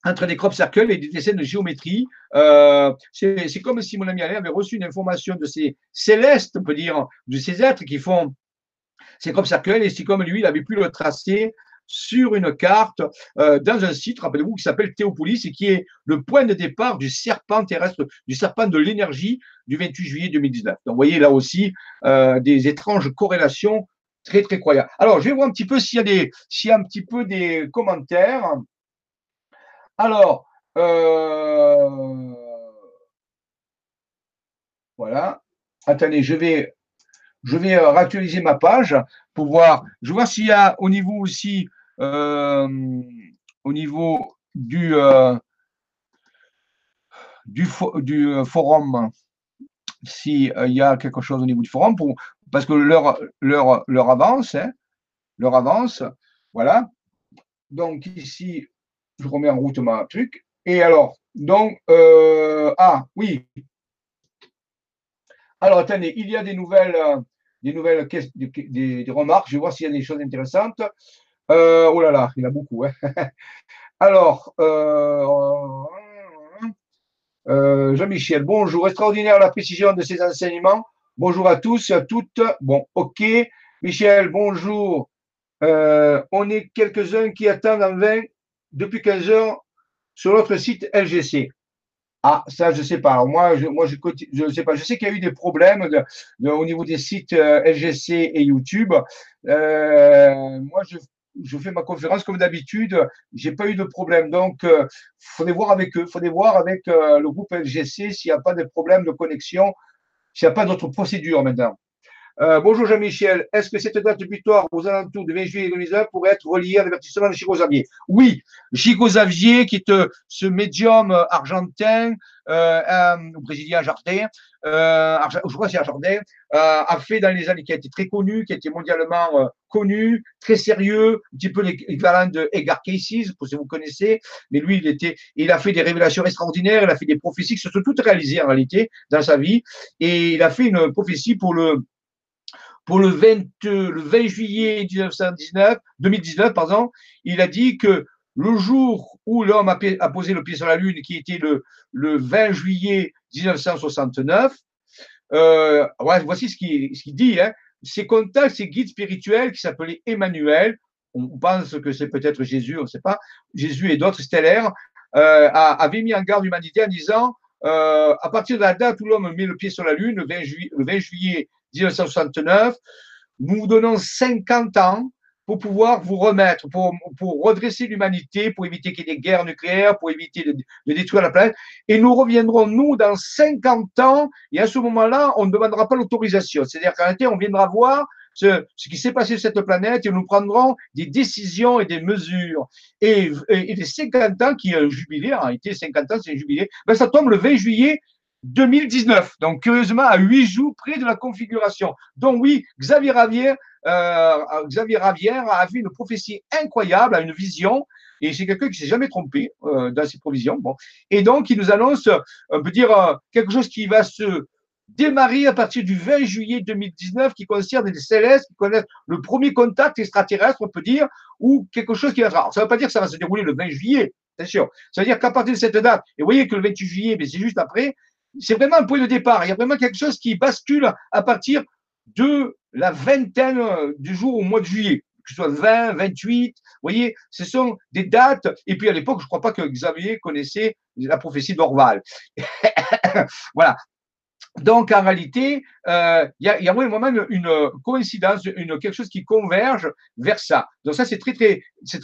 A: entre des crop circles et des dessins de géométrie. Euh, c'est comme si mon ami Alain avait reçu une information de ces célestes, on peut dire, de ces êtres qui font ces crop circles, et c'est comme lui, il avait pu le tracer sur une carte euh, dans un site, rappelez-vous, qui s'appelle Théopolis et qui est le point de départ du serpent terrestre, du serpent de l'énergie du 28 juillet 2019. Donc, vous voyez là aussi euh, des étranges corrélations très, très croyantes. Alors, je vais voir un petit peu s'il y s'il y a un petit peu des commentaires. Alors, euh, voilà. Attendez, je vais, je vais réactualiser ma page pour voir. Je vois s'il y a au niveau aussi euh, au niveau du, euh, du, euh, forum, s'il y a quelque chose au niveau du forum, parce que leur avance, hein, leur avance, voilà. Donc ici, je remets en route ma truc. Et alors, donc, ah oui. Alors, attendez, il y a des nouvelles, des nouvelles des, remarques. Je vais voir s'il y a des choses intéressantes. Euh, oh là là, il y en a beaucoup. Hein. Alors, euh, euh, Jean-Michel, bonjour. Extraordinaire la précision de ces enseignements. Bonjour à tous et à toutes. Bon, ok. Michel, bonjour. on est quelques-uns qui attendent en vain depuis 15 heures sur notre site LGC. Ah, ça, je ne sais pas. moi, je, moi, je ne sais pas. Je sais qu'il y a eu des problèmes au niveau des sites LGC et YouTube. moi, je je fais ma conférence comme d'habitude, j'ai pas eu de problème. Donc, il euh, faudrait voir avec eux, faudrait voir avec euh, le groupe LGC s'il n'y a pas de problème de connexion, s'il n'y a pas d'autres procédures maintenant. Euh, bonjour Jean-Michel, est-ce que cette date butoir aux alentours du 20 juillet 2019 pourrait être reliée à l'avertissement de Chico Xavier? Oui, Chico Xavier, qui est ce médium argentin, euh, brésilien Jardin, euh, je crois que c'est Jardin, euh, a fait dans les années, qui a été très connu, qui a été mondialement euh, connu, très sérieux, un petit peu l'équivalent de Edgar Casey, pour si vous connaissez, mais lui, il était, il a fait des révélations extraordinaires, il a fait des prophéties qui se sont toutes réalisées en réalité dans sa vie, et il a fait une prophétie pour le pour le 20, le 20 juillet 1919, 2019, pardon, il a dit que le jour où l'homme a, posé le pied sur la Lune, qui était le, le 20 juillet 1969, euh, voici ce qu'il dit. Hein. Ses contacts, ses guides spirituels qui s'appelaient Emmanuel, on pense que c'est peut-être Jésus, on ne sait pas, Jésus et d'autres stellaires, euh, avaient mis en garde l'humanité en disant euh, à partir de la date où l'homme met le pied sur la Lune, le 20, le 20 juillet 1969, nous vous donnons 50 ans pour pouvoir vous remettre, pour, pour redresser l'humanité, pour éviter qu'il y ait des guerres nucléaires, pour éviter de, de, détruire la planète. Et nous reviendrons, nous, dans 50 ans, et à ce moment-là, on ne demandera pas l'autorisation. C'est-à-dire qu'en réalité, on viendra voir ce, ce qui s'est passé sur cette planète et nous prendrons des décisions et des mesures. Et, et, les 50 ans qui ont jubilé, en réalité, 50 ans, c'est un jubilé, ben ça tombe le 20 juillet 2019. Donc, curieusement, à huit jours près de la configuration. Donc, oui, Xavier Ravière, euh, Xavier Ravière a fait une prophétie incroyable, a une vision, et c'est quelqu'un qui s'est jamais trompé euh, dans ses provisions. Bon. Et donc, il nous annonce, on peut dire, euh, quelque chose qui va se démarrer à partir du 20 juillet 2019, qui concerne les célestes, qui connaissent le premier contact extraterrestre, on peut dire, ou quelque chose qui va. ça ne veut pas dire que ça va se dérouler le 20 juillet, sûr. Ça veut dire qu'à partir de cette date, et vous voyez que le 28 juillet, mais c'est juste après, c'est vraiment un point de départ. Il y a vraiment quelque chose qui bascule à partir de la vingtaine du jour au mois de juillet, que ce soit 20, 28. Vous voyez, ce sont des dates. Et puis à l'époque, je ne crois pas que Xavier connaissait la prophétie d'Orval. voilà. Donc, en réalité, euh, il y, a, y a une, coïncidence, quelque chose qui converge vers ça. Donc, ça, c'est très,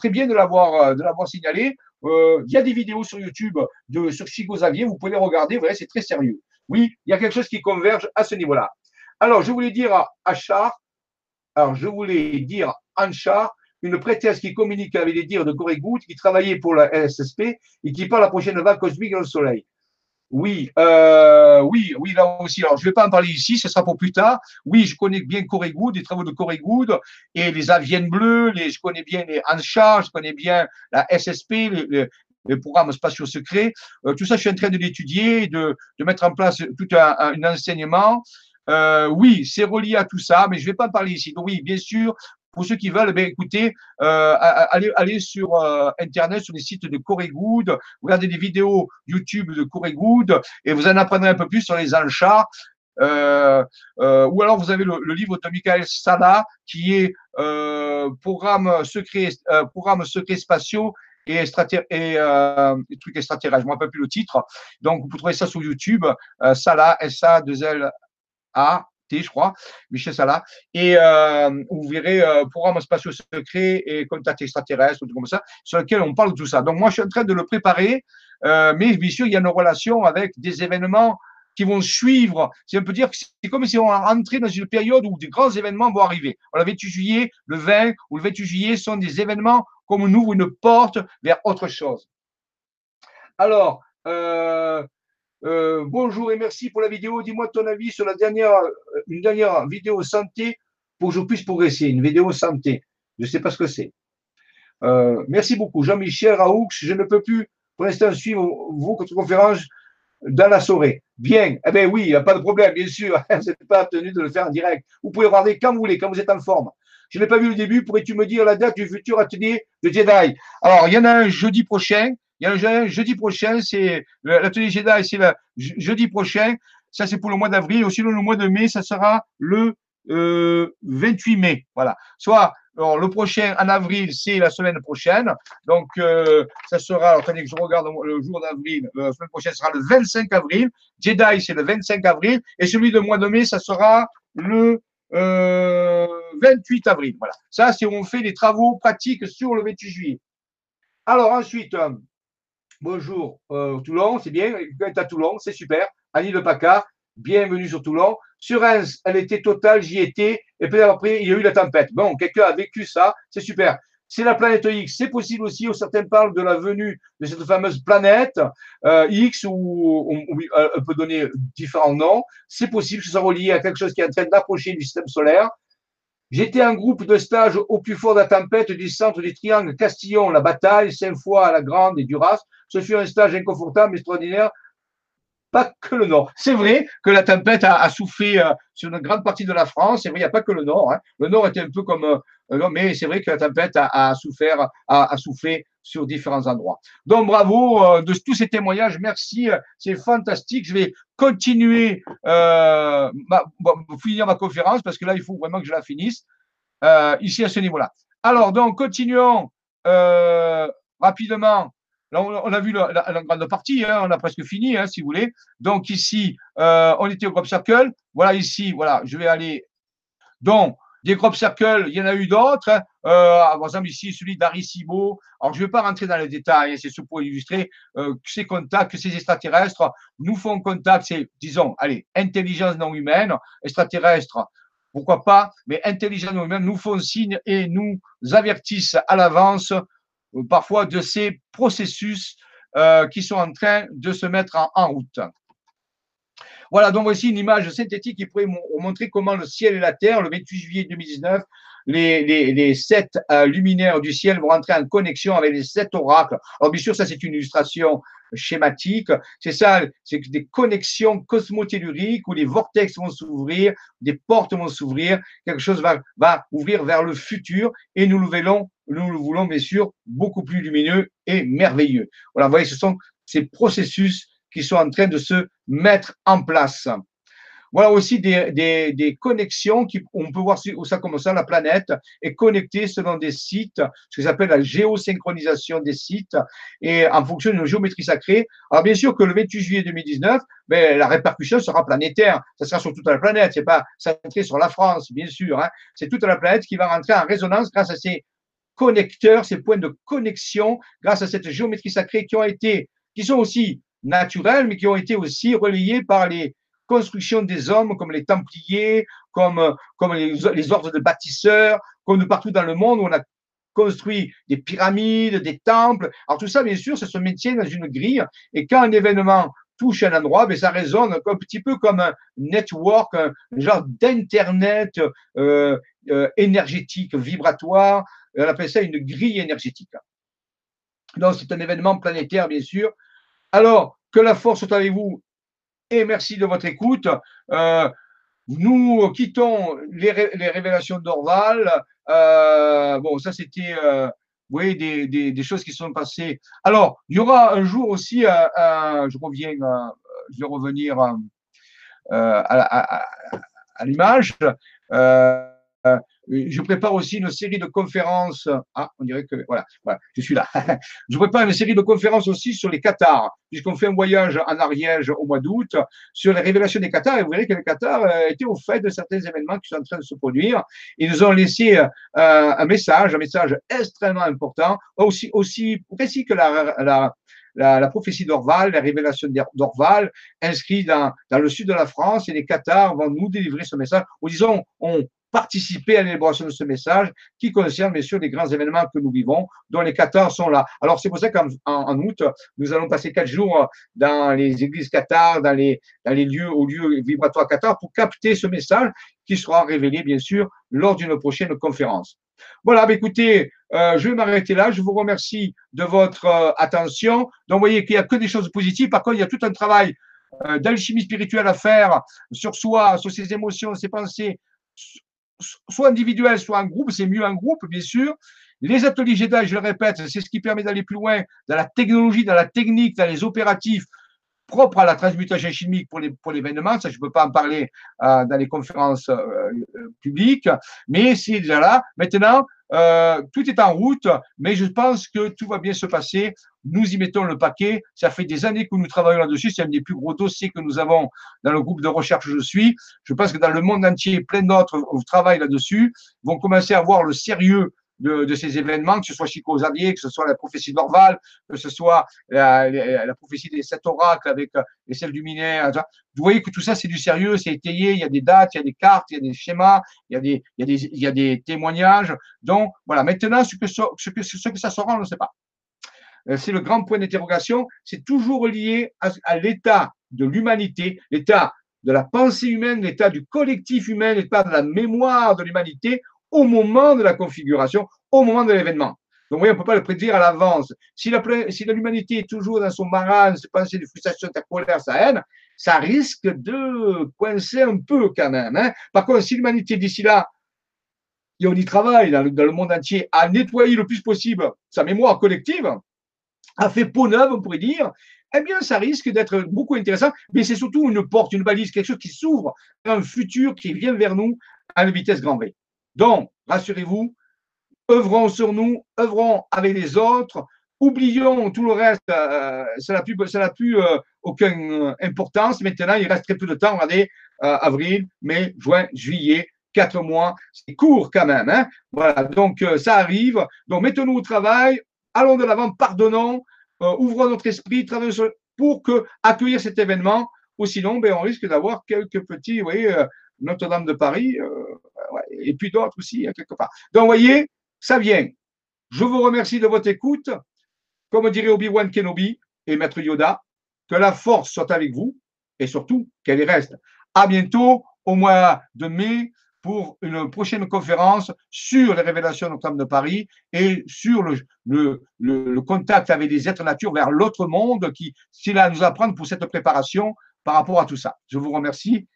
A: bien de l'avoir, l'avoir signalé. Euh, il y a des vidéos sur YouTube de, sur Chico Xavier, vous pouvez les regarder, vous voyez, c'est très sérieux. Oui, il y a quelque chose qui converge à ce niveau-là. Alors, je voulais dire à Char, alors je voulais dire à Char, une prêtresse qui communique avec les dires de Corée qui travaillait pour la SSP et qui parle la prochaine vague cosmique dans le soleil. Oui, euh, oui, oui, là aussi. Alors, je ne vais pas en parler ici, ce sera pour plus tard. Oui, je connais bien Corey Good, les travaux de Corey Good et les Aviennes Bleues, les, je connais bien les Ancha, je connais bien la SSP, les, les, programmes spatiaux secrets. Euh, tout ça, je suis en train de l'étudier, de, de mettre en place tout un, un enseignement. Euh, oui, c'est relié à tout ça, mais je ne vais pas en parler ici. Donc oui, bien sûr, pour ceux qui veulent, ben, écoutez, euh, allez, allez sur euh, Internet, sur les sites de Corey Good, regardez des vidéos YouTube de Corey Good et vous en apprendrez un peu plus sur les enchats. Euh, euh, ou alors vous avez le, le, livre de Michael Sala qui est euh, programme secret, euh, programme secret spatiaux et, et, euh, trucs extraterrestres. Je ne me rappelle plus le titre. Donc vous pouvez trouver ça sur YouTube. Sala, S-A-2-L-A je crois, Michel Salah. Et euh, vous verrez euh, programme spatiaux secret et contact extraterrestre, tout comme ça, sur lequel on parle de tout ça. Donc moi, je suis en train de le préparer, euh, mais bien sûr, il y a une relation avec des événements qui vont suivre. C'est un peu dire que c'est comme si on rentrait dans une période où des grands événements vont arriver. le 28 juillet, le 20 ou le 28 juillet sont des événements comme on ouvre une porte vers autre chose. Alors, euh, euh, bonjour et merci pour la vidéo. Dis-moi ton avis sur la dernière, euh, une dernière vidéo santé pour que je puisse progresser. Une vidéo santé. Je ne sais pas ce que c'est. Euh, merci beaucoup. Jean-Michel Raoux, je ne peux plus pour l'instant suivre votre conférence dans la soirée. Bien. Eh bien oui, pas de problème, bien sûr. vous n'êtes pas tenu de le faire en direct. Vous pouvez regarder quand vous voulez, quand vous êtes en forme. Je n'ai pas vu le début. Pourrais-tu me dire la date du futur atelier de Jedi? Alors, il y en a un jeudi prochain. Il y a un jeudi prochain, c'est l'atelier Jedi, c'est le jeudi prochain. Ça, c'est pour le mois d'avril. Aussi, le mois de mai, ça sera le 28 euh, mai. Voilà. Soit alors, le prochain en avril, c'est la semaine prochaine. Donc, euh, ça sera, attendez que je regarde le jour d'avril, euh, la semaine prochaine sera le 25 avril. Jedi, c'est le 25 avril. Et celui de mois de mai, ça sera le 28 avril. Voilà. Ça, c'est où on fait des travaux pratiques sur le 28 juillet. Alors, ensuite, bonjour euh, Toulon, c'est bien, est à Toulon, c'est super. Annie de Paca, bienvenue sur Toulon. Sur Reims, elle était totale, j'y étais, et puis après, il y a eu la tempête. Bon, quelqu'un a vécu ça, c'est super. C'est la planète X, c'est possible aussi, certains parlent de la venue de cette fameuse planète euh, X, où on, peut donner différents noms. C'est possible que ce soit relié à quelque chose qui est en train d'approcher du système solaire. J'étais en groupe de stage au plus fort de la tempête du centre du triangle Castillon, la bataille, à la Grande et Duras. Ce fut un stage inconfortable, mais extraordinaire. Pas que le Nord. C'est vrai que la tempête a, soufflé euh, sur une grande partie de la France. C'est vrai, il n'y a pas que le Nord. Hein. Le Nord était un peu comme. Euh, mais c'est vrai que la tempête a, souffert, a, soufflé sur différents endroits. Donc bravo euh, de tous ces témoignages. Merci. C'est fantastique. Je vais continuer, ma, finir ma conférence parce que là, il faut vraiment que je la finisse ici à ce niveau-là. Alors, donc, continuons rapidement on, a vu la, grande partie, hein, on a presque fini, hein, si vous voulez. Donc ici, euh, on était au crop circle. Voilà ici, voilà, je vais aller. Donc, des crop circles, il y en a eu d'autres. Hein. Euh, par exemple, ici, celui d'Aricibo. Alors, je ne vais pas rentrer dans les détails, c'est ce pour illustrer euh, que ces contacts, que ces extraterrestres nous font contact, c'est, disons, allez, intelligence non humaine, extraterrestre, pourquoi pas, mais intelligemment nous-mêmes nous font signe et nous avertissent à l'avance parfois de ces processus euh, qui sont en train de se mettre en, route. Voilà, donc voici une image synthétique qui pourrait montrer comment le ciel et la terre, le 28 juillet 2019, les, les, sept euh, luminaires du ciel vont entrer en connexion avec les sept oracles. Alors bien sûr, ça c'est une illustration schématique. C'est ça, c'est des connexions cosmotelluriques où les vortex vont s'ouvrir, des portes vont s'ouvrir, quelque chose va, va ouvrir vers le futur et nous le voulons, nous le voulons bien sûr beaucoup plus lumineux et merveilleux. Voilà, vous voyez, ce sont ces processus qui sont en train de se mettre en place. Voilà aussi des, des, des, connexions qui, on peut voir où ça comme ça, la planète est connectée selon des sites, ce qu'ils appellent la géosynchronisation des sites, et en fonction d'une géométrie sacrée. Alors bien sûr que le 28 juillet 2019, ben, la répercussion sera planétaire, ça sera sur toute la planète, c'est pas centré sur la France, bien sûr, hein. c'est toute la planète qui va rentrer en résonance grâce à ces connecteurs, ces points de connexion, grâce à cette géométrie sacrée qui ont été, qui sont aussi naturels, mais qui ont été aussi relayés par les, construction des hommes comme les Templiers, comme, comme les, ordres de bâtisseurs, comme de partout dans le monde où on a construit des pyramides, des temples. Alors tout ça, bien sûr, ça se maintient dans une grille. Et quand un événement touche un endroit, ben, ça résonne un petit peu comme un network, un genre d'internet euh, euh, énergétique, vibratoire. On appelle ça une grille énergétique. Donc c'est un événement planétaire, bien sûr. Alors que la force soit avec vous et merci de votre écoute. Euh, nous quittons les, révélations d'Orval. Euh, bon, ça c'était euh, oui, des, des, choses qui sont passées. Alors, il y aura un jour aussi, je reviens, je vais revenir à l'image je prépare aussi une série de conférences. Ah, on dirait que voilà, voilà je suis là. je prépare une série de conférences aussi sur les Qatars, puisqu'on fait un voyage en Ariège au mois d'août sur les révélations des Qatars. Et vous verrez que les Qatars euh, étaient au fait de certains événements qui sont en train de se produire. Ils nous ont laissé euh, un message, un message extrêmement important, aussi aussi précis que la, la la, la, prophétie d'Orval, la révélation d'Orval, inscrit dans, dans le sud de la France, et les Qatars vont nous délivrer ce message, ou disons, on, participer à l'élaboration de ce message qui concerne bien sûr les grands événements que nous vivons, dont les Qatars sont là. Alors c'est pour ça qu'en en, août, nous allons passer quatre jours dans les églises Qatar, dans les, dans les lieux, aux lieux vibratoires Qatar, pour capter ce message qui sera révélé bien sûr lors d'une prochaine conférence. Voilà, bah, écoutez, euh, je vais m'arrêter là. Je vous remercie de votre euh, attention. Donc, vous voyez qu'il n'y a que des choses positives. Par contre, il y a tout un travail euh, d'alchimie spirituelle à faire sur soi, sur ses émotions, ses pensées, soit individuel, soit en groupe, c'est mieux en groupe, bien sûr. Les ateliers Jedi, je le répète, c'est ce qui permet d'aller plus loin dans la technologie, dans la technique, dans les opératifs propres à la transmutation chimique pour, les, pour l'événement. Ça, je ne peux pas en parler euh, dans les conférences euh, euh, publiques, mais c'est déjà là. Maintenant, euh, tout est en route, mais je pense que tout va bien se passer. Nous y mettons le paquet. Ça fait des années que nous travaillons là-dessus. C'est un des plus gros dossiers que nous avons dans le groupe de recherche où je suis. Je pense que dans le monde entier, plein d'autres travaillent là-dessus, vont commencer à voir le sérieux de, ces événements, que ce soit Chico Xavier, que ce soit la prophétie d'Orval, que ce soit la, prophétie des sept oracles avec euh, les selles du mineur. Vous voyez que tout ça, c'est du sérieux, c'est étayé, il y a des dates, il y a des cartes, il y a des schémas, il y a des, il y a des, il y a des témoignages. Donc, voilà. Maintenant, ce que, ce que, ce que ça sera, on ne sait pas. Euh, c'est le grand point d'interrogation. C'est toujours lié à l'état de l'humanité, l'état de la pensée humaine, l'état du collectif humain, l'état de la mémoire de l'humanité au moment de la configuration, au moment de l'événement. Donc, oui, on ne peut pas le prédire à l'avance. Si l'humanité est toujours dans son marasme, ses pensées de frustration, sa colère, sa haine, ça risque de coincer un peu quand même. Hein. Par contre, si l'humanité d'ici là, et on y travaille dans le, monde entier, a nettoyé le plus possible sa mémoire collective, a fait peau neuve, on pourrait dire, eh bien, ça risque d'être beaucoup intéressant, mais c'est surtout une porte, une balise, quelque chose qui s'ouvre un futur qui vient vers nous à une vitesse grand V. Donc, rassurez-vous, œuvrons sur nous, œuvrons avec les autres, oublions tout le reste, euh, ça n'a plus, euh, aucune euh, importance. Maintenant, il reste très peu de temps, regardez, avril, mai, juin, juillet, quatre mois, c'est court quand même. Hein voilà, donc ça arrive. Donc, mettons-nous au travail, allons de l'avant, pardonnons, ouvrons notre esprit, travaillons pour que, accueillir cet événement, ou sinon, ben, on risque d'avoir quelques petits, vous voyez, Notre-Dame de Paris, et puis d'autres aussi, hein, quelque part. Donc, vous voyez, ça vient. Je vous remercie de votre écoute. Comme dirait Obi-Wan Kenobi et Maître Yoda, que la force soit avec vous et surtout qu'elle y reste. À bientôt au mois de mai pour une prochaine conférence sur les révélations de Notre-Dame de Paris et sur le, le, contact avec des êtres nature vers l'autre monde qui, s'il a à nous apprendre pour cette préparation par rapport à tout ça. Je vous remercie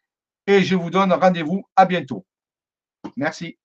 A: et je vous donne rendez-vous à bientôt. Merci.